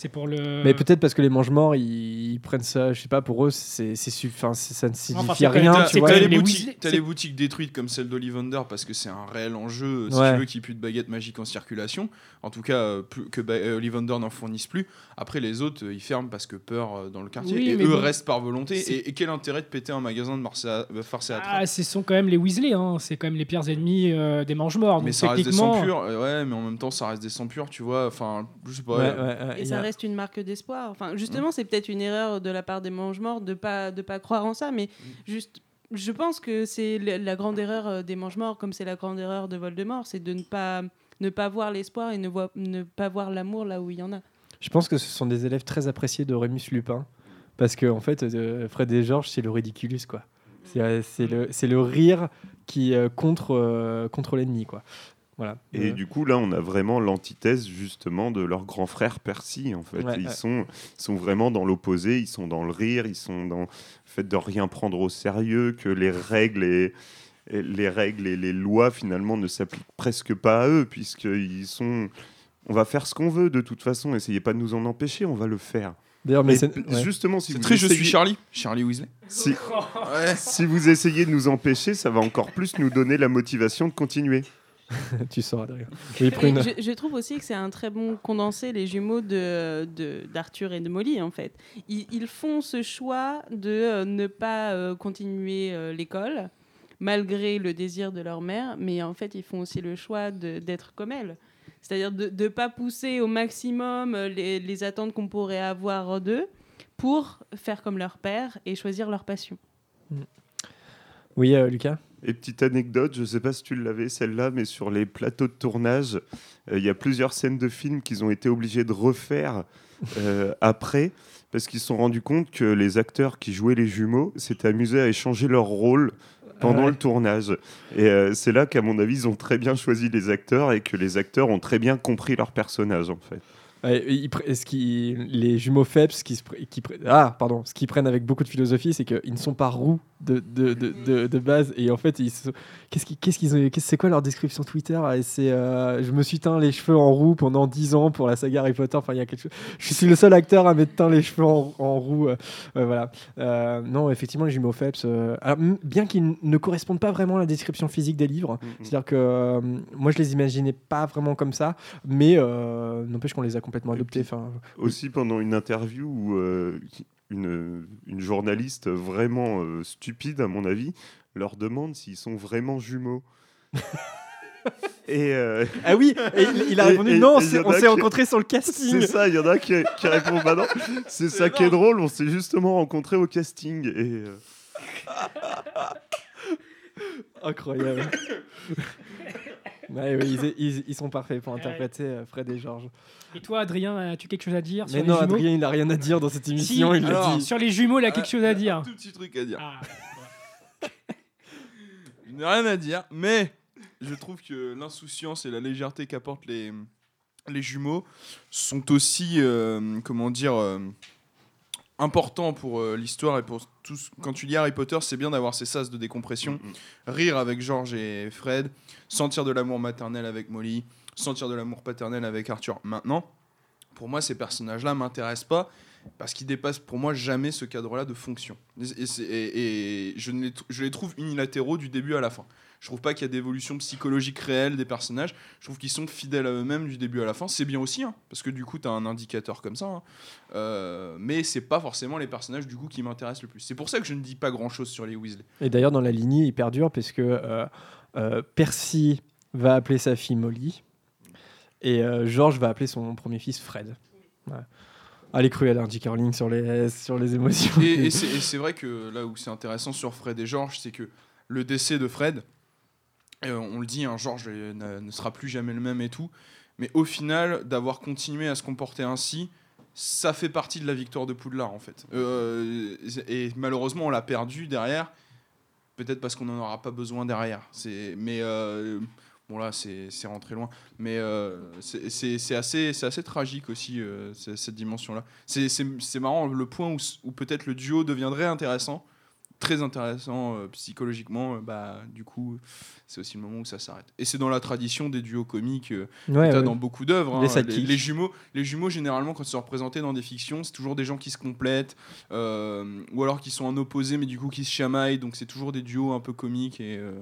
[SPEAKER 6] c'est pour le.
[SPEAKER 1] Mais peut-être parce que les mange-morts, ils, ils prennent ça, je sais pas, pour eux, c'est c'est su- enfin, c'est- ça ne signifie
[SPEAKER 6] quand
[SPEAKER 1] rien,
[SPEAKER 2] T'as
[SPEAKER 1] tu vois.
[SPEAKER 2] t'as les,
[SPEAKER 6] les
[SPEAKER 2] boutiques,
[SPEAKER 6] Weasley,
[SPEAKER 2] t'as
[SPEAKER 6] c'est-
[SPEAKER 2] les boutiques détruites comme celle d'Ollivander parce que c'est un réel enjeu, si
[SPEAKER 1] Ouais.
[SPEAKER 2] tu veux, qu'il n'y ait plus de baguettes magiques en circulation. En tout cas, euh, plus, que ba- euh, Ollivander n'en fournisse plus. Après, les autres, euh, ils ferment parce que peur dans le quartier.
[SPEAKER 6] Oui,
[SPEAKER 2] et eux
[SPEAKER 6] bon,
[SPEAKER 2] restent par volonté. Et, et quel intérêt de péter un magasin de Marse à,
[SPEAKER 6] Ah, ce sont quand même les Weasley, hein. c'est quand même les pires ennemis euh, des mange-morts.
[SPEAKER 2] mais
[SPEAKER 6] donc
[SPEAKER 2] ça reste des sangs purs, ouais, mais en même temps, ça reste des sangs purs, tu vois. Enfin, je sais pas.
[SPEAKER 1] Ouais, ouais,
[SPEAKER 3] reste une marque d'espoir. Enfin, justement, c'est peut-être une erreur de la part des mange-morts de pas de pas croire en ça, mais juste, je pense que c'est la, grande erreur euh, des mange-morts, comme c'est la grande erreur de Voldemort, c'est de ne pas ne pas voir l'espoir et ne, ne pas voir l'amour là où il y en a.
[SPEAKER 1] Je pense que ce sont des élèves très appréciés de Rémus Lupin. Parce que, en fait, euh, Fred et Georges, c'est le ridiculus, quoi. C'est euh, le, le rire qui euh, contre, euh, contre l'ennemi, quoi. Voilà.
[SPEAKER 4] Et
[SPEAKER 1] Euh,
[SPEAKER 4] du coup, là, on a vraiment l'antithèse justement de leur grand frère Percy. En fait,
[SPEAKER 1] Ouais,
[SPEAKER 4] ils
[SPEAKER 1] ouais.
[SPEAKER 4] sont, sont vraiment dans l'opposé. Ils sont dans le rire. Ils sont dans le fait de rien prendre au sérieux, que les règles et, les règles et les lois finalement ne s'appliquent presque pas à eux, puisqu'ils sont. On va faire ce qu'on veut de toute façon. Essayez pas de nous en empêcher. On va le faire.
[SPEAKER 1] D'ailleurs, mais ouais.
[SPEAKER 4] justement, si
[SPEAKER 2] C'est
[SPEAKER 4] vous
[SPEAKER 2] très je suis
[SPEAKER 4] essayez-
[SPEAKER 2] Charlie. Charlie Weasley.
[SPEAKER 4] si,
[SPEAKER 2] Ouais.
[SPEAKER 4] si vous essayez de nous empêcher, ça va encore plus nous donner la motivation de continuer.
[SPEAKER 1] tu sors, Adrien. Oui,
[SPEAKER 3] je, je trouve aussi que c'est un très bon condensé, les jumeaux de, de- d'Arthur et de Molly, en fait. Ils, ils font ce choix de euh, ne pas euh, continuer euh, l'école, malgré le désir de leur mère, mais en fait, ils font aussi le choix d'être comme elle. C'est-à-dire de ne pas pousser au maximum les, les attentes qu'on pourrait avoir d'eux pour faire comme leur père et choisir leur passion.
[SPEAKER 1] Oui, euh, Lucas?
[SPEAKER 4] Et petite anecdote, je ne sais pas si tu l'avais celle-là, mais sur les plateaux de tournage, euh, il y a plusieurs scènes de films qu'ils ont été obligés de refaire euh, après, parce qu'ils se sont rendus compte que les acteurs qui jouaient les jumeaux s'étaient amusés à échanger leur rôle pendant
[SPEAKER 1] Ah ouais.
[SPEAKER 4] le tournage. Et euh, c'est là qu'à mon avis, ils ont très bien choisi les acteurs et que les acteurs ont très bien compris leur personnage, en fait.
[SPEAKER 1] Ce qui, les jumeaux Phelps, qui, ah, pardon, ce qu'ils prennent avec beaucoup de philosophie, c'est qu'ils ne sont pas roux de, de, de, de, base. Et en fait, ils qu'est-ce qu'ils, qu'est-ce qu'ils ont, qu'est-ce- c'est quoi leur description Twitter? Et c'est, euh, Je me suis teint les cheveux en roux pendant 10 ans pour la saga Harry Potter. Enfin, il y a quelque chose. Je suis le seul acteur à m'être teint les cheveux en, en roux. euh, euh, voilà. Euh, non, effectivement, les jumeaux Phelps, alors, bien qu'ils ne correspondent pas vraiment à la description physique des livres, c'est-à-dire que moi, je les imaginais pas vraiment comme ça, mais n'empêche qu'on les a complètement adoptés. Enfin,
[SPEAKER 4] Aussi pendant une interview où une, une journaliste vraiment euh, stupide, à mon avis, leur demande s'ils sont vraiment jumeaux. Et euh,
[SPEAKER 1] Ah oui, et il- il a répondu, non, on s'est- on
[SPEAKER 4] qui-
[SPEAKER 1] rencontrés sur le casting.
[SPEAKER 4] C'est ça, il y en a qui, qui répond bah non. C'est ça qui est drôle, on s'est justement rencontrés au casting. Et, euh,
[SPEAKER 1] Incroyable. Ouais, oui, ils, ils- ils sont parfaits pour interpréter euh, Fred et Georges.
[SPEAKER 6] Et toi, Adrien, as-tu quelque chose à dire
[SPEAKER 1] Mais
[SPEAKER 6] sur
[SPEAKER 1] non,
[SPEAKER 6] les jumeaux
[SPEAKER 1] Adrien, il a rien à dire dans cette
[SPEAKER 6] Si,
[SPEAKER 1] émission, il l'a
[SPEAKER 6] alors,
[SPEAKER 1] dit.
[SPEAKER 6] Sur les jumeaux, il a quelque chose à dire.
[SPEAKER 2] Un tout petit truc à dire.
[SPEAKER 6] Ah.
[SPEAKER 2] Je n'ai rien à dire, mais je trouve que l'insouciance et la légèreté qu'apportent les, les jumeaux sont aussi, euh, comment dire, euh, importants pour euh, l'histoire et pour tout. ce- Quand tu lis Harry Potter, c'est bien d'avoir ces sas de décompression, rire avec George et Fred, sentir de l'amour maternel avec Molly, sentir de l'amour paternel avec Arthur. Maintenant, pour moi, ces personnages-là m'intéressent pas parce qu'ils dépassent pour moi jamais ce cadre-là de fonction. Et, c'est- et- et je, ne les, tr- je les trouve unilatéraux du début à la fin. Je trouve pas qu'il y a d'évolution psychologique réelle des personnages. Je trouve qu'ils sont fidèles à eux-mêmes du début à la fin. C'est bien aussi, hein, parce que du coup, tu as un indicateur comme ça. hein. Euh, mais c'est pas forcément les personnages du coup qui m'intéressent le plus. C'est pour ça que je ne dis pas grand-chose sur les Weasley.
[SPEAKER 1] Et d'ailleurs, dans la lignée, il perdure parce que euh, euh, Percy va appeler sa fille Molly et euh, George va appeler son premier fils Fred. Ouais. Allez, cru à J.K. Rowling sur les, sur les émotions.
[SPEAKER 2] Et, et c'est vrai que là où c'est intéressant sur Fred et George, c'est que le décès de Fred, euh, on le dit, hein, George euh, ne, sera plus jamais le même et tout, mais au final, d'avoir continué à se comporter ainsi, ça fait partie de la victoire de Poudlard en fait. Euh, et malheureusement, on l'a perdu derrière, peut-être parce qu'on n'en aura pas besoin derrière. C'est, mais euh, bon là, c'est rentré loin. Mais euh, c'est- assez, c'est assez tragique aussi cette dimension-là. C'est marrant le point où, où peut-être le duo deviendrait intéressant, très intéressant euh, psychologiquement. euh, bah du coup, c'est aussi le moment où ça s'arrête. Et c'est dans la tradition des duos comiques euh,
[SPEAKER 1] Ouais,
[SPEAKER 2] que t'as
[SPEAKER 1] ouais.
[SPEAKER 2] dans beaucoup d'œuvres.
[SPEAKER 1] Les
[SPEAKER 2] hein. Les, les jumeaux, les jumeaux généralement quand ils sont représentés dans des fictions, c'est toujours des gens qui se complètent, euh, ou alors qui sont en opposé mais du coup qui se chamaillent. Donc c'est toujours des duos un peu comiques et, euh,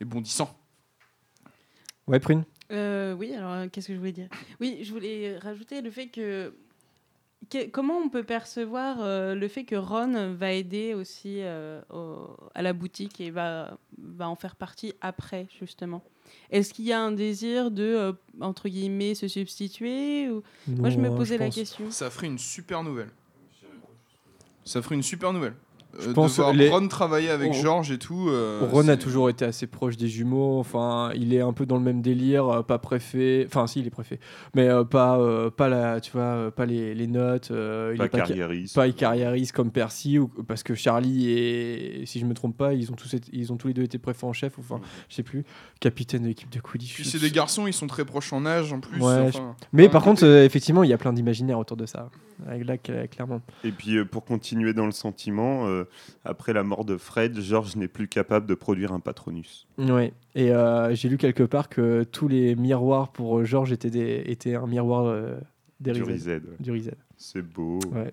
[SPEAKER 2] et bondissants.
[SPEAKER 1] Ouais, Prune?
[SPEAKER 3] Euh, oui, alors qu'est-ce que je voulais dire? Oui, je voulais rajouter le fait que, que- comment on peut percevoir euh, le fait que Ron va aider aussi euh, au- à la boutique et va, va en faire partie après justement? Est-ce qu'il y a un désir de euh, entre guillemets se substituer ou... Moi, je me posais
[SPEAKER 2] je
[SPEAKER 3] la
[SPEAKER 2] pense-
[SPEAKER 3] question.
[SPEAKER 2] Ça ferait une super nouvelle. Ça ferait une super nouvelle.
[SPEAKER 1] Je
[SPEAKER 2] Euh,
[SPEAKER 1] pense
[SPEAKER 2] de voir
[SPEAKER 1] les-
[SPEAKER 2] Ron travailler avec
[SPEAKER 1] Oh.
[SPEAKER 2] George et tout. euh,
[SPEAKER 1] Ron a toujours été assez proche des jumeaux. Enfin, il est un peu dans le même délire, euh, pas préfet. Enfin, si, il est préfet, mais euh, pas, euh, pas la, tu vois, pas les, les notes. euh, il
[SPEAKER 4] Pas
[SPEAKER 1] est
[SPEAKER 4] carriériste.
[SPEAKER 1] Pas carriériste comme Percy, ou, parce que Charlie et, si je me trompe pas, ils ont tous, été- ils ont tous les deux été préfets en chef. ou Enfin, je sais plus, capitaine de l'équipe de Quidditch.
[SPEAKER 2] Puis c'est des garçons, ils sont très proches en âge en plus.
[SPEAKER 1] Ouais,
[SPEAKER 2] enfin,
[SPEAKER 1] je- Mais par
[SPEAKER 2] côté-
[SPEAKER 1] contre, euh, effectivement, il y a plein d'imaginaires autour de ça. Avec là, cl- clairement.
[SPEAKER 4] Et puis euh, pour continuer dans le sentiment, euh, après la mort de Fred, George n'est plus capable de produire un Patronus.
[SPEAKER 1] Ouais. Et euh, j'ai lu quelque part que tous les miroirs pour euh, Georges étaient, des, étaient un miroir euh,
[SPEAKER 4] Du ouais.
[SPEAKER 1] Rized.
[SPEAKER 4] C'est beau.
[SPEAKER 1] Ouais.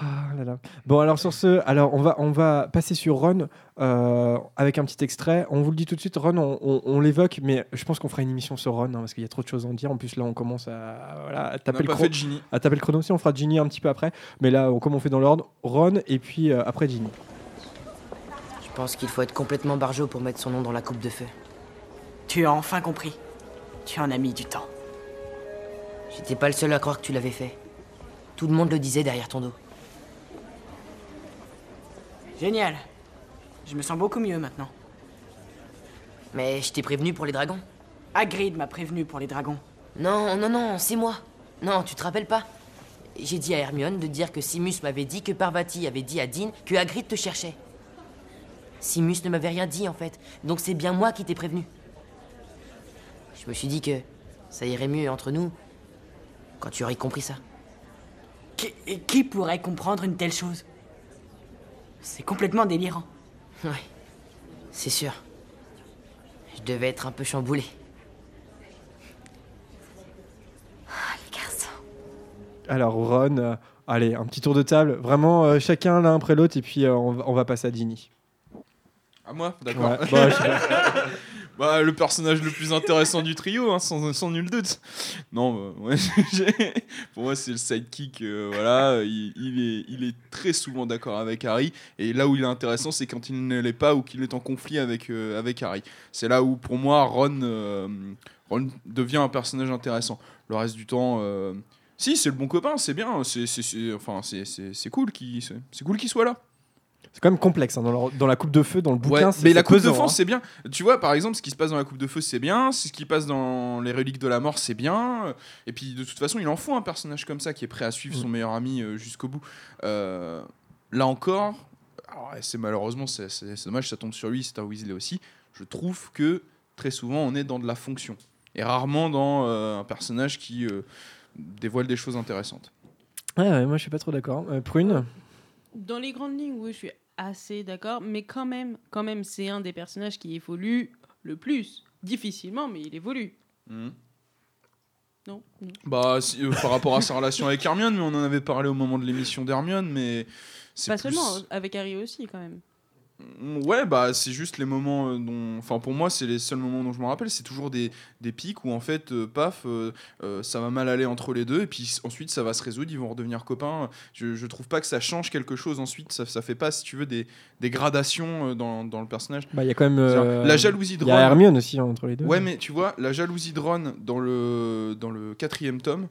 [SPEAKER 1] Ah là là. Bon, alors sur ce, alors on va, on va passer sur Ron euh, avec un petit extrait. On vous le dit tout de suite, Ron, on, on- on l'évoque, mais je pense qu'on fera une émission sur Ron hein, parce qu'il y a trop de choses à en dire. En plus, là, on commence à, voilà, à taper
[SPEAKER 2] n'a
[SPEAKER 1] le
[SPEAKER 2] pas
[SPEAKER 1] chro-
[SPEAKER 2] fait Ginny.
[SPEAKER 1] à taper le chrono aussi. On fera Ginny un petit peu après, mais là, on- comme on fait dans l'ordre, Ron et puis euh, après Ginny.
[SPEAKER 15] Je pense qu'il faut être complètement barjot pour mettre son nom dans la coupe de feu.
[SPEAKER 11] Tu as enfin compris. Tu en as mis du temps.
[SPEAKER 15] J'étais pas le seul à croire que tu l'avais fait. Tout le monde le disait derrière ton dos.
[SPEAKER 11] Génial. Je me sens beaucoup mieux maintenant.
[SPEAKER 15] Mais je t'ai prévenu pour les dragons.
[SPEAKER 11] Hagrid m'a prévenu pour les dragons.
[SPEAKER 15] Non, non, non, c'est moi. Non, tu te rappelles pas? J'ai dit à Hermione de dire que Simus m'avait dit que Parvati avait dit à Dean que Hagrid te cherchait. Simus ne m'avait rien dit en fait, donc c'est bien moi qui t'ai prévenu. Je me suis dit que ça irait mieux entre nous quand tu aurais compris ça.
[SPEAKER 11] Qui, qui pourrait comprendre une telle chose? C'est complètement délirant.
[SPEAKER 15] Ouais, c'est sûr. Je devais être un peu chamboulé.
[SPEAKER 1] Alors Ron, euh, allez, un petit tour de table. Vraiment, euh, chacun l'un après l'autre, et puis euh, on, va, on va passer à Ginny.
[SPEAKER 2] À moi D'accord.
[SPEAKER 1] Ouais, bah, je sais pas.
[SPEAKER 2] Bah, le personnage le plus intéressant du trio, hein, sans, nul doute. Non, bah, pour moi, c'est le sidekick. euh, voilà, il, est, très souvent d'accord avec Harry. Et là où il est intéressant, c'est quand il ne l'est pas ou qu'il est en conflit avec, euh, avec Harry. C'est là où, pour moi, Ron, euh, Ron devient un personnage intéressant. Le reste du temps. si, c'est le bon copain, c'est bien, c'est enfin, cool qu'il soit là.
[SPEAKER 1] C'est quand même complexe hein, dans, la coupe de feu, dans le bouquin.
[SPEAKER 2] Ouais, mais la coupe de feu,
[SPEAKER 1] hein.
[SPEAKER 2] c'est bien. Tu vois, par exemple, ce qui se passe dans la coupe de feu, c'est bien. Ce qui passe dans les reliques de la mort, c'est bien. Et puis, de toute façon, il en faut un personnage comme ça qui est prêt à suivre son
[SPEAKER 1] Mm.
[SPEAKER 2] meilleur ami euh, jusqu'au bout. Euh, là encore, c'est malheureusement, c'est dommage, ça tombe sur lui, c'est un Weasley aussi. Je trouve que très souvent, on est dans de la fonction. Et rarement dans euh, un personnage qui euh, dévoile des choses intéressantes.
[SPEAKER 1] Ouais, ouais, moi je suis pas trop d'accord. Euh, Prune?
[SPEAKER 3] Dans les grandes lignes, oui, je suis assez d'accord, mais quand même, quand même, c'est un des personnages qui évolue le plus. Difficilement, mais il évolue.
[SPEAKER 2] Mhm.
[SPEAKER 3] Non, non.
[SPEAKER 2] Bah, si, euh, par rapport à sa relation avec Hermione, mais on en avait parlé au moment de l'émission d'Hermione, mais
[SPEAKER 3] Pas
[SPEAKER 2] plus-
[SPEAKER 3] seulement, avec Harry aussi, quand même.
[SPEAKER 2] Mm, Ouais, bah c'est juste les moments euh, dont. Enfin, pour moi, c'est les seuls moments dont je me rappelle. C'est toujours des, des pics où, en fait, euh, paf, euh, euh, ça va mal aller entre les deux, et puis ensuite, ça va se résoudre, ils vont redevenir copains. Je, je trouve pas que ça change quelque chose ensuite. Ça, ça fait pas, si tu veux, des, des gradations dans, dans le personnage.
[SPEAKER 1] Bah, il y a quand même,
[SPEAKER 2] la jalousie de
[SPEAKER 1] il y a
[SPEAKER 2] Ron-
[SPEAKER 1] Hermione aussi, hein, entre les deux.
[SPEAKER 2] Ouais, mais tu vois, la jalousie de Ron dans le, dans le quatrième tome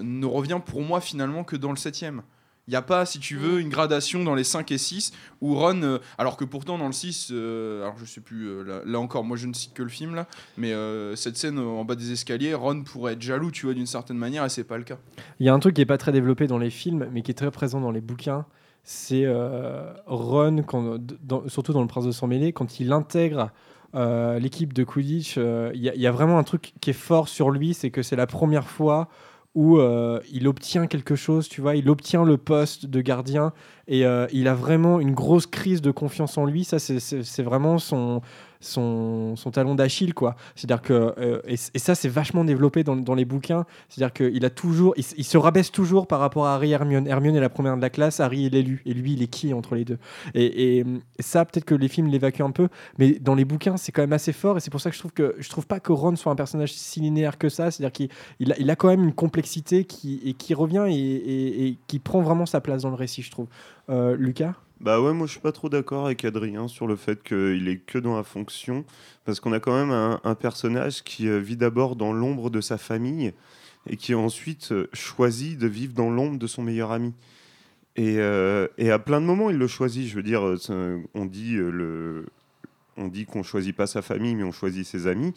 [SPEAKER 2] ne revient pour moi finalement que dans le septième. Il n'y a pas, si tu veux, une gradation dans les 5 et 6 où Ron, euh, alors que pourtant dans le 6, euh, alors je sais plus, euh, là, là encore, moi je ne cite que le film là, mais euh, cette scène euh, en bas des escaliers, Ron pourrait être jaloux, tu vois, d'une certaine manière, et c'est pas le cas.
[SPEAKER 1] Il y a un truc qui est pas très développé dans les films, mais qui est très présent dans les bouquins. C'est euh, Ron, quand, dans- surtout dans Le Prince de Sang Mêlé, quand il intègre euh, l'équipe de Quidditch, euh, il y, a- il y a vraiment un truc qui est fort sur lui, c'est que c'est la première fois où euh, il obtient quelque chose, tu vois, il obtient le poste de gardien et euh, il a vraiment une grosse crise de confiance en lui. Ça, c'est- vraiment son, son, talon d'Achille, quoi. C'est-à-dire que, euh, et, ça, c'est vachement développé dans, les bouquins. C'est-à-dire qu'il a toujours, il, se rabaisse toujours par rapport à Harry et Hermione. Hermione est la première de la classe, Harry est l'élu, et lui, il est qui entre les deux? Et, ça, peut-être que les films l'évacuent un peu, mais dans les bouquins, c'est quand même assez fort, et c'est pour ça que je trouve que je trouve pas que Ron soit un personnage si linéaire que ça. C'est-à-dire qu'il il a, quand même une complexité qui, et qui revient et qui prend vraiment sa place dans le récit, je trouve. Euh, Lucas?
[SPEAKER 4] Bah ouais, moi je suis pas trop d'accord avec Adrien sur le fait qu'il est que dans la fonction, parce qu'on a quand même un, personnage qui euh, vit d'abord dans l'ombre de sa famille et qui ensuite euh, choisit de vivre dans l'ombre de son meilleur ami. Et, euh, et à plein de moments, il le choisit. Je veux dire, on dit le, on dit qu'on choisit pas sa famille, mais on choisit ses amis.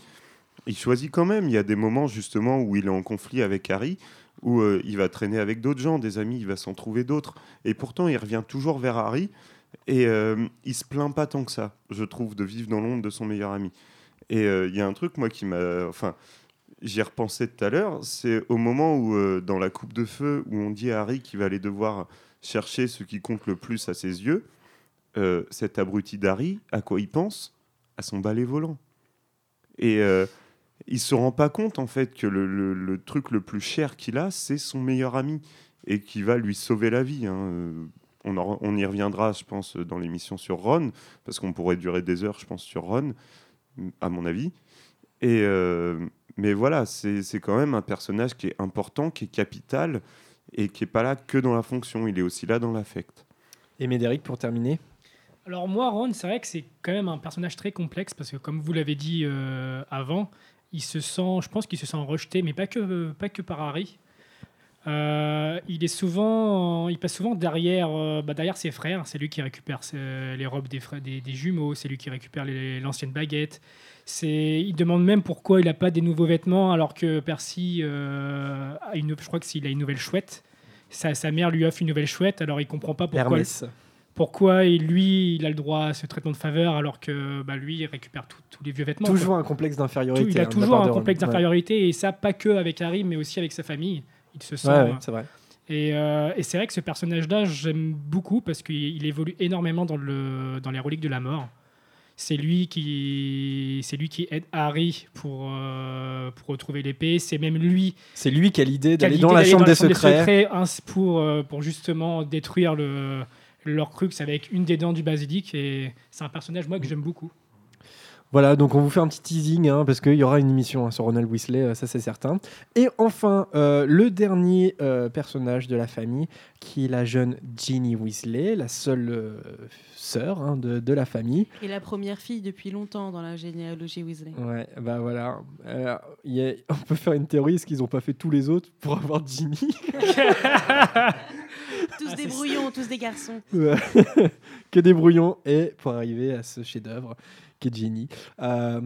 [SPEAKER 4] Il choisit quand même. Il y a des moments justement où il est en conflit avec Harry, où euh, il va traîner avec d'autres gens, des amis, il va s'en trouver d'autres. Et pourtant, il revient toujours vers Harry. Et euh, il se plaint pas tant que ça, je trouve, de vivre dans l'ombre de son meilleur ami. Et euh, il y a un truc, moi, qui m'a. Enfin, j'y ai repensé tout à l'heure. C'est au moment où, euh, dans la coupe de feu, où on dit à Harry qu'il va aller devoir chercher ce qui compte le plus à ses yeux, cet abruti d'Harry, à quoi il pense? À son balai volant. Et il se rend pas compte, en fait, que le, le- le truc le plus cher qu'il a, c'est son meilleur ami. Et qui va lui sauver la vie. hein. On, en- on y reviendra, je pense, dans l'émission sur Ron, parce qu'on pourrait durer des heures, je pense, sur Ron, à mon avis. Et, euh, mais voilà, c'est c'est quand même un personnage qui est important, qui est capital, et qui est pas là que dans la fonction, il est aussi là dans l'affect.
[SPEAKER 1] Et Médéric, pour terminer?
[SPEAKER 6] Alors moi, Ron, c'est vrai que c'est quand même un personnage très complexe parce que comme vous l'avez dit euh, avant, il se sent, je pense qu'il se sent rejeté, mais pas que, pas que par Harry. Euh, il est souvent, il passe souvent derrière, euh, bah, derrière ses frères. C'est lui qui récupère les robes des, frères, des, jumeaux. C'est lui qui récupère l'ancienne baguette. Il demande même pourquoi il n'a pas des nouveaux vêtements alors que Percy euh, a une, je crois que s'il a une nouvelle chouette. Sa, mère lui offre une nouvelle chouette, alors il comprend pas pourquoi. Pourquoi lui, il a le droit à ce traitement de faveur alors que bah, lui, il récupère tous les vieux vêtements.
[SPEAKER 1] Toujours
[SPEAKER 6] quoi.
[SPEAKER 1] un complexe d'infériorité.
[SPEAKER 6] il
[SPEAKER 1] hein,
[SPEAKER 6] a
[SPEAKER 1] la
[SPEAKER 6] toujours un complexe
[SPEAKER 1] Ouais.
[SPEAKER 6] d'infériorité et ça pas que avec Harry mais aussi avec sa famille. Il se sent.
[SPEAKER 1] Ouais, ouais, c'est vrai.
[SPEAKER 6] Et, euh, et c'est vrai que ce personnage-là, j'aime beaucoup parce qu'il il évolue énormément dans, le, dans les reliques de la mort. C'est lui qui, c'est lui qui aide Harry pour, euh, pour retrouver l'épée. C'est même lui.
[SPEAKER 1] C'est lui qui a l'idée d'aller dans la chambre des secrets.
[SPEAKER 6] hein, c'est pour, euh, pour justement détruire le, leur crux avec une des dents du basilic. Et c'est un personnage, moi, que j'aime beaucoup.
[SPEAKER 1] Voilà, donc on vous fait un petit teasing, hein, parce qu'il y aura une émission hein, sur Ronald Weasley, euh, ça c'est certain. Et enfin, euh, le dernier euh, personnage de la famille, qui est la jeune Ginny Weasley, la seule euh, sœur hein, de, de la famille.
[SPEAKER 3] Et la première fille depuis longtemps dans la généalogie Weasley.
[SPEAKER 1] Ouais, bah voilà. Il y a- on peut faire une théorie, est-ce qu'ils n'ont pas fait tous les autres pour avoir Ginny
[SPEAKER 3] tous des brouillons, tous des garçons.
[SPEAKER 1] Que des brouillons et pour arriver à ce chef-d'œuvre qui est Ginny. Euh,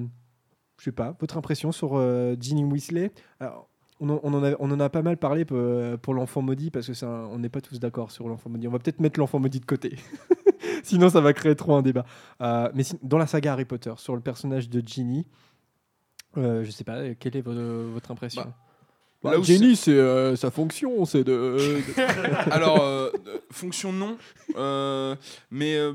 [SPEAKER 1] je sais pas, votre impression sur euh, Ginny Weasley? Alors, on, en, on en a, on en a pas mal parlé pour, pour l'enfant maudit parce que on n'est pas tous d'accord sur l'enfant maudit. On va peut-être mettre l'enfant maudit de côté. Sinon, ça va créer trop un débat. Euh, mais si- dans la saga Harry Potter, sur le personnage de Ginny, euh, je sais pas, quelle est vo- votre impression? Ginny, c'est euh, sa fonction, c'est de. de-
[SPEAKER 2] Alors, euh, euh, fonction non, euh, mais euh,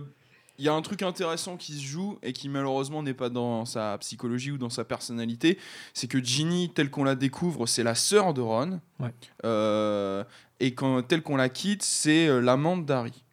[SPEAKER 2] il y a un truc intéressant qui se joue et qui malheureusement n'est pas dans sa psychologie ou dans sa personnalité, c'est que Ginny, telle qu'on la découvre, c'est la sœur de Ron,
[SPEAKER 1] Ouais.
[SPEAKER 2] euh, et quand, telle qu'on la quitte, c'est euh, l'amante d'Harry.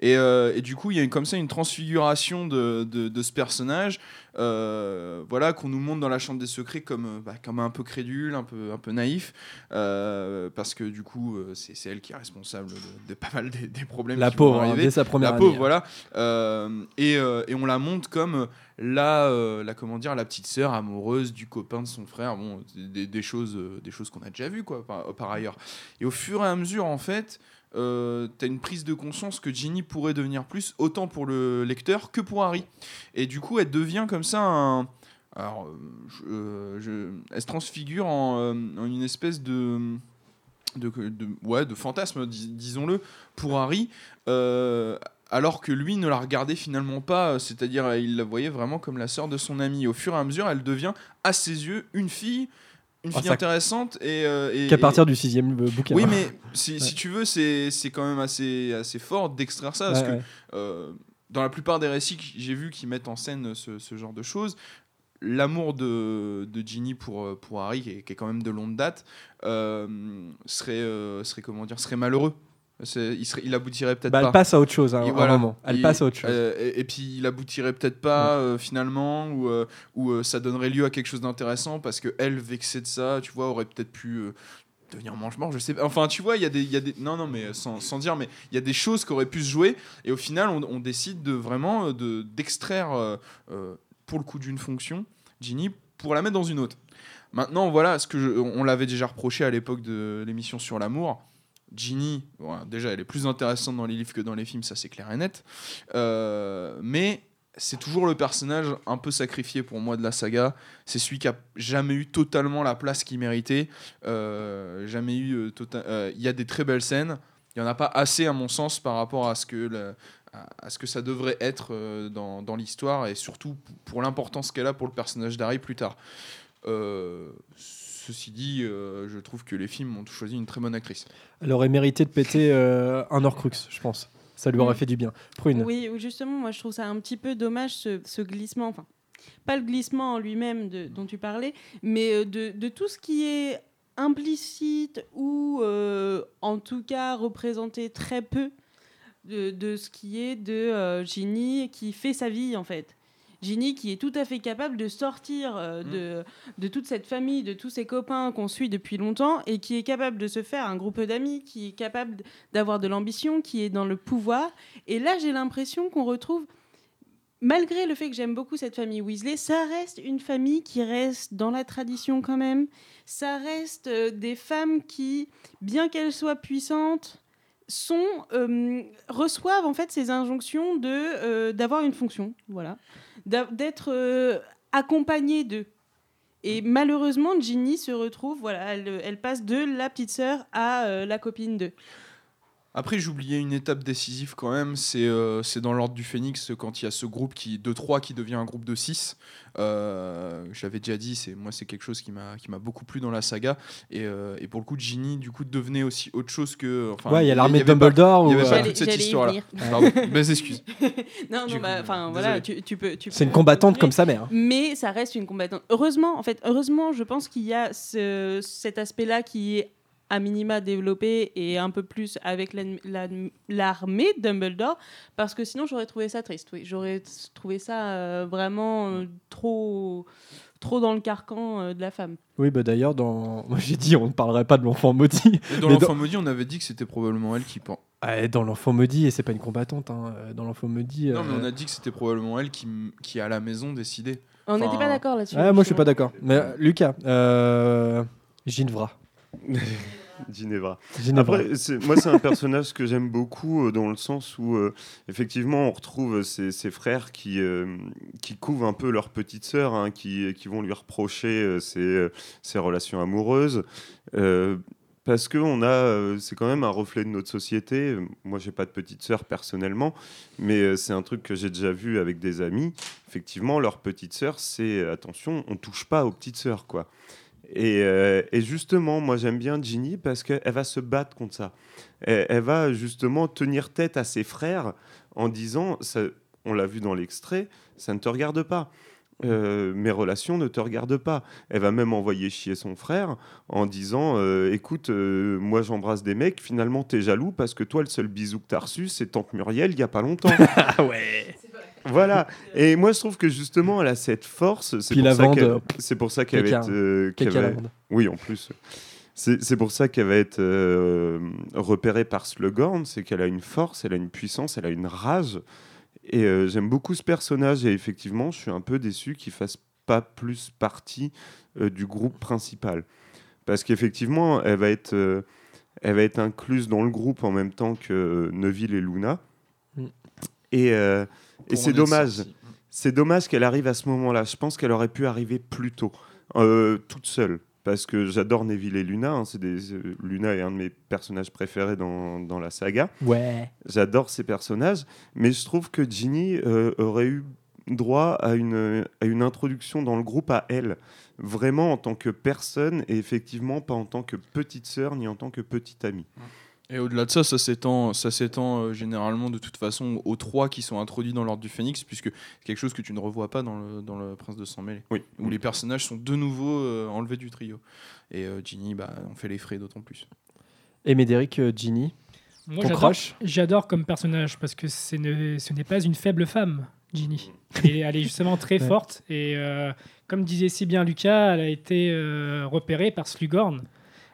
[SPEAKER 2] Et, euh, et du coup, il y a comme ça une transfiguration de, de- de ce personnage, euh, voilà, qu'on nous montre dans la Chambre des Secrets comme, euh, bah, comme un peu crédule, un peu, un peu naïf, euh, parce que du coup, c'est c'est elle qui est responsable de, de pas mal des, des problèmes.
[SPEAKER 1] La
[SPEAKER 2] qui vont
[SPEAKER 1] pauvre, hein,
[SPEAKER 2] arriver.
[SPEAKER 1] dès sa première
[SPEAKER 2] La pauvre,
[SPEAKER 1] hein.
[SPEAKER 2] voilà. Et, et on la montre comme la, la comment dire, la petite sœur amoureuse du copain de son frère. Bon, des, des choses, des choses qu'on a déjà vues quoi, par, par ailleurs. Et au fur et à mesure, en fait, euh, t'as une prise de conscience que Ginny pourrait devenir plus, autant pour le lecteur que pour Harry. Et du coup, elle devient comme ça un. Alors, je- euh, elle se transfigure en, euh, en une espèce de. De, ouais, de fantasme, dis- disons-le, pour Harry, euh, alors que lui ne la regardait finalement pas, c'est-à-dire il la voyait vraiment comme la sœur de son ami. Au fur et à mesure, elle devient, à ses yeux, une fille, une
[SPEAKER 1] Oh,
[SPEAKER 2] fille
[SPEAKER 1] ça-
[SPEAKER 2] intéressante. Et, euh, et-
[SPEAKER 1] Qu'à partir
[SPEAKER 2] et-
[SPEAKER 1] du sixième euh, bouquin.
[SPEAKER 2] oui, mais si, tu veux, c'est c'est quand même assez, assez fort d'extraire ça. Parce
[SPEAKER 1] Ouais,
[SPEAKER 2] que euh, dans la plupart des récits que j'ai vus qui mettent en scène ce, ce genre de choses, l'amour de, de Ginny pour, euh, pour Harry, qui est, qui est quand même de longue date, euh, serait, euh, serait, comment dire, serait malheureux. Il, serait, il aboutirait peut-être
[SPEAKER 1] Bah, elle
[SPEAKER 2] pas.
[SPEAKER 1] passe à autre chose, hein,
[SPEAKER 2] Et
[SPEAKER 1] à un moment. Elle
[SPEAKER 2] Il-
[SPEAKER 1] passe à autre chose.
[SPEAKER 2] euh, et, et puis il aboutirait peut-être pas euh, finalement, ou, euh, ou ça donnerait lieu à quelque chose d'intéressant parce que elle, vexée de ça, tu vois, aurait peut-être pu devenir mange-mort, je sais pas. Enfin, tu vois, il y, a des- y a des. Non, non, mais sans, sans dire, mais il y a des choses qui auraient pu se jouer, et au final, on, on décide de vraiment de- d'extraire, pour le coup d'une fonction, Ginny, pour la mettre dans une autre. Maintenant, voilà, ce que je- on l'avait déjà reproché à l'époque de l'émission sur l'amour. Ginny, déjà, elle est plus intéressante dans les livres que dans les films, ça c'est clair et net. Euh, mais c'est toujours le personnage un peu sacrifié pour moi de la saga. C'est celui qui a jamais eu totalement la place qu'il méritait. Euh, jamais eu. euh, tota- Il y a des très belles scènes. Il y en a pas assez à mon sens par rapport à ce que à, ce que ça devrait être dans, dans l'histoire et surtout pour l'importance qu'elle a pour le personnage d'Harry plus tard. Ceci dit, euh, je trouve que les films ont choisi une très bonne actrice.
[SPEAKER 1] Elle aurait mérité de péter euh, un Horcrux, je pense. Ça lui aurait
[SPEAKER 3] Mm.
[SPEAKER 1] fait du bien. Prune.
[SPEAKER 3] Oui, ou justement, moi je trouve ça un petit peu dommage ce, ce glissement, enfin, pas le glissement en lui-même de- dont tu parlais, mais euh, de, de tout ce qui est implicite ou euh, en tout cas représenté très peu de, de ce qui est de euh, Ginny qui fait sa vie en fait. Ginny qui est tout à fait capable de sortir euh, de, de toute cette famille, de tous ses copains qu'on suit depuis longtemps et qui est capable de se faire un groupe d'amis, qui est capable d'avoir de l'ambition, qui est dans le pouvoir. Et là, j'ai l'impression qu'on retrouve, malgré le fait que j'aime beaucoup cette famille Weasley, ça reste une famille qui reste dans la tradition quand même. Ça reste euh, des femmes qui, bien qu'elles soient puissantes, sont euh, reçoivent en fait ces injonctions de euh, d'avoir une fonction, voilà, d'être euh, accompagnées d'eux. Et malheureusement, Ginny se retrouve, voilà, elle, elle passe de la petite sœur à la copine d'eux.
[SPEAKER 2] Après, j'oubliais une étape décisive quand même, c'est euh, c'est dans l'ordre du Phénix, quand il y a ce groupe qui, de 3 qui devient un groupe de 6. J'avais déjà dit, c'est moi c'est quelque chose qui m'a qui m'a beaucoup plu dans la saga. Et, euh, et pour le coup, Ginny, du coup, devenait aussi autre chose que... Enfin,
[SPEAKER 1] Ouais, il y a l'armée de Dumbledore
[SPEAKER 2] Il n'y
[SPEAKER 1] ou,
[SPEAKER 2] avait pas
[SPEAKER 1] euh,
[SPEAKER 2] toute cette histoire-là. Pardon, mes excuses.
[SPEAKER 3] non, non, bah, enfin voilà, tu, tu peux. tu
[SPEAKER 1] C'est une combattante comme sa mère.
[SPEAKER 3] Mais ça reste une combattante. Heureusement, en fait, heureusement, je pense qu'il y a ce- cet aspect-là qui est à minima développé et un peu plus avec l'armée de Dumbledore, parce que sinon j'aurais trouvé ça triste. Oui, j'aurais trouvé ça euh, vraiment euh, trop, trop dans le carcan euh, de la femme.
[SPEAKER 1] Oui, bah d'ailleurs, dans... moi j'ai dit on ne parlerait pas de l'enfant maudit.
[SPEAKER 2] Et dans l'enfant maudit, on avait dit que c'était probablement elle qui pen-
[SPEAKER 1] Ah, dans l'enfant maudit, et c'est pas une combattante, hein, dans l'enfant maudit.
[SPEAKER 2] Non, mais on a dit que c'était probablement elle qui, qui à la maison décidait.
[SPEAKER 3] On n'était
[SPEAKER 2] Enfin,
[SPEAKER 3] pas d'accord là-dessus.
[SPEAKER 1] Ah, moi je suis pas d'accord. Mais Lucas, euh... Ginevra.
[SPEAKER 4] Ginevra.
[SPEAKER 1] Ginevra.
[SPEAKER 4] Après, moi, c'est un personnage que j'aime beaucoup euh, dans le sens où, euh, effectivement, on retrouve ses, ses frères qui, euh, qui couvrent un peu leur petite sœur, hein, qui, qui vont lui reprocher euh, ses, euh, ses relations amoureuses. Euh, parce que on a, euh, c'est quand même un reflet de notre société. Moi, j'ai pas de petite sœur personnellement, mais euh, c'est un truc que j'ai déjà vu avec des amis. Effectivement, leur petite sœur, c'est attention, on touche pas aux petites sœurs, quoi. Et, euh, et justement, moi j'aime bien Ginny parce qu'elle va se battre contre ça. Elle, elle va justement tenir tête à ses frères en disant, ça, on l'a vu dans l'extrait, ça ne te regarde pas. Euh, mes relations ne te regardent pas. Elle va même envoyer chier son frère en disant euh, Écoute, euh, moi j'embrasse des mecs, finalement t'es jaloux parce que toi le seul bisou que t'as reçu c'est Tante Muriel il y a pas longtemps.
[SPEAKER 1] Ah ouais
[SPEAKER 4] Voilà. Et moi, je trouve que justement, elle a cette force. C'est
[SPEAKER 1] Puis
[SPEAKER 4] pour,
[SPEAKER 1] la
[SPEAKER 4] ça
[SPEAKER 1] vende,
[SPEAKER 4] qu'elle-
[SPEAKER 1] euh,
[SPEAKER 4] c'est pour ça qu'elle va
[SPEAKER 1] caca.
[SPEAKER 4] être. euh, qu'elle
[SPEAKER 1] Caca
[SPEAKER 4] va-
[SPEAKER 1] lavande.
[SPEAKER 4] Oui, en plus. C'est c'est pour ça qu'elle va être euh, repérée par Slughorn. C'est qu'elle a une force, elle a une puissance, elle a une rage. Et euh, j'aime beaucoup ce personnage. Et effectivement, je suis un peu déçu qu'il fasse pas plus partie euh, du groupe principal. Parce qu'effectivement, elle va être. euh, elle va être incluse dans le groupe en même temps que Neville et Luna.
[SPEAKER 1] Mm.
[SPEAKER 4] Et, euh, et c'est dommage. C'est dommage qu'elle arrive à ce moment-là. Je pense qu'elle aurait pu arriver plus tôt, euh, toute seule. Parce que j'adore Neville et Luna. hein. Des, euh, Luna est un de mes personnages préférés dans, dans la saga.
[SPEAKER 1] Ouais.
[SPEAKER 4] J'adore ces personnages. Mais je trouve que Ginny euh, aurait eu droit à une, à une introduction dans le groupe à elle. Vraiment en tant que personne et effectivement pas en tant que petite sœur ni en tant que petite amie.
[SPEAKER 2] Et au-delà de ça, ça s'étend, ça s'étend euh, généralement de toute façon aux trois qui sont introduits dans l'ordre du Phénix, puisque c'est quelque chose que tu ne revois pas dans le, dans le Prince de Sang Mêlé,
[SPEAKER 4] Oui.
[SPEAKER 2] où les personnages sont de nouveau euh, enlevés du trio. Et euh, Ginny, bah, on fait les frais d'autant plus.
[SPEAKER 1] Et Médéric, euh, Ginny.
[SPEAKER 6] Moi,
[SPEAKER 1] Ton
[SPEAKER 6] j'adore-
[SPEAKER 1] crush
[SPEAKER 6] J'adore comme personnage parce que c'est ne- ce n'est pas une faible femme, Ginny. Et elle est justement très
[SPEAKER 1] Ouais.
[SPEAKER 6] forte. Et euh, comme disait si bien Lucas, elle a été euh, repérée par Slughorn.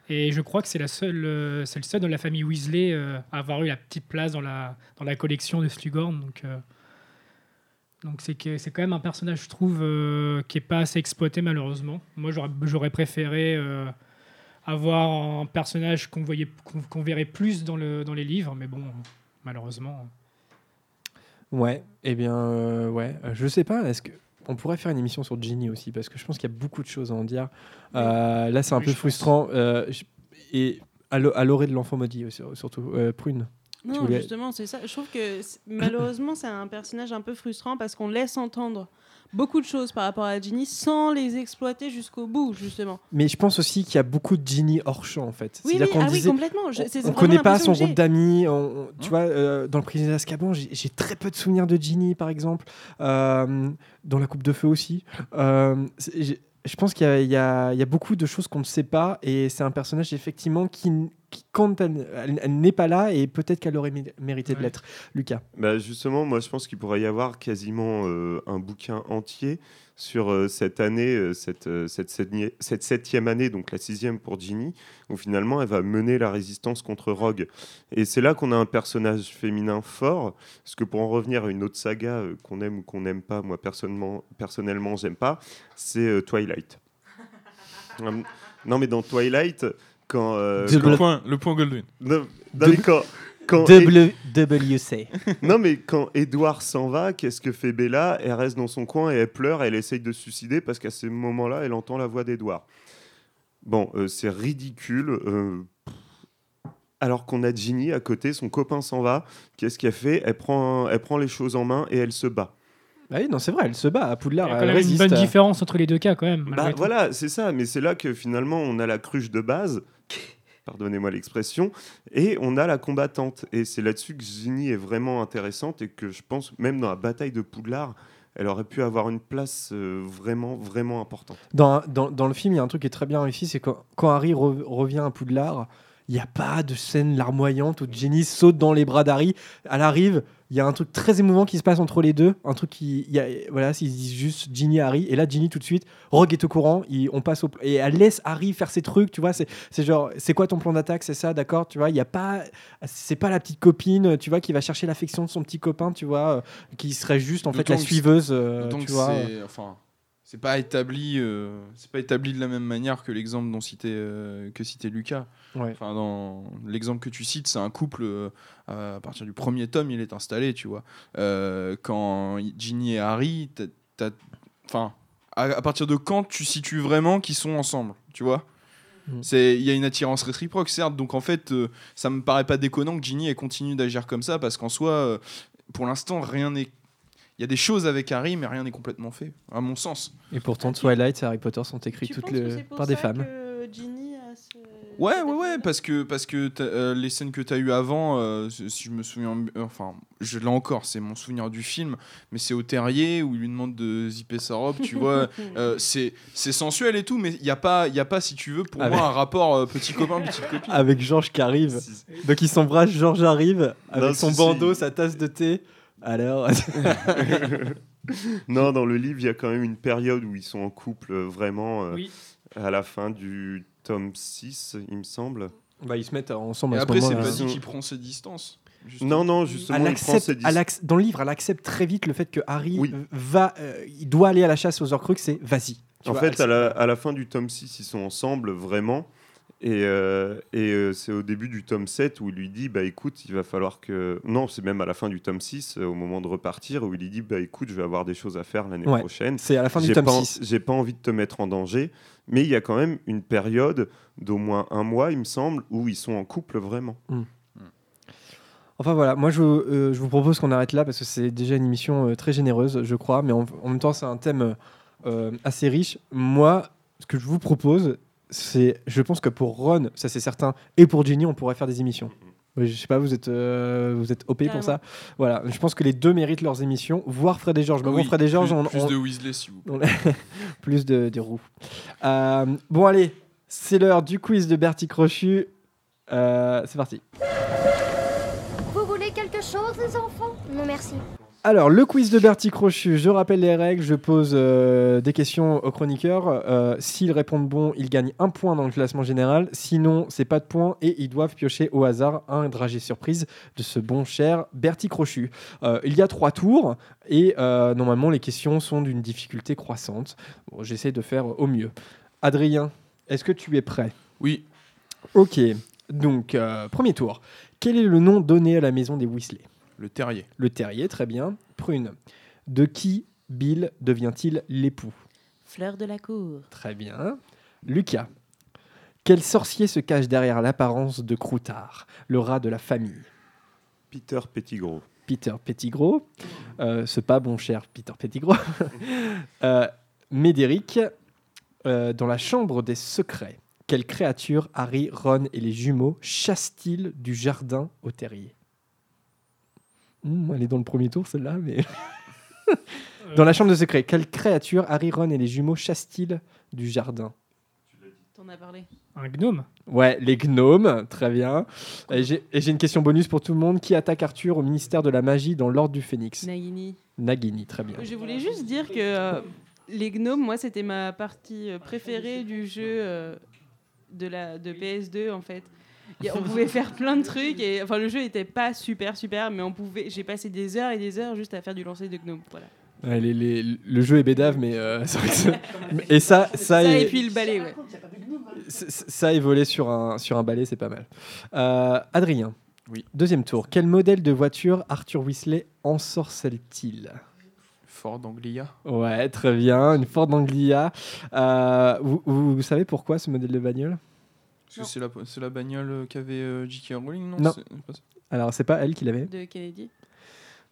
[SPEAKER 6] Et je crois que c'est la euh, le seul de la famille Weasley euh, à avoir eu la petite place dans la, dans la collection de Slughorn. Donc, euh, donc c'est c'est quand même un personnage, je trouve, qui est pas assez exploité malheureusement. Moi, j'aurais, préféré avoir un personnage qu'on voyait, qu'on, verrait plus dans, le, dans les livres, mais bon, malheureusement.
[SPEAKER 1] Ouais, eh bien, euh, ouais, je sais pas, est-ce que. On pourrait faire une émission sur Ginny aussi, parce que je pense qu'il y a beaucoup de choses à en dire. Euh, là, c'est un
[SPEAKER 3] Oui,
[SPEAKER 1] peu frustrant. euh, et à l'o- à l'orée de l'enfant maudit, aussi, surtout. Euh, Prune.
[SPEAKER 3] Non,
[SPEAKER 1] voulais-
[SPEAKER 3] justement, c'est ça. Je trouve que malheureusement, c'est un personnage un peu frustrant parce qu'on laisse entendre beaucoup de choses par rapport à Ginny sans les exploiter jusqu'au bout, justement.
[SPEAKER 1] Mais je pense aussi qu'il y a beaucoup de Ginny hors champ, en fait.
[SPEAKER 3] Oui, oui,
[SPEAKER 1] qu'on
[SPEAKER 3] ah oui,
[SPEAKER 1] disait-
[SPEAKER 3] complètement. Je-
[SPEAKER 1] on, connaît pas son groupe d'amis. on- on- Tu vois, euh, dans le prisonnier d'Azkaban, j'ai j'ai très peu de souvenirs de Ginny, par exemple. Euh, dans la Coupe de Feu aussi. Euh, je pense qu'il y, a- y y beaucoup de choses qu'on ne sait pas. Et c'est un personnage, effectivement, qui quand elle, elle- elle n'est pas là, et peut-être qu'elle aurait mé- mérité de l'être. Lucas.
[SPEAKER 4] Bah justement, moi je pense qu'il pourrait y avoir quasiment euh, un bouquin entier sur euh, cette année, euh, cette, euh, cette, septième- cette septième année, donc la sixième pour Ginny, où finalement elle va mener la résistance contre Rogue. Et c'est là qu'on a un personnage féminin fort, parce que pour en revenir à une autre saga euh, qu'on aime ou qu'on n'aime pas, moi personnellement, personnellement j'aime pas, c'est euh, Twilight. Hum, non mais dans Twilight, quand... euh, quand-
[SPEAKER 2] Le point, le point Goldwyn.
[SPEAKER 4] non, non, mais
[SPEAKER 1] Double-
[SPEAKER 4] quand- quand-
[SPEAKER 1] W- WC.
[SPEAKER 4] non, mais quand Edouard s'en va, qu'est-ce que fait Bella? Elle reste dans son coin et elle pleure, elle essaye de se suicider parce qu'à ce moment-là, elle entend la voix d'Edouard. Bon, euh, c'est ridicule. euh, alors qu'on a Ginny à côté, son copain s'en va. Qu'est-ce qu'elle fait? Elle prend, elle prend les choses en main et elle se bat.
[SPEAKER 1] Bah oui, non, c'est vrai, elle se bat à Poudlard.
[SPEAKER 6] Il y a
[SPEAKER 1] elle
[SPEAKER 6] quand même une bonne différence entre les deux cas, quand même.
[SPEAKER 4] Bah, voilà, c'est ça, mais c'est là que finalement on a la cruche de base, pardonnez-moi l'expression, et on a la combattante. Et c'est là-dessus que Ginny est vraiment intéressante et que je pense, même dans la bataille de Poudlard, elle aurait pu avoir une place euh, vraiment, vraiment importante.
[SPEAKER 1] Dans, dans, dans le film, il y a un truc qui est très bien réussi, c'est quand, quand Harry re- revient à Poudlard, il n'y a pas de scène larmoyante où Ginny saute dans les bras d'Harry. Elle arrive, il y a un truc très émouvant qui se passe entre les deux. Un truc qui. Y a, voilà, s'ils disent juste Ginny, Harry. Et là, Ginny, tout de suite, Rogue est au courant. il- on passe au, et elle laisse Harry faire ses trucs, tu vois. C'est genre, c'est quoi ton plan d'attaque? C'est ça, d'accord Tu vois, il y a pas. C'est pas la petite copine, tu vois, qui va chercher l'affection de son petit copain, tu vois, euh, qui serait juste, en fait, la suiveuse, euh,
[SPEAKER 2] d'autant
[SPEAKER 1] tu vois.
[SPEAKER 2] Enfin, c'est pas établi, euh, c'est pas établi de la même manière que l'exemple dont citait euh, que citait Lucas.
[SPEAKER 1] Ouais.
[SPEAKER 2] Enfin, dans l'exemple que tu cites, c'est un couple euh, à partir du premier tome, il est installé, tu vois. Quand Ginny et Harry, t'as- enfin, à, à partir de quand tu situes vraiment qu'ils sont ensemble, tu vois?
[SPEAKER 1] Mm.
[SPEAKER 2] C'est, il y a une attirance réciproque, certes. Donc en fait, ça me paraît pas déconnant que Ginny elle continue d'agir comme ça, parce qu'en soi, pour l'instant, rien n'est. Il y a des choses avec Harry, mais rien n'est complètement fait, à mon sens.
[SPEAKER 1] Et pourtant, Twilight et Harry Potter sont écrits toutes les- par des femmes.
[SPEAKER 3] que Ginny a ce-
[SPEAKER 2] Ouais, ouais, ouais, parce que, parce que euh, les scènes que tu as eues avant, euh, si je me souviens, euh, enfin, je l'ai encore, c'est mon souvenir du film, mais c'est au terrier où il lui demande de zipper sa robe, tu vois. euh, c'est c'est sensuel et tout, mais il n'y a, pas- y a pas, si tu veux, pour
[SPEAKER 1] Avec-
[SPEAKER 2] moi, un rapport euh, petit copain, petite copine.
[SPEAKER 1] Avec Georges qui arrive. Donc il s'embrasse, Georges arrive avec
[SPEAKER 4] Non,
[SPEAKER 1] son bandeau, sa tasse de thé. Alors.
[SPEAKER 4] non, dans le livre, il y a quand même une période où ils sont en couple euh, vraiment euh,
[SPEAKER 6] Oui.
[SPEAKER 4] à la fin du tome 6, il me semble.
[SPEAKER 1] Bah, ils se mettent ensemble
[SPEAKER 2] Et
[SPEAKER 1] à ce
[SPEAKER 2] après, c'est pas dit qu'il prend ses distances.
[SPEAKER 4] Non, non, justement,
[SPEAKER 1] Elle
[SPEAKER 4] il prend ses
[SPEAKER 1] dans le livre, elle accepte très vite le fait que Harry
[SPEAKER 4] Oui.
[SPEAKER 1] va, euh, il doit aller à la chasse aux Horcruxes, c'est vas-y.
[SPEAKER 4] En
[SPEAKER 1] vois,
[SPEAKER 4] fait, à la, à la fin du tome 6, ils sont ensemble vraiment. Et, euh, et euh, c'est au début du tome 7 où il lui dit Bah écoute, il va falloir que. Non, c'est même à la fin du tome 6, euh, au moment de repartir, où il lui dit Bah écoute, je vais avoir des choses à faire l'année
[SPEAKER 1] Ouais,
[SPEAKER 4] prochaine.
[SPEAKER 1] c'est à la fin du tome
[SPEAKER 4] pas en-
[SPEAKER 1] 6.
[SPEAKER 4] J'ai pas envie de te mettre en danger. Mais il y a quand même une période d'au moins un mois, il me semble, où ils sont en couple vraiment.
[SPEAKER 1] Enfin voilà, moi je, euh, je vous propose qu'on arrête là parce que c'est déjà une émission euh, très généreuse, je crois, mais en, en même temps c'est un thème euh, assez riche. Moi, ce que je vous propose, c'est, je pense que pour Ron, ça c'est certain, et pour Ginny, on pourrait faire des émissions. Ouais, Je sais pas, vous êtes, euh, vous êtes OP pour ça Voilà, je pense que les deux méritent leurs émissions, voire Fred et Georges. Mais
[SPEAKER 2] Ah
[SPEAKER 1] bon,
[SPEAKER 2] oui,
[SPEAKER 1] Fred et Georges,
[SPEAKER 2] plus-
[SPEAKER 1] on,
[SPEAKER 2] plus
[SPEAKER 1] on-
[SPEAKER 2] de Weasley, s'il vous plaît.
[SPEAKER 1] plus de, de roues. Euh, bon, allez, c'est l'heure du quiz de Bertie Crochu. Euh, c'est parti.
[SPEAKER 5] Vous voulez quelque chose, les enfants? Non, merci.
[SPEAKER 1] Alors, le quiz de Bertie Crochu, je rappelle les règles, je pose euh, des questions aux chroniqueurs. Euh, S'ils répondent bon, ils gagnent un point dans le classement général. Sinon, c'est pas de points et ils doivent piocher au hasard un dragé surprise de ce bon cher Bertie Crochu. Euh, il y a trois tours et normalement, les questions sont d'une difficulté croissante. Bon, J'essaie de faire au mieux. Adrien, est-ce que tu es prêt?
[SPEAKER 2] Oui.
[SPEAKER 1] Ok, donc, premier tour. Quel est le nom donné à la maison des Weasley?
[SPEAKER 2] Le terrier.
[SPEAKER 1] Le terrier, très bien. Prune. De qui Bill devient-il l'époux
[SPEAKER 3] Fleur de la cour.
[SPEAKER 1] Très bien. Lucas. Quel sorcier se cache derrière l'apparence de Croutard, le rat de la famille
[SPEAKER 4] Peter Pettigrew.
[SPEAKER 1] Peter Pettigrew. Euh, ce pas bon cher Peter Pettigrew. euh, Médéric. euh, dans la chambre des secrets. Quelle créature Harry, Ron et les jumeaux chassent-ils du jardin au terrier Elle est dans le premier tour celle-là, mais... dans la chambre des secrets, quelle créature Harry, Ron et les jumeaux chassent-ils du jardin?
[SPEAKER 3] T'en as parlé.
[SPEAKER 6] Un gnome
[SPEAKER 1] Ouais, les gnomes, très bien. Et j'ai et j'ai une question bonus pour tout le monde. Qui attaque Arthur au ministère de la magie dans l'ordre du Phénix?
[SPEAKER 3] Nagini.
[SPEAKER 1] Nagini, très bien.
[SPEAKER 3] Je voulais juste dire que euh, les gnomes, moi, c'était ma partie euh, préférée du jeu euh, de, la, de PS2, en fait. On pouvait faire plein de trucs. Et, enfin, le jeu était pas super, super, mais on pouvait. J'ai passé des heures et des heures juste à faire du lancer de gnomes. Voilà.
[SPEAKER 1] Ouais, les- les- le jeu est bédave, mais euh, c'est vrai que c'est- et ça, ça,
[SPEAKER 3] Ça,
[SPEAKER 1] est-
[SPEAKER 3] et puis le balai, ouais.
[SPEAKER 1] c- ça est volé sur un sur un balai, c'est pas mal. Euh, Adrien.
[SPEAKER 2] Oui.
[SPEAKER 1] Deuxième tour. Quel modèle de voiture Arthur Weasley ensorcelle-t-il
[SPEAKER 2] Ford Anglia.
[SPEAKER 1] Ouais, très bien. Une Ford Anglia. Euh, vous, vous- vous savez pourquoi ce modèle de bagnole?
[SPEAKER 2] Parce que c'est la, c'est la bagnole euh, qu'avait euh, J.K. Rowling, non?
[SPEAKER 1] Non.
[SPEAKER 2] C'est pas ça
[SPEAKER 1] Alors, c'est pas elle qui l'avait
[SPEAKER 3] De Kennedy.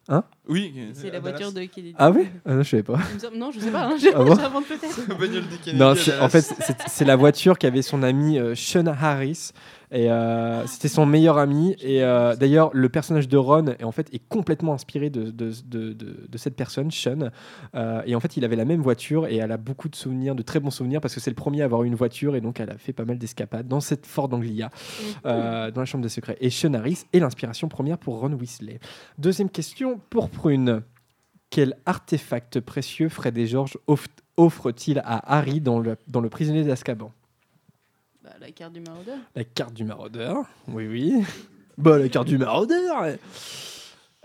[SPEAKER 1] Hein?
[SPEAKER 2] Oui.
[SPEAKER 3] C'est la voiture
[SPEAKER 2] Dallas.
[SPEAKER 3] de Kennedy.
[SPEAKER 1] Ah oui ah, non, Je savais pas.
[SPEAKER 3] Non, je sais pas. hein,
[SPEAKER 1] Ah bon?
[SPEAKER 3] J'invente peut-être.
[SPEAKER 2] La bagnole de Kennedy
[SPEAKER 1] Non, en fait, c'est c'est la voiture qu'avait son ami euh, Sean Harris. Et euh, c'était son meilleur ami. Et euh, d'ailleurs, le personnage de Ron est, en fait, est complètement inspiré de, de, de- de- de cette personne, Sean. Euh, et en fait, il avait la même voiture et elle a beaucoup de souvenirs, de très bons souvenirs, parce que c'est le premier à avoir eu une voiture. Et donc, elle a fait pas mal d'escapades dans cette Ford Anglia, dans la chambre des secrets. Et Sean Harris est l'inspiration première pour Ron Weasley. Deuxième question pour Prune. Quel artefact précieux Fred et George off- offrent-ils à Harry dans le, dans le prisonnier d'Azkaban?
[SPEAKER 3] Bah, la carte du maraudeur.
[SPEAKER 1] La carte du maraudeur. Oui, oui. Bah, la carte du maraudeur. ouais.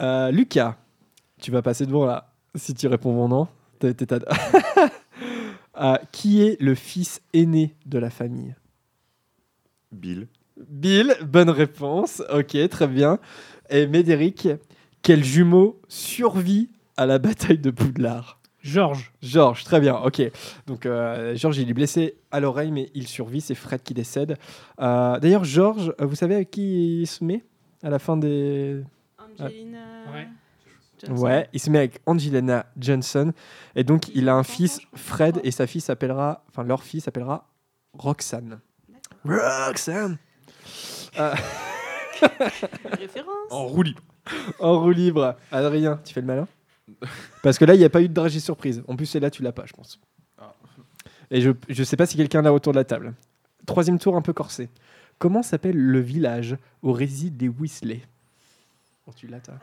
[SPEAKER 1] Euh, Lucas, tu vas passer devant là. Si tu réponds bon non. T'as- t'es- t'as- Euh, qui est le fils aîné de la famille?
[SPEAKER 4] Bill.
[SPEAKER 1] Bill, bonne réponse. Ok, très bien. Et Médéric, quel jumeau survit à la bataille de Poudlard?
[SPEAKER 6] Georges.
[SPEAKER 1] Georges, très bien, ok. Donc euh, Georges, il est blessé à l'oreille, mais il survit, c'est Fred qui décède. Euh, D'ailleurs, Georges, euh, vous savez avec qui il se met à la fin des...
[SPEAKER 3] Angelina.
[SPEAKER 6] Ouais.
[SPEAKER 3] Johnson.
[SPEAKER 1] Ouais, il se met avec Angelina Johnson. Et donc, il a un fils, Fred, et sa fille s'appellera... Enfin, leur fille s'appellera Roxane. Roxane Euh,
[SPEAKER 3] Référence.
[SPEAKER 2] En roue libre.
[SPEAKER 1] En roue libre. Adrien, tu fais le malin? Parce que là, il n'y a pas eu de dragée surprise. En plus, c'est là tu l'as pas, je pense.
[SPEAKER 2] Ah.
[SPEAKER 1] Et je ne sais pas si quelqu'un l'a autour de la table. Troisième tour un peu corsé. Comment s'appelle le village où résident les Weasley? Oh, Tu l'as, toi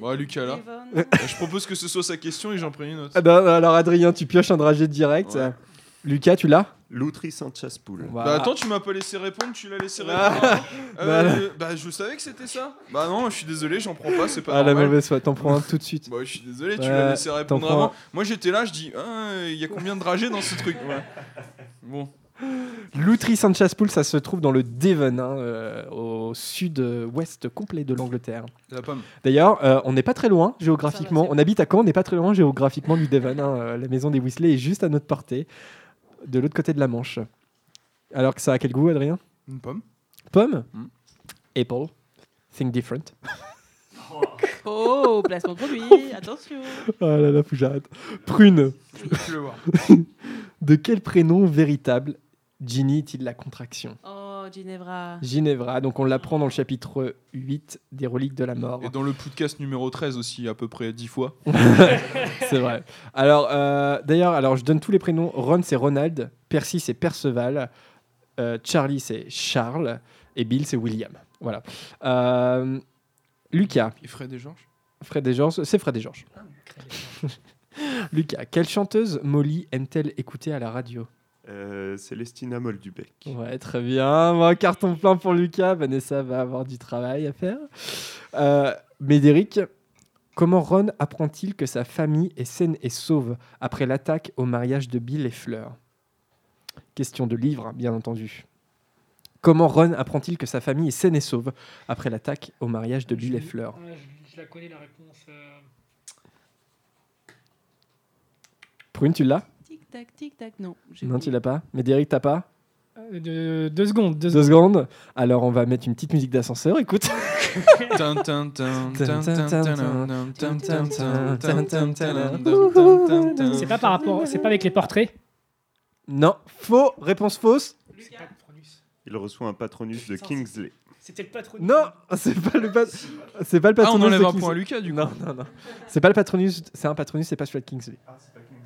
[SPEAKER 2] Bon, Lucas, là. Bah, je propose que ce soit sa question et j'en prends une autre.
[SPEAKER 1] Ah bah, Alors, Adrien, tu pioches un dragée direct.
[SPEAKER 2] Ouais.
[SPEAKER 1] Lucas, tu l'as
[SPEAKER 4] Loutry Saint-Chaspoul.
[SPEAKER 2] Bah attends, tu m'as pas laissé répondre, tu l'as laissé
[SPEAKER 1] Ah.
[SPEAKER 2] répondre. Euh,
[SPEAKER 1] Bah,
[SPEAKER 2] euh, bah je savais que c'était ça. Bah non, je suis désolé, j'en prends pas, c'est pas
[SPEAKER 1] Ah, la mauvaise foi, t'en prends un tout de suite.
[SPEAKER 2] Bah je suis désolé, tu
[SPEAKER 1] Ouais,
[SPEAKER 2] l'as laissé
[SPEAKER 1] t'en
[SPEAKER 2] répondre
[SPEAKER 1] prends
[SPEAKER 2] avant.
[SPEAKER 1] un.
[SPEAKER 2] Moi j'étais là, je dis, ah, il y a combien de dragées dans ce truc Ouais. Bon.
[SPEAKER 1] Loutry Saint-Chaspool, ça se trouve dans le Devon, hein, euh, au sud-ouest complet de l'Angleterre.
[SPEAKER 2] C'est la pomme.
[SPEAKER 1] D'ailleurs, euh, on n'est pas très loin géographiquement. On habite à Caen, on n'est pas très loin géographiquement du Devon. hein. Euh, La maison des Weasley est juste à notre portée, de l'autre côté de la Manche. Alors que ça a quel goût, Adrien?
[SPEAKER 2] Une pomme.
[SPEAKER 1] Pomme?
[SPEAKER 2] Mm.
[SPEAKER 1] Apple. Think different.
[SPEAKER 3] Oh, placement produit, attention.
[SPEAKER 1] Oh là là, faut que j'arrête. Prune.
[SPEAKER 2] Je le voir.
[SPEAKER 1] de quel prénom véritable Ginny est-il la contraction?
[SPEAKER 3] Oh, Ginevra.
[SPEAKER 1] Ginevra, donc on l'apprend dans le chapitre 8 des reliques de la mort.
[SPEAKER 2] Et dans le podcast numéro 13 aussi, à peu près 10 fois.
[SPEAKER 1] c'est vrai. Alors, euh, d'ailleurs, alors je donne tous les prénoms. Ron, c'est Ronald. Percy, c'est Perceval. euh, Charlie, c'est Charles. Et Bill, c'est William. Voilà. Euh, Lucas.
[SPEAKER 2] Et Fred et Georges?
[SPEAKER 1] Fred et Georges, c'est Fred et Georges. Lucas, quelle chanteuse Molly aime-t-elle écouter à la radio?
[SPEAKER 4] Euh, Célestina Moldubec.
[SPEAKER 1] Ouais, très bien. Bon, carton plein pour Lucas. Vanessa va avoir du travail à faire. Euh, Médéric, comment Ron apprend-il que sa famille est saine et sauve après l'attaque au mariage de Bill et Fleur? Question de livre, bien entendu. Comment Ron apprend-il que sa famille est saine et sauve après l'attaque au mariage de Bill et Fleur?
[SPEAKER 6] Ah, je, je la connais la réponse. euh,
[SPEAKER 1] Prune, tu l'as?
[SPEAKER 3] Non.
[SPEAKER 1] Tu l'as pas. Mais Derek, t'as pas
[SPEAKER 6] de, deux, secondes, deux,
[SPEAKER 1] secondes. Alors on va mettre une petite musique d'ascenseur, écoute.
[SPEAKER 6] c'est pas par rapport, c'est pas avec les portraits.
[SPEAKER 1] Non, faux, réponse fausse.
[SPEAKER 4] Il reçoit un patronus de Kingsley.
[SPEAKER 6] C'était le patronus.
[SPEAKER 1] Non, c'est pas le patronus.
[SPEAKER 2] Ah, on enlève un point à Lucas du coup.
[SPEAKER 1] Non, non, non. C'est pas le patronus, c'est un patronus, c'est pas celui de Kingsley. Ah, c'est pas Kingsley.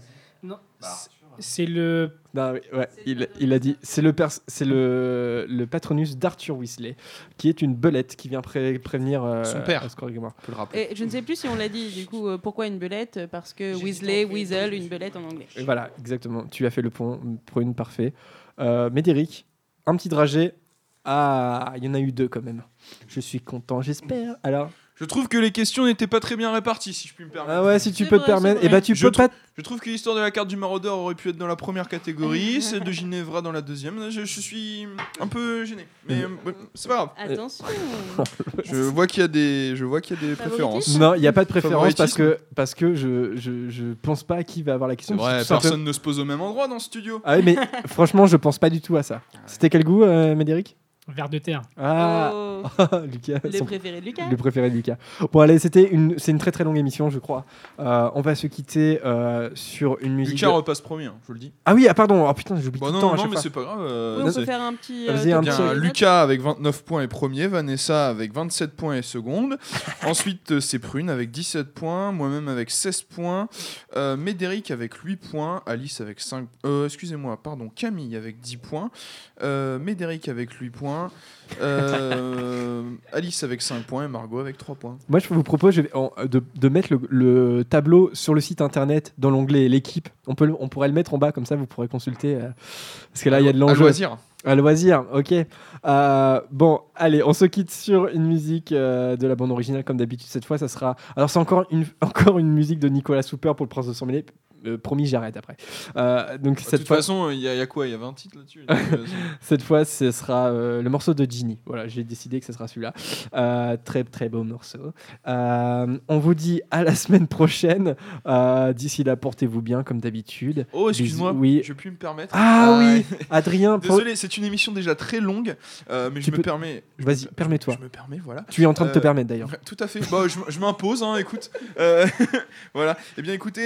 [SPEAKER 6] Non. C'est le.
[SPEAKER 1] Non, oui, ouais, il, il a dit. C'est le pers- c'est le, le patronus d'Arthur Weasley, qui est une belette qui vient pré- prévenir euh,
[SPEAKER 2] Son père. Peut le rappeler.
[SPEAKER 3] Et je ne sais plus si on l'a dit, du coup, euh, pourquoi une belette Parce que Weasley, Weasel, une belette en anglais.
[SPEAKER 1] Et Voilà, exactement. Tu as fait le point. Prune, parfait. Euh, Médéric, un petit dragé. Ah, il y en a eu deux quand même. Je suis content, j'espère. Alors.
[SPEAKER 2] Je trouve que les questions n'étaient pas très bien réparties, si je puis me permettre.
[SPEAKER 1] Ah ouais, si tu peux
[SPEAKER 3] vrai,
[SPEAKER 1] te permettre. Et bah,
[SPEAKER 3] vrai.
[SPEAKER 1] tu
[SPEAKER 2] je,
[SPEAKER 1] peux pas.
[SPEAKER 2] trou- je trouve que l'histoire de la carte du maraudeur aurait pu être dans la première catégorie, celle de Ginevra dans la deuxième. Je, je suis un peu gêné, mais euh, c'est pas grave.
[SPEAKER 3] Attention.
[SPEAKER 2] Je vois qu'il y a des, je vois qu'il y a des préférences.
[SPEAKER 1] Non, il n'y a pas de préférence parce que, parce que je, je, je pense pas à qui va avoir la question.
[SPEAKER 2] vrai,
[SPEAKER 1] simplement-
[SPEAKER 2] personne ne se pose au même endroit dans ce studio.
[SPEAKER 1] Ah oui, mais franchement, je pense pas du tout à ça. C'était quel goût, euh, Médéric?
[SPEAKER 6] Vers de terre.
[SPEAKER 1] Ah,
[SPEAKER 3] Oh.
[SPEAKER 1] Lucas.
[SPEAKER 3] Le
[SPEAKER 1] son-
[SPEAKER 3] préféré de Lucas.
[SPEAKER 1] Le préféré de Lucas. Bon, allez, c'était une, c'est une très très longue émission, je crois. Euh, on va se quitter euh, sur une musique.
[SPEAKER 2] Lucas
[SPEAKER 1] de-
[SPEAKER 2] repasse premier, hein, je vous le dis.
[SPEAKER 1] Ah oui, ah pardon, oh putain, j'oublie
[SPEAKER 2] Bah
[SPEAKER 1] tout
[SPEAKER 2] non,
[SPEAKER 1] le temps.
[SPEAKER 2] non,
[SPEAKER 1] à chaque
[SPEAKER 2] mais c'est pas grave. euh,
[SPEAKER 3] Oui, on peut faire un petit.
[SPEAKER 1] Vas-y,
[SPEAKER 3] euh,
[SPEAKER 1] un petit-.
[SPEAKER 2] Lucas avec 29 points est premier, Vanessa avec 27 points est seconde. Ensuite, c'est Prune avec 17 points, moi-même avec 16 points, euh, Médéric avec 8 points, Alice avec 5 euh, excusez-moi, pardon, Camille avec 10 points, euh, Médéric avec 8 points, euh, Alice avec 5 points et Margot avec 3 points.
[SPEAKER 1] Moi, je vous propose je vais- en- de, de mettre le, le tableau sur le site internet dans l'onglet l'équipe. On, peut, on pourrait le mettre en bas, comme ça vous pourrez consulter. euh, parce que là, il y a de
[SPEAKER 2] À
[SPEAKER 1] l'enjeu.
[SPEAKER 2] loisir.
[SPEAKER 1] À loisir, ok. Euh, bon, allez, on se quitte sur une musique de la bande originale, comme d'habitude. Cette fois, ça sera. Alors, c'est encore une, encore une musique de Nicolas Souper pour le Prince de Sang Mêlé. Euh, promis, j'arrête après. Euh, donc,
[SPEAKER 2] De
[SPEAKER 1] cette
[SPEAKER 2] toute
[SPEAKER 1] fois,
[SPEAKER 2] façon, il y, a- il y a quoi? Il y a 20 titres là-dessus
[SPEAKER 1] cette fois, ce sera euh, le morceau de Ginny. Voilà, j'ai décidé que ce sera celui-là. Très très beau morceau. On vous dit à la semaine prochaine. D'ici là, portez-vous bien comme d'habitude.
[SPEAKER 2] Oh, excuse-moi.
[SPEAKER 1] Oui.
[SPEAKER 2] je peux me permettre.
[SPEAKER 1] Ah
[SPEAKER 2] Euh,
[SPEAKER 1] oui, Adrien. pour-
[SPEAKER 2] Désolé, c'est une émission déjà très longue, mais
[SPEAKER 1] Tu
[SPEAKER 2] je me permets.
[SPEAKER 1] Vas-y,
[SPEAKER 2] per-
[SPEAKER 1] permets-toi.
[SPEAKER 2] Je me permets, voilà.
[SPEAKER 1] Tu es en train de te permettre d'ailleurs.
[SPEAKER 2] Tout à fait. Bah, je, je m'impose, hein, écoute. Voilà. Eh bien, écoutez,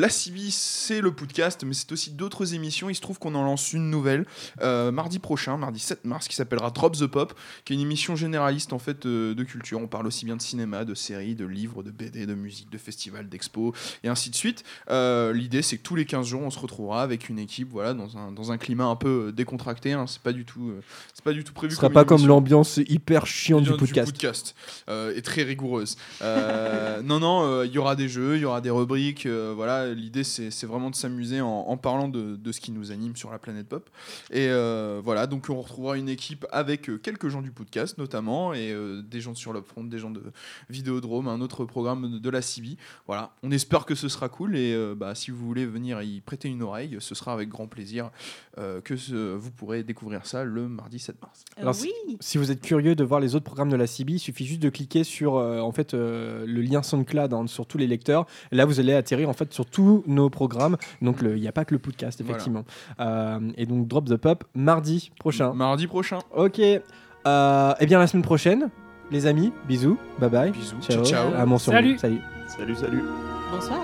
[SPEAKER 2] la CB, c'est le podcast, mais c'est aussi d'autres émissions. Il se trouve qu'on en lance une nouvelle euh, mardi prochain, mardi 7 mars, qui s'appellera Drop the Pop, qui est une émission généraliste en fait euh, de culture. On parle aussi bien de cinéma, de séries, de livres, de BD, de musique, de festivals, d'expos et ainsi de suite. Euh, L'idée, c'est que tous les 15 jours, on se retrouvera avec une équipe, voilà, dans un, dans un climat un peu décontracté. hein. C'est pas du tout, c'est pas du tout prévu.
[SPEAKER 1] Ce sera
[SPEAKER 2] comme
[SPEAKER 1] pas comme l'ambiance hyper chiante du
[SPEAKER 2] du
[SPEAKER 1] podcast.
[SPEAKER 2] podcast, euh, et très rigoureuse. Non, non, il y aura des jeux, il y aura des rubriques. voilà, l'idée c'est c'est vraiment de s'amuser en, en parlant de, de ce qui nous anime sur la planète pop. Et euh, voilà, donc on retrouvera une équipe avec euh, quelques gens du podcast notamment et euh, des gens de sur l'upfront, des gens de Vidéodrome, un autre programme de, de la CB. Voilà, on espère que ce sera cool et euh, bah, si vous voulez venir y prêter une oreille, ce sera avec grand plaisir euh, que ce- vous pourrez découvrir ça le mardi 7 mars.
[SPEAKER 1] Alors, si, si vous êtes curieux de voir les autres programmes de la CB, il suffit juste de cliquer sur euh, en fait euh, le lien SoundCloud hein, sur tous les lecteurs. Et là, vous allez atterrir en fait sur tous nos programmes. Donc, il n'y a pas que le podcast,
[SPEAKER 2] Voilà.
[SPEAKER 1] effectivement. Euh, et donc, Drop the Pop mardi prochain.
[SPEAKER 2] Mardi prochain.
[SPEAKER 1] Ok. Euh, et bien, la semaine prochaine, les amis, bisous, bye bye.
[SPEAKER 2] Bisous,
[SPEAKER 1] ciao.
[SPEAKER 2] ciao, ciao.
[SPEAKER 1] À mon
[SPEAKER 6] Salut.
[SPEAKER 1] Salut.
[SPEAKER 4] Salut, salut.
[SPEAKER 3] Bonsoir.